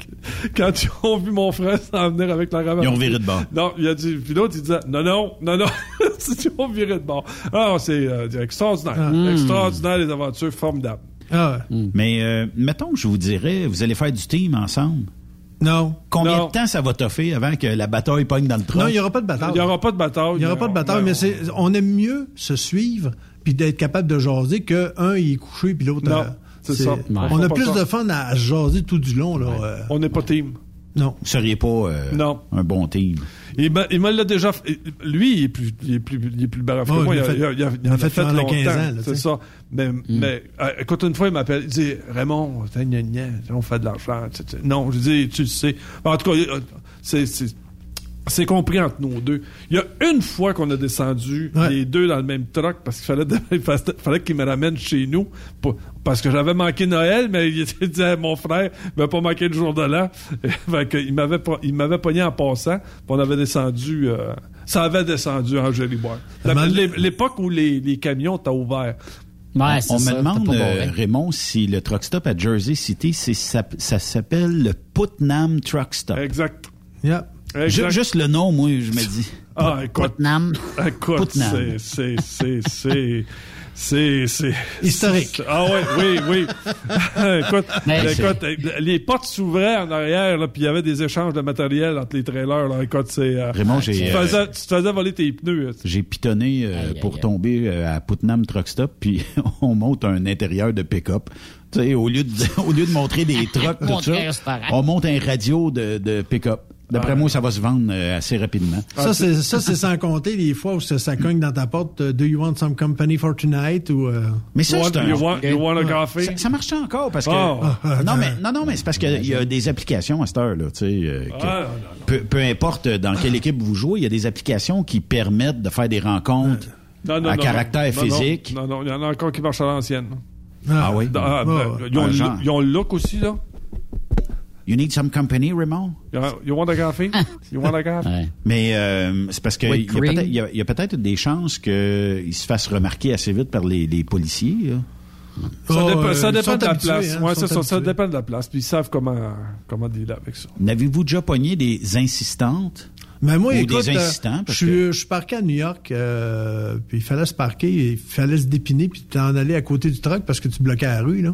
quand ils ont vu mon frère s'en venir avec la rame à Ils ont viré de bord. Non, il a dit, puis l'autre, il disait, non, non, non, non. ils ont viré de bord. Ah, c'est euh, extraordinaire. Ah. Extraordinaire, les aventures formidables. Ah Mais euh, mettons que je vous dirais, vous allez faire du team ensemble. Non. Combien Non. de temps ça va toffer avant que la bataille pogne dans le truck? Non, il n'y aura pas de bataille. Il n'y aura pas de bataille. Il n'y aura pas de bataille, mais c'est, on aime mieux se suivre puis d'être capable de jaser que un il est couché puis l'autre. Non, euh, c'est ça. On On a plus ça. de fun à jaser tout du long là. euh. On n'est pas team. Non. Vous seriez pas euh, Non. un bon team. Il me, il l'a déjà fait. Lui, il est plus, il est plus, il est plus brave que Ouais, moi. il Il, a fait- il a- il il a en a fait fait longtemps. 15 ans, c'est ça. Mais, mais euh, écoute, une fois, il m'appelle. Il dit Raymond, gna, gna, on fait de l'argent. Non, je dis, tu le sais. En tout cas, euh, c'est. C'est compris entre nous deux. Il y a une fois qu'on a descendu les deux dans le même truck parce qu'il fallait, fallait, fallait qu'il me ramène chez nous pour- parce que j'avais manqué Noël, mais il disait à mon frère, il m'a pas manqué le jour de l'an. il m'avait pas- il m'avait pogné en passant, puis on avait descendu, euh, ça avait descendu en l'é- L'époque où les, les camions étaient ouverts. Ouais, on me demande, euh, Raymond, si le truck stop à Jersey City, ça, ça s'appelle le Putnam Truck Stop. Exact. Yeah. Ju- juste le nom, moi, je me dis. Ah, écoute. Putnam. Écoute, Putnam. c'est, c'est, c'est, c'est, c'est, c'est. Historique. Ah ouais, oui, oui. écoute, Mais écoute, euh, les portes s'ouvraient en arrière, là, puis il y avait des échanges de matériel entre les trailers, là. Écoute, c'est, euh, Raymond, j'ai, tu, te euh, faisais, tu te faisais voler tes pneus. là. J'ai pitonné euh, pour tomber euh, à Putnam Truck Stop, puis on monte un intérieur de pick-up. Tu sais, au lieu de au lieu de montrer des trucks, tout ça, on monte un radio de, de pick-up. D'après moi, ça va se vendre euh, assez rapidement. Ça, c'est, ça, c'est sans compter les fois où ça, ça cogne dans ta porte. euh, Do you want some company for tonight? Ou, euh, Mais ça, c'est un... You want, you want a coffee? Ça, ça marche encore parce que Oh. non mais non non mais c'est parce qu'il y a des applications à cette heure là, tu sais euh, que- Ah, non, non. peu, peu importe dans quelle équipe vous jouez, il y a des applications qui permettent de faire des rencontres Non, non, à non, caractère physique. Non, non, il y en a encore qui marchent à l'ancienne. Ah oui? Ah, ben, Ah, ont ils ont le look aussi, là. You need some company, Raymond? You want a coffee? You want a coffee? Ouais. Mais euh, c'est parce qu'il y, y a- a peut-être des chances qu'il se fasse remarquer assez vite par les, les policiers. là. Ça, Oh, dépend, euh, ça dépend de la habitués, place. hein, ouais, ça, ça habitués. dépend de la place. Puis ils savent comment, comment dealer avec ça. N'avez-vous déjà pogné des insistantes? Mais moi, ou écoute, des euh, je que je suis parqué à New York, euh, puis il fallait se parquer, il fallait se dépiner, puis t'en allais à côté du truck parce que tu bloquais la rue, là.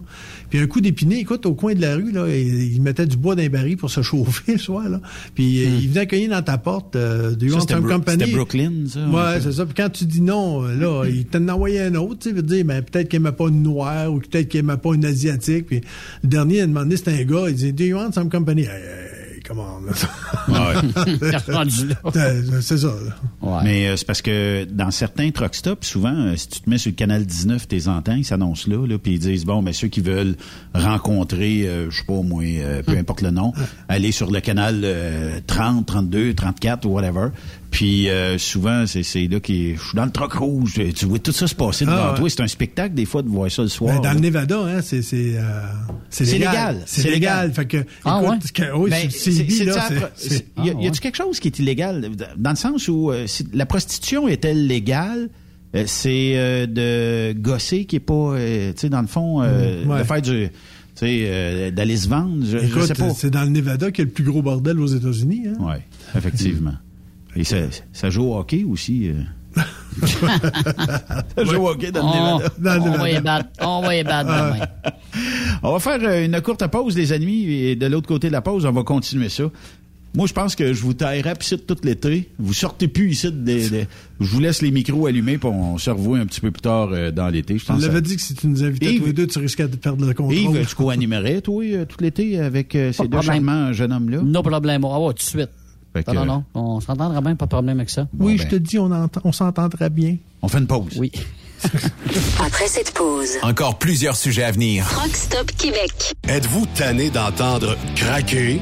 Puis un coup d'épiné, écoute, au coin de la rue, là, il, il mettait du bois dans les barils pour se chauffer le soir, là. Puis euh, il venait cogner dans ta porte euh, du Hmm. Bro- Company. c'était Brooklyn, ça, Ouais, c'est ça. Puis quand tu dis non, là, il t'en a envoyé un autre, tu sais, veut dire, ben, peut-être qu'il aimait pas une noire ou peut-être qu'il aimait pas une asiatique. Puis le dernier, il a demandé, c'était un gars, il dit, Do you want some company? Hey, come on, là. Rendu là. C'est- ça, là. Ouais. Mais euh, c'est parce que dans certains truck stops, souvent, euh, si tu te mets sur le canal 19, tes entends, ils s'annoncent là, là puis ils disent bon, mais ceux qui veulent rencontrer, euh, je sais pas moi, euh, peu importe le nom, aller sur le canal euh, 30, 32, 34 ou whatever. Puis euh, souvent, c'est là qui, je suis dans le truck rouge, tu vois tout ça se passer devant Ah, ouais. toi. C'est un spectacle des fois de voir ça le soir. Ben, dans là. le Nevada, hein, c'est c'est euh, c'est légal. C'est légal. légal. Fait que Ah, écoute, ouais? que- oui, Ben, c'est là, y a, Ah, y a-tu ouais. quelque chose qui est illégal? Dans le sens où euh, si la prostitution est-elle légale euh, c'est euh, de gosser qui est pas tu sais dans le fond Mm, ouais. de faire du euh, d'aller se vendre je, je Écoute, sais pas c'est dans le Nevada qu'il y a le plus gros bordel aux États-Unis. Hein? ouais effectivement et ça, ça joue au hockey aussi euh. ça joue au hockey dans le On, Nevada le on Nevada. va y battre. On va y battre demain. On va faire euh, une courte pause, les amis, et de l'autre côté de la pause, on va continuer ça. Moi, je pense que je vous taillerai ici tout l'été. Vous sortez plus ici. Des, des- Je vous laisse les micros allumés, puis on se revoit un petit peu plus tard euh, dans l'été. Je On que- dit que si tu nous invitais Yves- tous les deux, tu risquais de perdre le contrôle. Yves, tu co-animerais, toi, euh, tout l'été avec euh, ces Pas de deux problème. charmants jeunes hommes-là? No problème. Ah ouais, tout de suite. Fait que, Non, non, non. On s'entendra bien, pas de problème avec ça. oui, Bon, je ben. te dis, on, entend- on s'entendrait bien. On fait une pause. Oui. Après cette pause, Encore plusieurs sujets à venir. Rock Stop Québec. Êtes-vous tanné d'entendre craquer,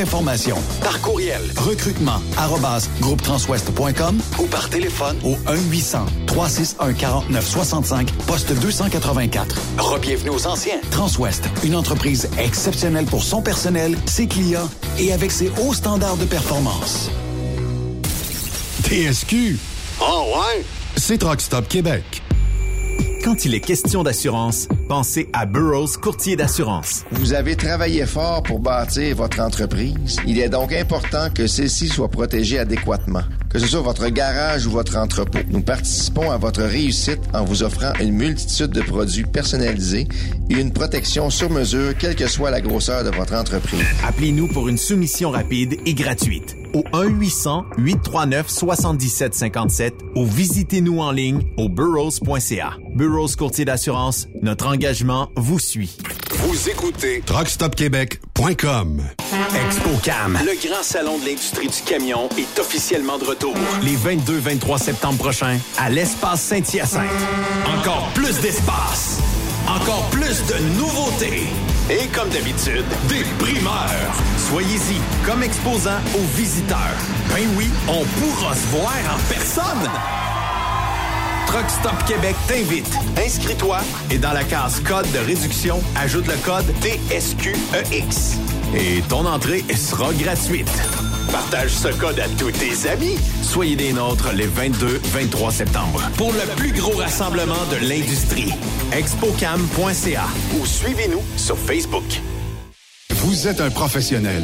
Par courriel, recrutement, arrobas, groupetranswest.com ou par téléphone au 1-800-361-4965, poste 284. Rebienvenue aux anciens. Transwest, une entreprise exceptionnelle pour son personnel, ses clients et avec ses hauts standards de performance. TSQ. Oh ouais? C'est Truck Stop Québec. Quand il est question d'assurance, pensez à Burroughs Courtier d'assurance. Vous avez travaillé fort pour bâtir votre entreprise. Il est donc important que celle-ci soit protégée adéquatement, que ce soit votre garage ou votre entrepôt. Nous participons à votre réussite en vous offrant une multitude de produits personnalisés et une protection sur mesure, quelle que soit la grosseur de votre entreprise. Appelez-nous pour une soumission rapide et gratuite au 1-800-839-7757 ou visitez-nous en ligne au burrows.ca. Burrows Courtier d'assurance, notre engagement vous suit. Vous écoutez TruckStopQuébec.com ExpoCam, le grand salon de l'industrie du camion, est officiellement de retour. Les 22-23 septembre prochains, à l'espace Saint-Hyacinthe. Encore plus d'espace, encore plus de nouveautés. Et comme d'habitude, des primeurs. Soyez-y comme exposant aux visiteurs. Ben oui, on pourra se voir en personne. Truck Stop Québec t'invite. Inscris-toi et dans la case code de réduction, ajoute le code TSQEX. Et ton entrée sera gratuite. Partage ce code à tous tes amis. Soyez des nôtres les 22-23 septembre pour le plus gros rassemblement de l'industrie. Expocam.ca ou suivez-nous sur Facebook. Vous êtes un professionnel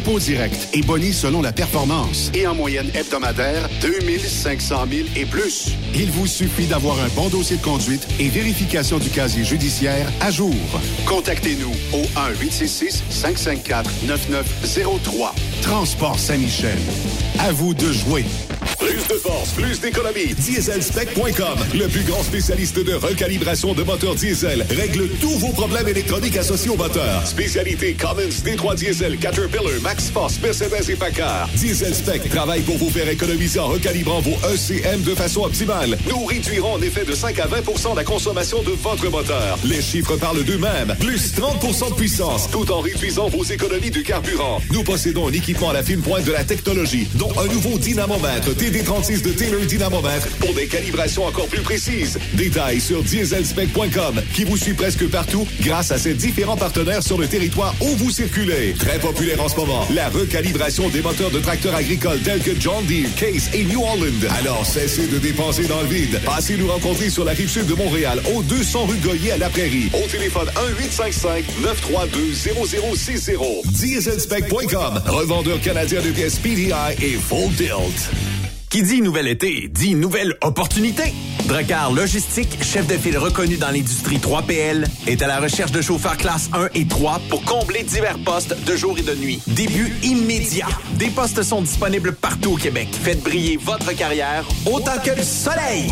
dépôt direct et boni selon la performance. Et en moyenne hebdomadaire, 2500 000 et plus. Il vous suffit d'avoir un bon dossier de conduite et vérification du casier judiciaire à jour. Contactez-nous au 1-866-554-9903. Transport Saint-Michel. À vous de jouer. Plus de force, plus d'économie. Dieselspec.com, le plus grand spécialiste de recalibration de moteurs diesel, règle tous vos problèmes électroniques associés au moteur. Spécialité Cummins, D3 Diesel, Caterpillar, MaxForce, Mercedes et Packard. Dieselspec travaille pour vous faire économiser en recalibrant vos ECM de façon optimale. Nous réduirons en effet de 5 à 20% la consommation de votre moteur. Les chiffres parlent d'eux-mêmes. Plus 30% de puissance, tout en réduisant vos économies de carburant. Nous possédons un équipement à la fine pointe de la technologie, dont un nouveau dynamomètre TD36 de Taylor Dynamomètre pour des calibrations encore plus précises. Détails sur dieselspec.com qui vous suit presque partout grâce à ses différents partenaires sur le territoire où vous circulez. Très populaire en ce moment, la recalibration des moteurs de tracteurs agricoles tels que John Deere, Case et New Holland. Alors cessez de dépenser dans le vide. Passez nous rencontrer sur la rive sud de Montréal, au 200 rue Goyer à la Prairie. Au téléphone 1-855-932-0060. Dieselspec.com, revendeur canadien de pièces PDI et Full Tilt. Qui dit nouvel été, dit nouvelle opportunité. Dracar Logistique, chef de file reconnu dans l'industrie 3PL, est à la recherche de chauffeurs classe 1 et 3 pour combler divers postes de jour et de nuit. Début immédiat. Des postes sont disponibles partout au Québec. Faites briller votre carrière autant que le soleil.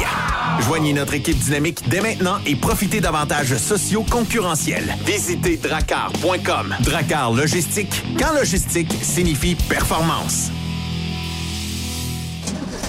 Joignez notre équipe dynamique dès maintenant et profitez d'avantages sociaux concurrentiels. Visitez dracar.com. Dracar Logistique, quand logistique signifie performance.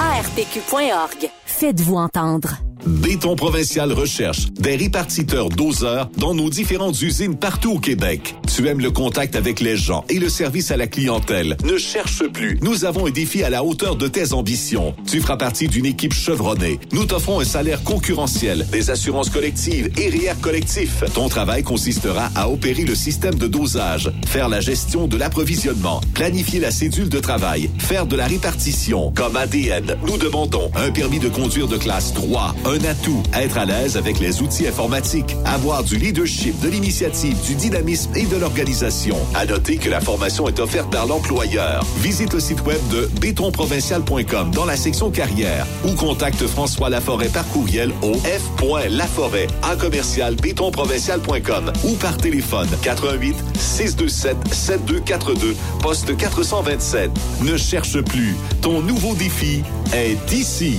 ARPQ.org. Faites-vous entendre. Béton Provincial recherche des répartiteurs doseurs dans nos différentes usines partout au Québec. Tu aimes le contact avec les gens et le service à la clientèle. Ne cherche plus. Nous avons un défi à la hauteur de tes ambitions. Tu feras partie d'une équipe chevronnée. Nous t'offrons un salaire concurrentiel, des assurances collectives et RIER collectif. Ton travail consistera à opérer le système de dosage, faire la gestion de l'approvisionnement, planifier la cédule de travail, faire de la répartition. Comme ADN, nous demandons un permis de conduire de classe 3, un atout, être à l'aise avec les outils informatiques, avoir du leadership, de l'initiative, du dynamisme et de l'organisation. À noter que la formation est offerte par l'employeur. Visite le site web de bétonprovincial.com dans la section carrière ou contacte François Laforêt par courriel au f.laforêt en commercial bétonprovincial.com ou par téléphone 88 627 7242 poste 427. Ne cherche plus. Ton nouveau défi est ici.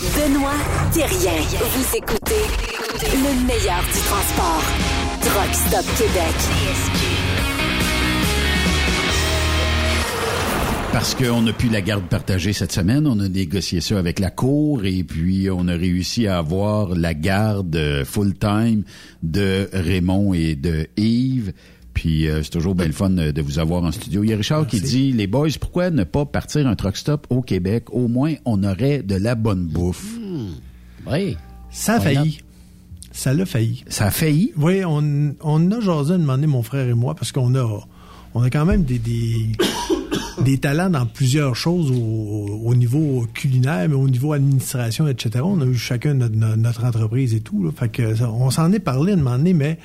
Benoît Thérien. Vous écoutez le meilleur du transport. Truck Stop Québec. Parce qu'on n'a plus la garde partagée cette semaine, on a négocié ça avec la Cour et puis on a réussi à avoir la garde euh, full-time de Raymond et de Yves. Puis euh, c'est toujours bien le fun de vous avoir en studio. Il y a Richard qui dit, les boys, pourquoi ne pas partir un truck stop au Québec? Au moins, on aurait de la bonne bouffe. Oui. Ça a failli. Ça l'a failli. Ça a failli? Oui, on, on a jasé demandé, mon frère et moi, parce qu'on a, on a quand même des, des, des talents dans plusieurs choses au, au niveau culinaire, mais au niveau administration, etc. On a eu chacun notre, entreprise et tout. Là. Fait que on s'en est parlé à un moment donné, mais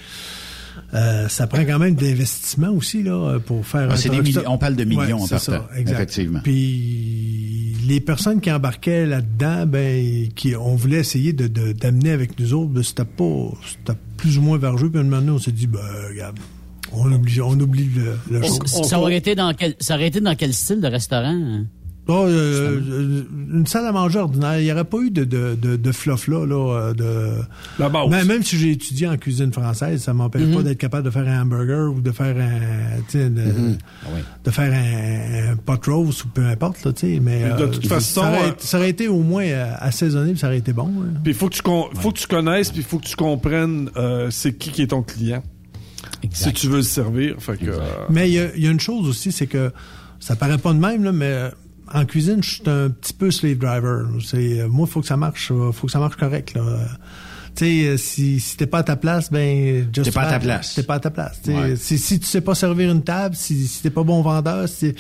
euh, ça prend quand même d'investissement aussi là, pour faire Ah, un des on parle de millions en c'est ça, partant, exact. effectivement. Puis les personnes qui embarquaient là-dedans, ben, qui on voulait essayer de de- d'amener avec nous autres, ben, c'était pas, c'était plus ou moins vergeux. Puis à un moment donné, on s'est dit, ben, regarde, on oublie, on oublie le, le show. Ça aurait été dans quel, ça aurait été dans quel style de restaurant? hein? Oh, euh, euh, une salle à manger ordinaire. Il n'y aurait pas eu de, de, de, de fluff là. là euh, de... Même, même si j'ai étudié en cuisine française, ça m'empêche Mhm. pas d'être capable de faire un hamburger ou de faire un, tu sais, de, Mhm. de faire un, un pot roast ou peu importe. Là, tu sais, mais de euh, toute façon, ça aurait, ça aurait été au moins assaisonné, puis ça aurait été bon. hein. Puis il faut que tu con- faut que tu connaisses, puis il faut que tu comprennes euh, c'est qui qui est ton client. Si tu veux le servir, fait que. Mais il y, y a une chose aussi, c'est que ça paraît pas de même, là, mais en cuisine, je suis un petit peu slave driver. C'est euh, moi, il faut que ça marche, euh, faut que ça marche correct. Là. Tu sais, euh, si, si t'es pas à ta place, ben just T'es pas à ta place. T'es pas à ta place. Ouais. Si, si tu sais pas servir une table, si, si t'es pas bon vendeur, si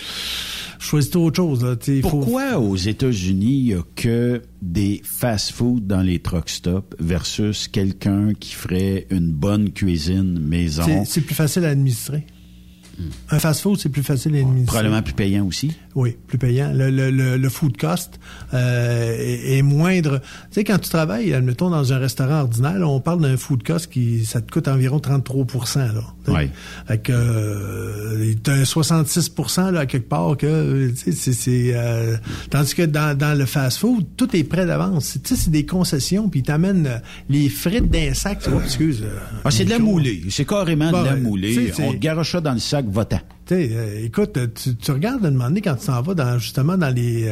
choisis autre chose. Là. Faut- Pourquoi aux États-Unis, il n'y a que des fast-food dans les truck stops versus quelqu'un qui ferait une bonne cuisine maison? c'est plus facile à administrer. Un fast-food, c'est plus facile à administrer. Probablement plus payant aussi. Oui, plus payant. Le, le, le, le food cost euh, est, est moindre. Tu sais, quand tu travailles, admettons, dans un restaurant ordinaire, là, on parle d'un food cost qui ça te coûte environ 33% là. Ouais. Fait que euh, t'as un 66 là, à quelque part que euh, c'est c'est euh, tandis que dans, dans le fast food, tout est prêt d'avance. Tu sais, c'est des concessions puis ils t'amènent euh, les frites d'un sac, tu vois, excuse. euh, Ah, c'est de la moulée. C'est carrément de la ouais, moulée. On te garoche ça dans le sac votant. Euh, écoute, tu, tu regardes moment donné quand tu s'en vas dans, justement dans les...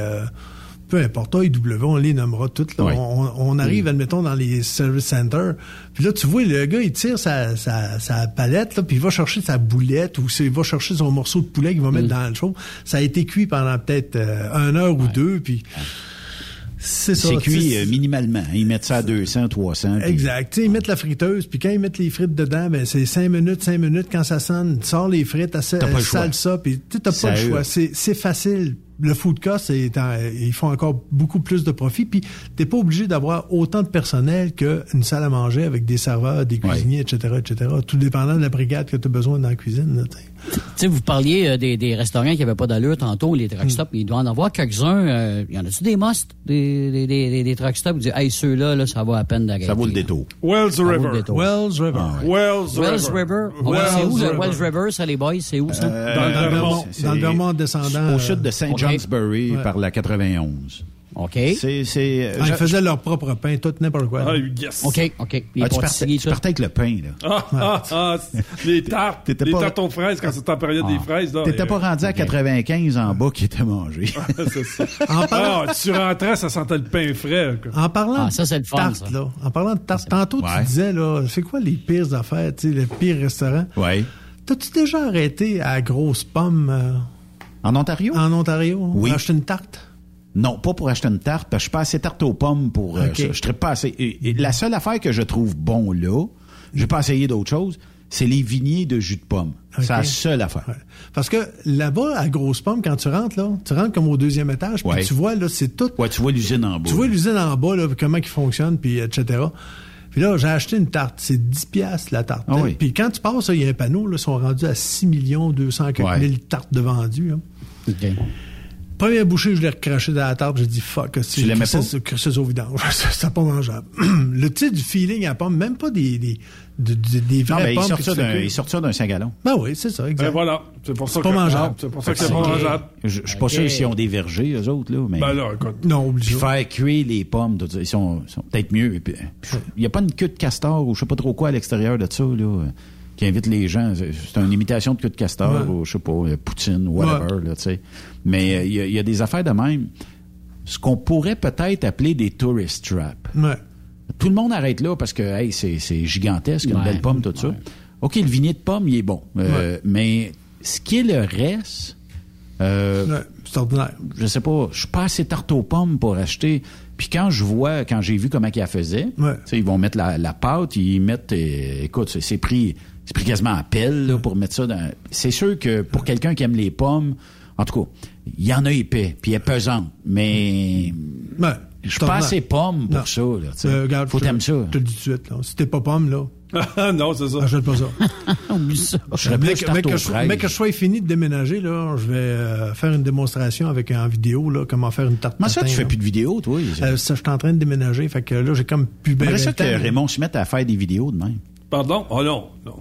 Peu importe, AEW, on les nommera toutes. Là. On, on, arrive, admettons, dans les service centers. Puis là, tu vois, le gars, il tire sa, sa, sa palette, là, puis il va chercher sa boulette ou il va chercher son morceau de poulet qu'il va mettre dans le show. Ça a été cuit pendant peut-être euh, une heure ou deux, puis... C'est ça. C'est cuit euh, minimalement. Ils mettent ça à 200, 300. Exact. ils mettent la friteuse, puis quand ils mettent les frites dedans, ben c'est 5 minutes, 5 minutes. Quand ça sonne, tu sors les frites, tu sales ça, puis tu n'as pas le choix. C'est facile le food cost, ils font encore beaucoup plus de profit. Puis t'es pas obligé d'avoir autant de personnel qu'une salle à manger avec des serveurs, des cuisiniers, etc., etc. Tout dépendant de la brigade que tu as besoin dans la cuisine. Tu sais, vous parliez euh, des, des, restaurants qui n'avaient pas d'allure tantôt, les truck stops. Il doit en avoir quelques-uns. Euh, y en a-tu des musts, des, des, des, des truck stops? Vous dites, hey, ceux-là, là, ça vaut à peine d'arrêter. Ça vaut le détour. Wells River. Wells River. Ah, Wells, Wells River. c'est où le Wells River, ça, les boys? C'est où, ça? Euh, dans, le Vermont, dans le Vermont descendant. Au sud de Saint Johnsbury, par la 91. OK. C'est, c'est, ah, ils faisaient leur propre pain, tout n'importe quoi. Ah, yes. OK, OK. Ah, tu, partais, tu, partais, avec le pain, là. Ah, ah, ah les tartes. les pas... tartes aux fraises, quand c'est en période des fraises, là. T'étais pas rendu à 95 en bas qui était mangé. c'est ça. en parlant... tu rentrais, ça sentait le pain frais, quoi. En parlant ça, de tarte, là. En parlant de tarte, tantôt, tu disais, là, c'est quoi les pires affaires, tu sais, les pires restaurants? Oui. T'as-tu déjà arrêté à Grosse Pomme? Euh, en Ontario? En Ontario? Oui. Acheter une tarte? Non, pas pour acheter une tarte, parce que je suis pas assez tarte aux pommes pour. Euh, je, ne pas assez. Et, la seule affaire que je trouve bon là, j'ai pas essayé d'autre chose, c'est les vigniers de jus de pomme. C'est la seule affaire. Parce que là-bas, à Grosse Pomme, quand tu rentres, là, tu rentres comme au deuxième étage, puis tu vois, là, c'est tout. Ouais, tu vois l'usine en bas. Tu vois l'usine en bas, là, comment il fonctionne, puis etc. Puis là, j'ai acheté une tarte. C'est 10 piastres, la tarte. Ah puis quand tu passes, il y a un panneau, là, ils sont rendus à 6 millions 200 000 tartes de vendues. Première bouchée, je l'ai recraché dans la tarte, j'ai dit fuck, c'est c'est au vidange, c'est pas mangeable. le titre du feeling à pomme, même pas des des des, des vraies pommes. Il sort ça d'un 5 gallons. Ben oui, c'est ça, exact. Ben voilà, c'est pour ça que pas mangeable. C'est pour ça que c'est pas mangeable. Je, je suis pas sûr s'ils ont des vergers eux autres là, mais ben là, écoute. Non, obligé. faire cuire les pommes, ils sont, sont peut-être mieux. Il y a pas une queue de castor ou je sais pas trop quoi à l'extérieur de ça là qui invite les gens. C'est une imitation de queue de castor ou, je sais pas, euh, poutine, whatever, là, tu sais. Mais euh, il y, a des affaires de même. Ce qu'on pourrait peut-être appeler des tourist traps. Tout le monde arrête là parce que, hey, c'est gigantesque, une belle pomme, tout ça. OK, le vignet de pomme, il est bon. Euh, mais ce qui est le reste... c'est ordinaire. Je sais pas, je suis pas assez tarte aux pommes pour acheter... Puis quand je vois, quand j'ai vu comment ils la faisaient, ils vont mettre la, la pâte, ils mettent, écoute, c'est pris c'est pris quasiment à pelle là, pour mettre ça dans. C'est sûr que pour quelqu'un qui aime les pommes, en tout cas, il y en a épais, puis elle est pesante, mais. Ouais, je suis pas assez pomme pour ça. Là, euh, regarde, Faut t'aimer ça. Je te le dis tout de suite. Là. Si t'es pas pomme, là. non, c'est ça. Achète pas ça. ça. Je serais mais, que, je, mais que je sois fini de déménager, là, je vais euh, faire une démonstration avec en vidéo, là, comment faire une tarte. Mais ça, tu fais plus de vidéos, toi? Euh, ça, je suis en train de déménager, fait que là, j'ai comme plus bien. ça que Raymond se mette à faire des vidéos de même. Pardon? Oh non, non.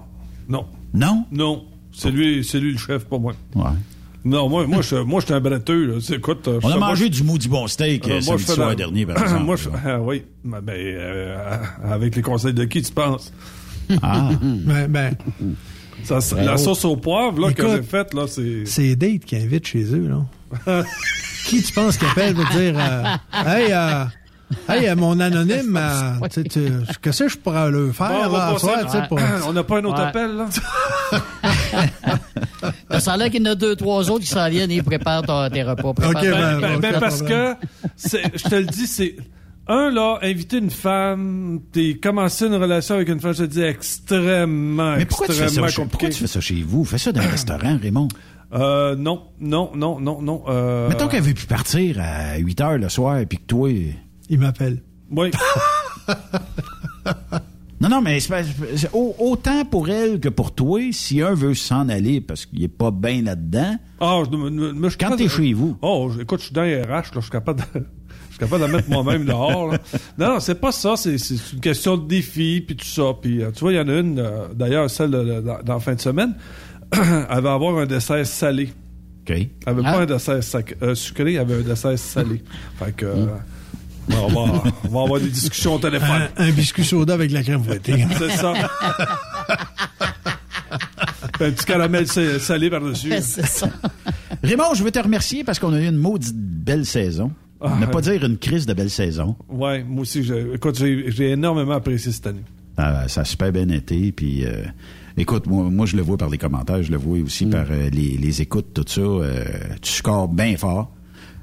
Non. Non? Non. C'est lui, c'est lui le chef, pas moi. Ouais. Non, moi, moi, je, moi, suis un bretteux. Écoute, On a mangé du maudit bon steak euh, samedi soir dernier, par exemple. moi, je, ah, oui, ben, euh, avec les conseils de qui tu penses? Ah. ben, ben. Ça, la sauce au poivre là, que j'ai faite, là, c'est... C'est Date qui invite chez eux, là. qui tu penses qui appelle pour dire euh, Hey, euh, Hey, mon anonyme, euh, qu'est-ce que je pourrais le faire bon, là, soir, pour... On n'a pas un autre appel, là? ça a l'air qu'il y en a deux, trois autres qui s'en viennent et ils préparent tes repas. OK, ben, ben, ben, ben parce que, je te le dis, c'est... Un, là, inviter une femme, t'es commencé une relation avec une femme, je te dis, extrêmement, Mais pourquoi extrêmement tu fais ça, compliqué. Pourquoi tu fais ça chez vous? Fais ça dans un restaurant, Raymond. Euh, non, non, non, non, non. Euh... Mettons qu'elle veut plus partir à 8 heures le soir, et puis que toi... Il m'appelle. Oui. non, non, mais c'est, autant pour elle que pour toi, si un veut s'en aller parce qu'il est pas bien là-dedans. Ah, je, je, quand t'es chez vous. Oh, écoute, je suis dans les RH, là, je suis capable de. Je suis capable de mettre moi-même dehors. Là. Non, non, c'est pas ça. C'est, une question de défi, puis tout ça. Puis, euh, tu vois, il y en a une, euh, d'ailleurs, celle de, dans, la fin de semaine, elle va avoir un dessert salé. OK. Elle avait pas ah. un dessert euh, sucré, elle avait un dessert salé. Fait que... Mm. On va, on va avoir des discussions au téléphone. Un, biscuit soda avec la crème fouettée. C'est ça. un petit caramel salé par-dessus. c'est ça. Raymond, je veux te remercier parce qu'on a eu une maudite belle saison. Ah, ne pas dire une crise de belle saison. Ouais, moi aussi, j'ai- écoute, j'ai énormément apprécié cette année. Ah, ça a super bien été. Puis, euh, écoute, moi, moi, je le vois par les commentaires, je le vois aussi par euh, les, les écoutes, tout ça. Euh, tu scores bien fort.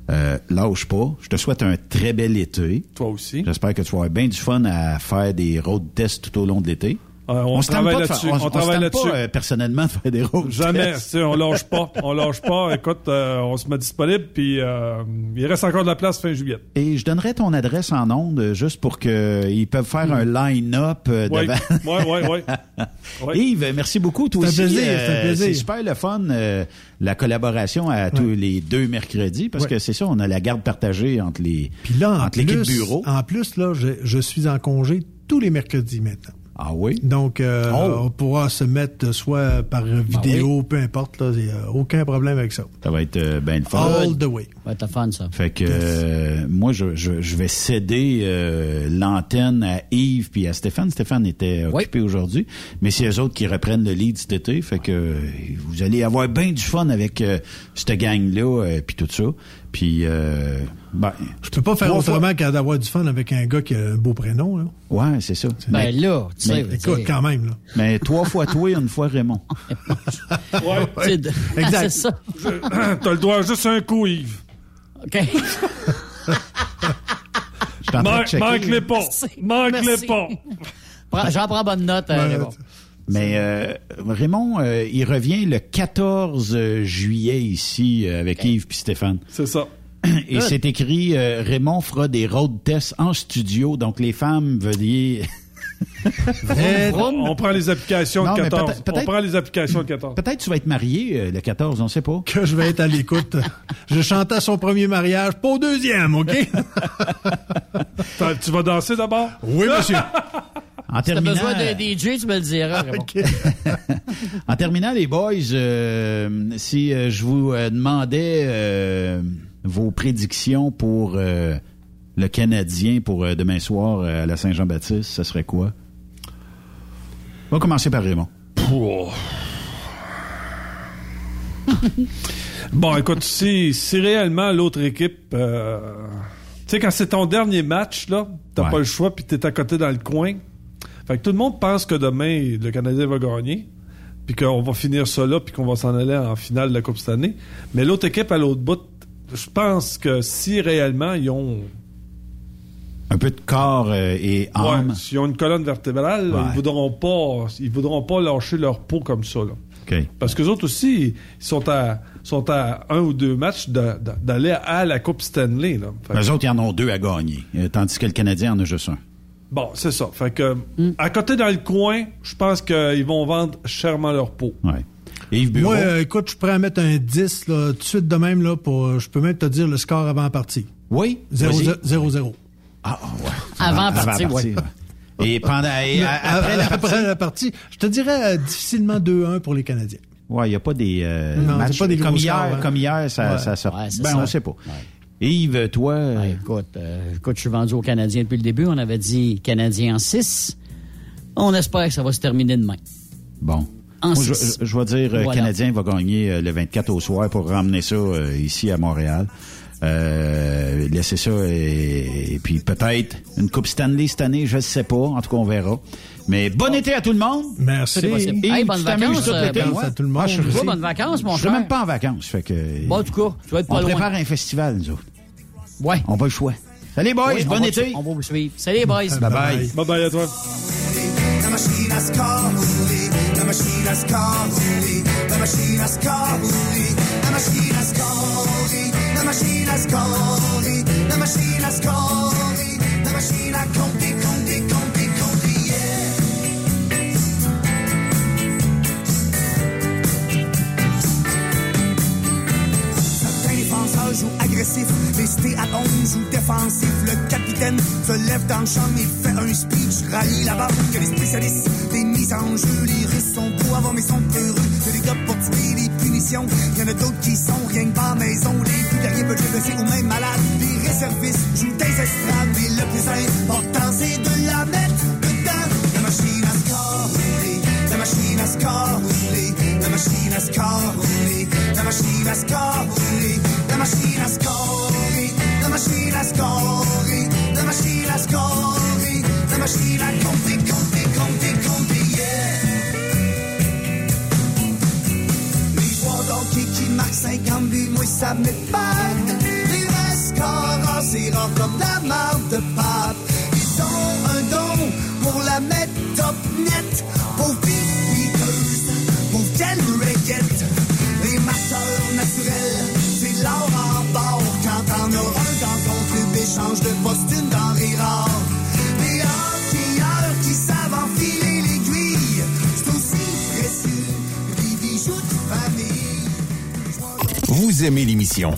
Euh, lâche pas. Je te souhaite un très bel été. Toi aussi. J'espère que tu vas avoir bien du fun à faire des road tests tout au long de l'été. Euh, on travaille là-dessus. On travaille là-dessus. euh, personnellement faire des road Jamais. tests. Tu sais, on lâche pas. On lâche pas. Écoute, euh, on se met disponible, puis euh, il reste encore de la place fin juillet. Et je donnerai ton adresse en ondes juste pour qu'ils peuvent faire un line-up euh, Oui, devant. oui, oui, oui. Yves, merci beaucoup. Toi C'est un aussi, plaisir, euh, c'est un plaisir. c'est super le fun, euh, la collaboration à tous les deux mercredis, parce Ouais. que c'est ça, on a la garde partagée entre les Puis là, en entre l'équipe plus, bureau. en plus, là, je, je suis en congé tous les mercredis maintenant. Ah oui? Donc, euh, Oh. on pourra se mettre soit par vidéo, peu importe, là, il n'y a aucun problème avec ça. Ça va être euh, ben le fun. All the way. Va être fun, ça. Fait que euh, moi, je, je, je vais céder euh, l'antenne à Yves puis à Stéphane. Stéphane était occupé aujourd'hui, mais c'est eux autres qui reprennent le lead cet été. Fait que euh, vous allez avoir bien du fun avec euh, cette gang-là euh, puis tout ça. Puis, euh, ben, Je peux pas faire autrement qu'à d'avoir du fun avec un gars qui a un beau prénom. Là. Ouais, c'est ça. Ben là, tu sais, tu sais. Écoute, quand même. Là. Mais trois fois toi, une fois Raymond. Ouais. De- Exact. c'est ça. T'as le droit à juste un coup, Yves. OK. Manque, les pas. Manque les pas. Prends- J'en prends bonne note, euh, Ouais, Raymond. Mais euh, Raymond, euh, il revient le 14 juillet ici euh, avec Yves puis Stéphane. C'est ça. Et c'est écrit euh, Raymond fera des road tests en studio, donc les femmes veuillez On prend les applications Non, de mais 14. peut-être- On prend les applications de 14. Peut-être tu vas être marié euh, le 14, on sait pas. que je vais être à l'écoute. Je chantais à son premier mariage, pas au deuxième, OK? Tu vas danser d'abord? Oui, monsieur. En Si t'as terminant, besoin d'un DJ, tu me le diras. OK. en terminant les boys, euh, si euh, je vous euh, demandais euh, vos prédictions pour euh, le Canadien pour euh, demain soir euh, à la Saint-Jean-Baptiste, ce serait quoi? On va commencer par Raymond. Bon, écoute, si, si réellement l'autre équipe... euh, tu sais, quand c'est ton dernier match, là, t'as Ouais. pas le choix, puis t'es à côté dans le coin. Fait que tout le monde pense que demain, le Canadien va gagner, puis qu'on va finir ça là, puis qu'on va s'en aller en finale de la Coupe cette année. Mais l'autre équipe, à l'autre bout, je pense que si réellement ils ont... Un peu de corps euh, et âme. Ouais, s'ils ont une colonne vertébrale, Ouais. ils voudront pas, ils voudront pas lâcher leur peau comme ça. Là. Parce que autres aussi, ils sont à, sont à un ou deux matchs de- de- d'aller à la Coupe Stanley. Là. Fait que- Eux autres, ils en ont deux à gagner, euh, tandis que le Canadien en a juste un. Bon, c'est ça. Fait que, à côté dans le coin, je pense qu'ils vont vendre chèrement leur peau. Ouais. Yves Bureau? Moi, euh, écoute, je pourrais mettre un 10 là, tout de suite de même. Là, pour, euh, je peux même te dire le score avant la partie. oui? 0-0. Ah, ah, ouais. Avant la partie, ouais. Et pendant et, après la partie, Après la partie, je te dirais euh, difficilement 2-1 pour les Canadiens. ouais, il y a pas des euh, Non, matchs pas des comme gros hier, scores, hein. comme hier ça Ouais. ça sort. Ouais, ben ça. on sait pas. Yves, toi euh, Ouais, écoute, euh, écoute, je suis vendu aux Canadiens depuis le début. On avait dit Canadiens en 6. On espère que ça va se terminer demain. bon. En Moi, six. je- je vais dire euh, Voilà. Canadien va gagner euh, le 24 au soir pour ramener ça euh, ici à Montréal. Euh, laisser ça et, et puis peut-être une Coupe Stanley cette année, je ne sais pas. En tout cas, on verra. Mais bon été à tout le monde. Merci. Yves, Hey, bonnes vacances, tout euh? Benoît. à tout le monde. Ah, je suis bonnes vacances, mon je suis cher. même pas en vacances. Fait que, Bon, en tout cas, tu vas être on pas loin. prépare un festival, nous autres. Ouais. On pas le choix. Salut, boys. Oui, on bon va été. On va vous suivre. Salut, boys. Bye bye. Bye bye à toi. La machine roulée, la machine roulée, la machine à score roulée, la machine à score roulée, la machine à score roulée, la machine à compter, compter, compter, compter, yeah. Certains défenseurs jouent agressif, les cités à 11 jouent défensif. Le capitaine se lève dans le champ, il fait un speech, rallie la barre que les spécialistes des mises en jeu. Les Russes sont beaux avant, mais sont peureux. C'est des gars pour tuer les Il y en a d'autres qui sont rien que pas maison. Les plus derrière peuvent être blessés ou même malades. Ça m'épate. Les mascaras, c'est rare comme la marde de pâte. Ils ont un don pour la mettre top net. Beaters, pauvre quelle requête. Aimez l'émission?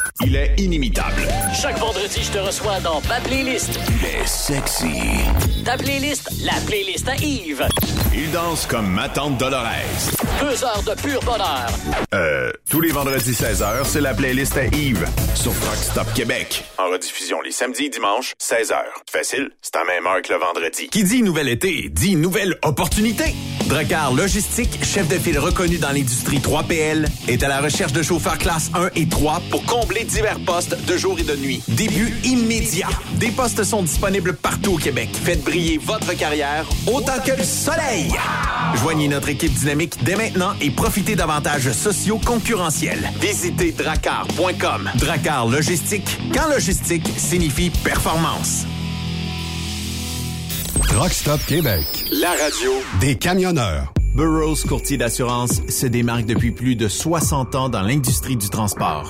Il est inimitable. Chaque vendredi, je te reçois dans ma playlist. Il est sexy. Ta playlist, la playlist à Yves. Il danse comme ma tante Dolores. Deux heures de pur bonheur. Euh, tous les vendredis 16h, c'est la playlist à Yves sur Truck Stop Québec. En rediffusion les samedis et dimanches, 16h. Facile, c'est à même heure que le vendredi. Qui dit nouvel été, dit nouvelle opportunité. Dracar Logistique, chef de file reconnu dans l'industrie 3PL, est à la recherche de chauffeurs classe 1 et 3 pour combler divers postes de jour et de nuit. Début immédiat. Des postes sont disponibles partout au Québec. Faites briller votre carrière autant que le soleil. Joignez notre équipe dynamique dès maintenant et profitez d'avantages sociaux concurrentiels. Visitez dracar.com. Dracar Logistique, quand logistique signifie performance. Truck Stop Québec. La radio Des camionneurs. Burroughs Courtier d'assurance se démarque depuis plus de 60 ans dans l'industrie du transport.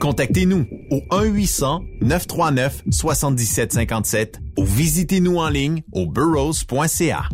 Contactez-nous au 1-800-939-7757 ou visitez-nous en ligne au burrows.ca.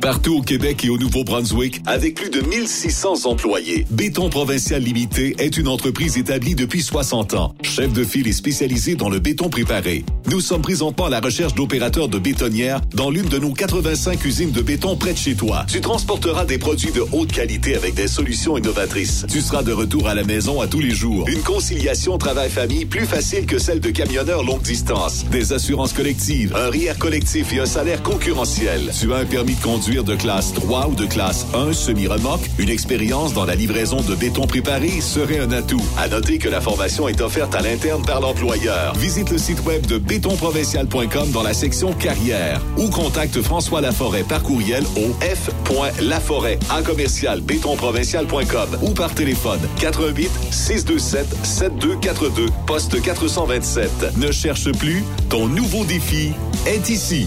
Partout au Québec et au Nouveau-Brunswick, avec plus de 1600 employés, Béton Provincial Limité est une entreprise établie depuis 60 ans. Chef de file et spécialisé dans le béton préparé. Nous sommes présentement à la recherche d'opérateurs de bétonnières dans l'une de nos 85 usines de béton près de chez toi. Tu transporteras des produits de haute qualité avec des solutions innovatrices. Tu seras de retour à la maison à tous les jours. Une conciliation travail-famille plus facile que celle de camionneurs longue distance. Des assurances collectives, un RIER collectif et un salaire concurrentiel. Tu as un permis de conduire de classe 3 ou de classe 1 semi-remorque, une expérience dans la livraison de béton préparé serait un atout. À noter que la formation est offerte à l'interne par l'employeur. Visite le site web de bétonprovincial.com dans la section carrière ou contacte François Laforêt par courriel au f.laforêt en commercial bétonprovincial.com ou par téléphone 88 627 7242 poste 427. Ne cherche plus, ton nouveau défi est ici.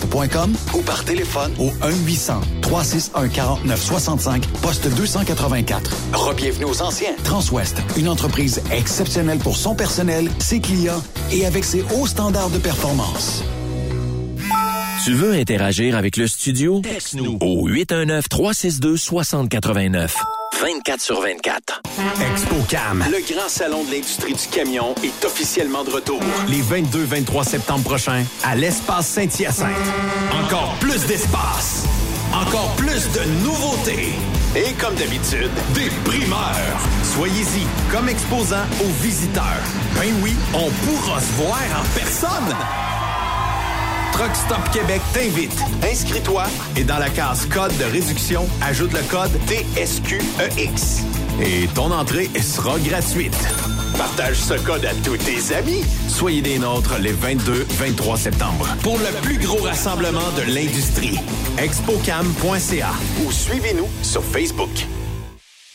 ou par téléphone au 1-800-361-4965, poste 284. Rebienvenue aux anciens. Transwest, une entreprise exceptionnelle pour son personnel, ses clients et avec ses hauts standards de performance. Tu veux interagir avec le studio? Texte-nous au 819-362-6089. 24 sur 24. ExpoCam, le grand salon de l'industrie du camion, est officiellement de retour. Les 22-23 septembre prochains, à l'espace Saint-Hyacinthe. Encore plus d'espace, encore plus de nouveautés. Et comme d'habitude, des primeurs. Soyez-y comme exposant aux visiteurs. Ben oui, on pourra se voir en personne. Truck Stop Québec t'invite. Inscris-toi et dans la case code de réduction, ajoute le code TSQEX. Et ton entrée sera gratuite. Partage ce code à tous tes amis. Soyez des nôtres les 22-23 septembre pour le plus gros rassemblement de l'industrie. expocam.ca ou suivez-nous sur Facebook.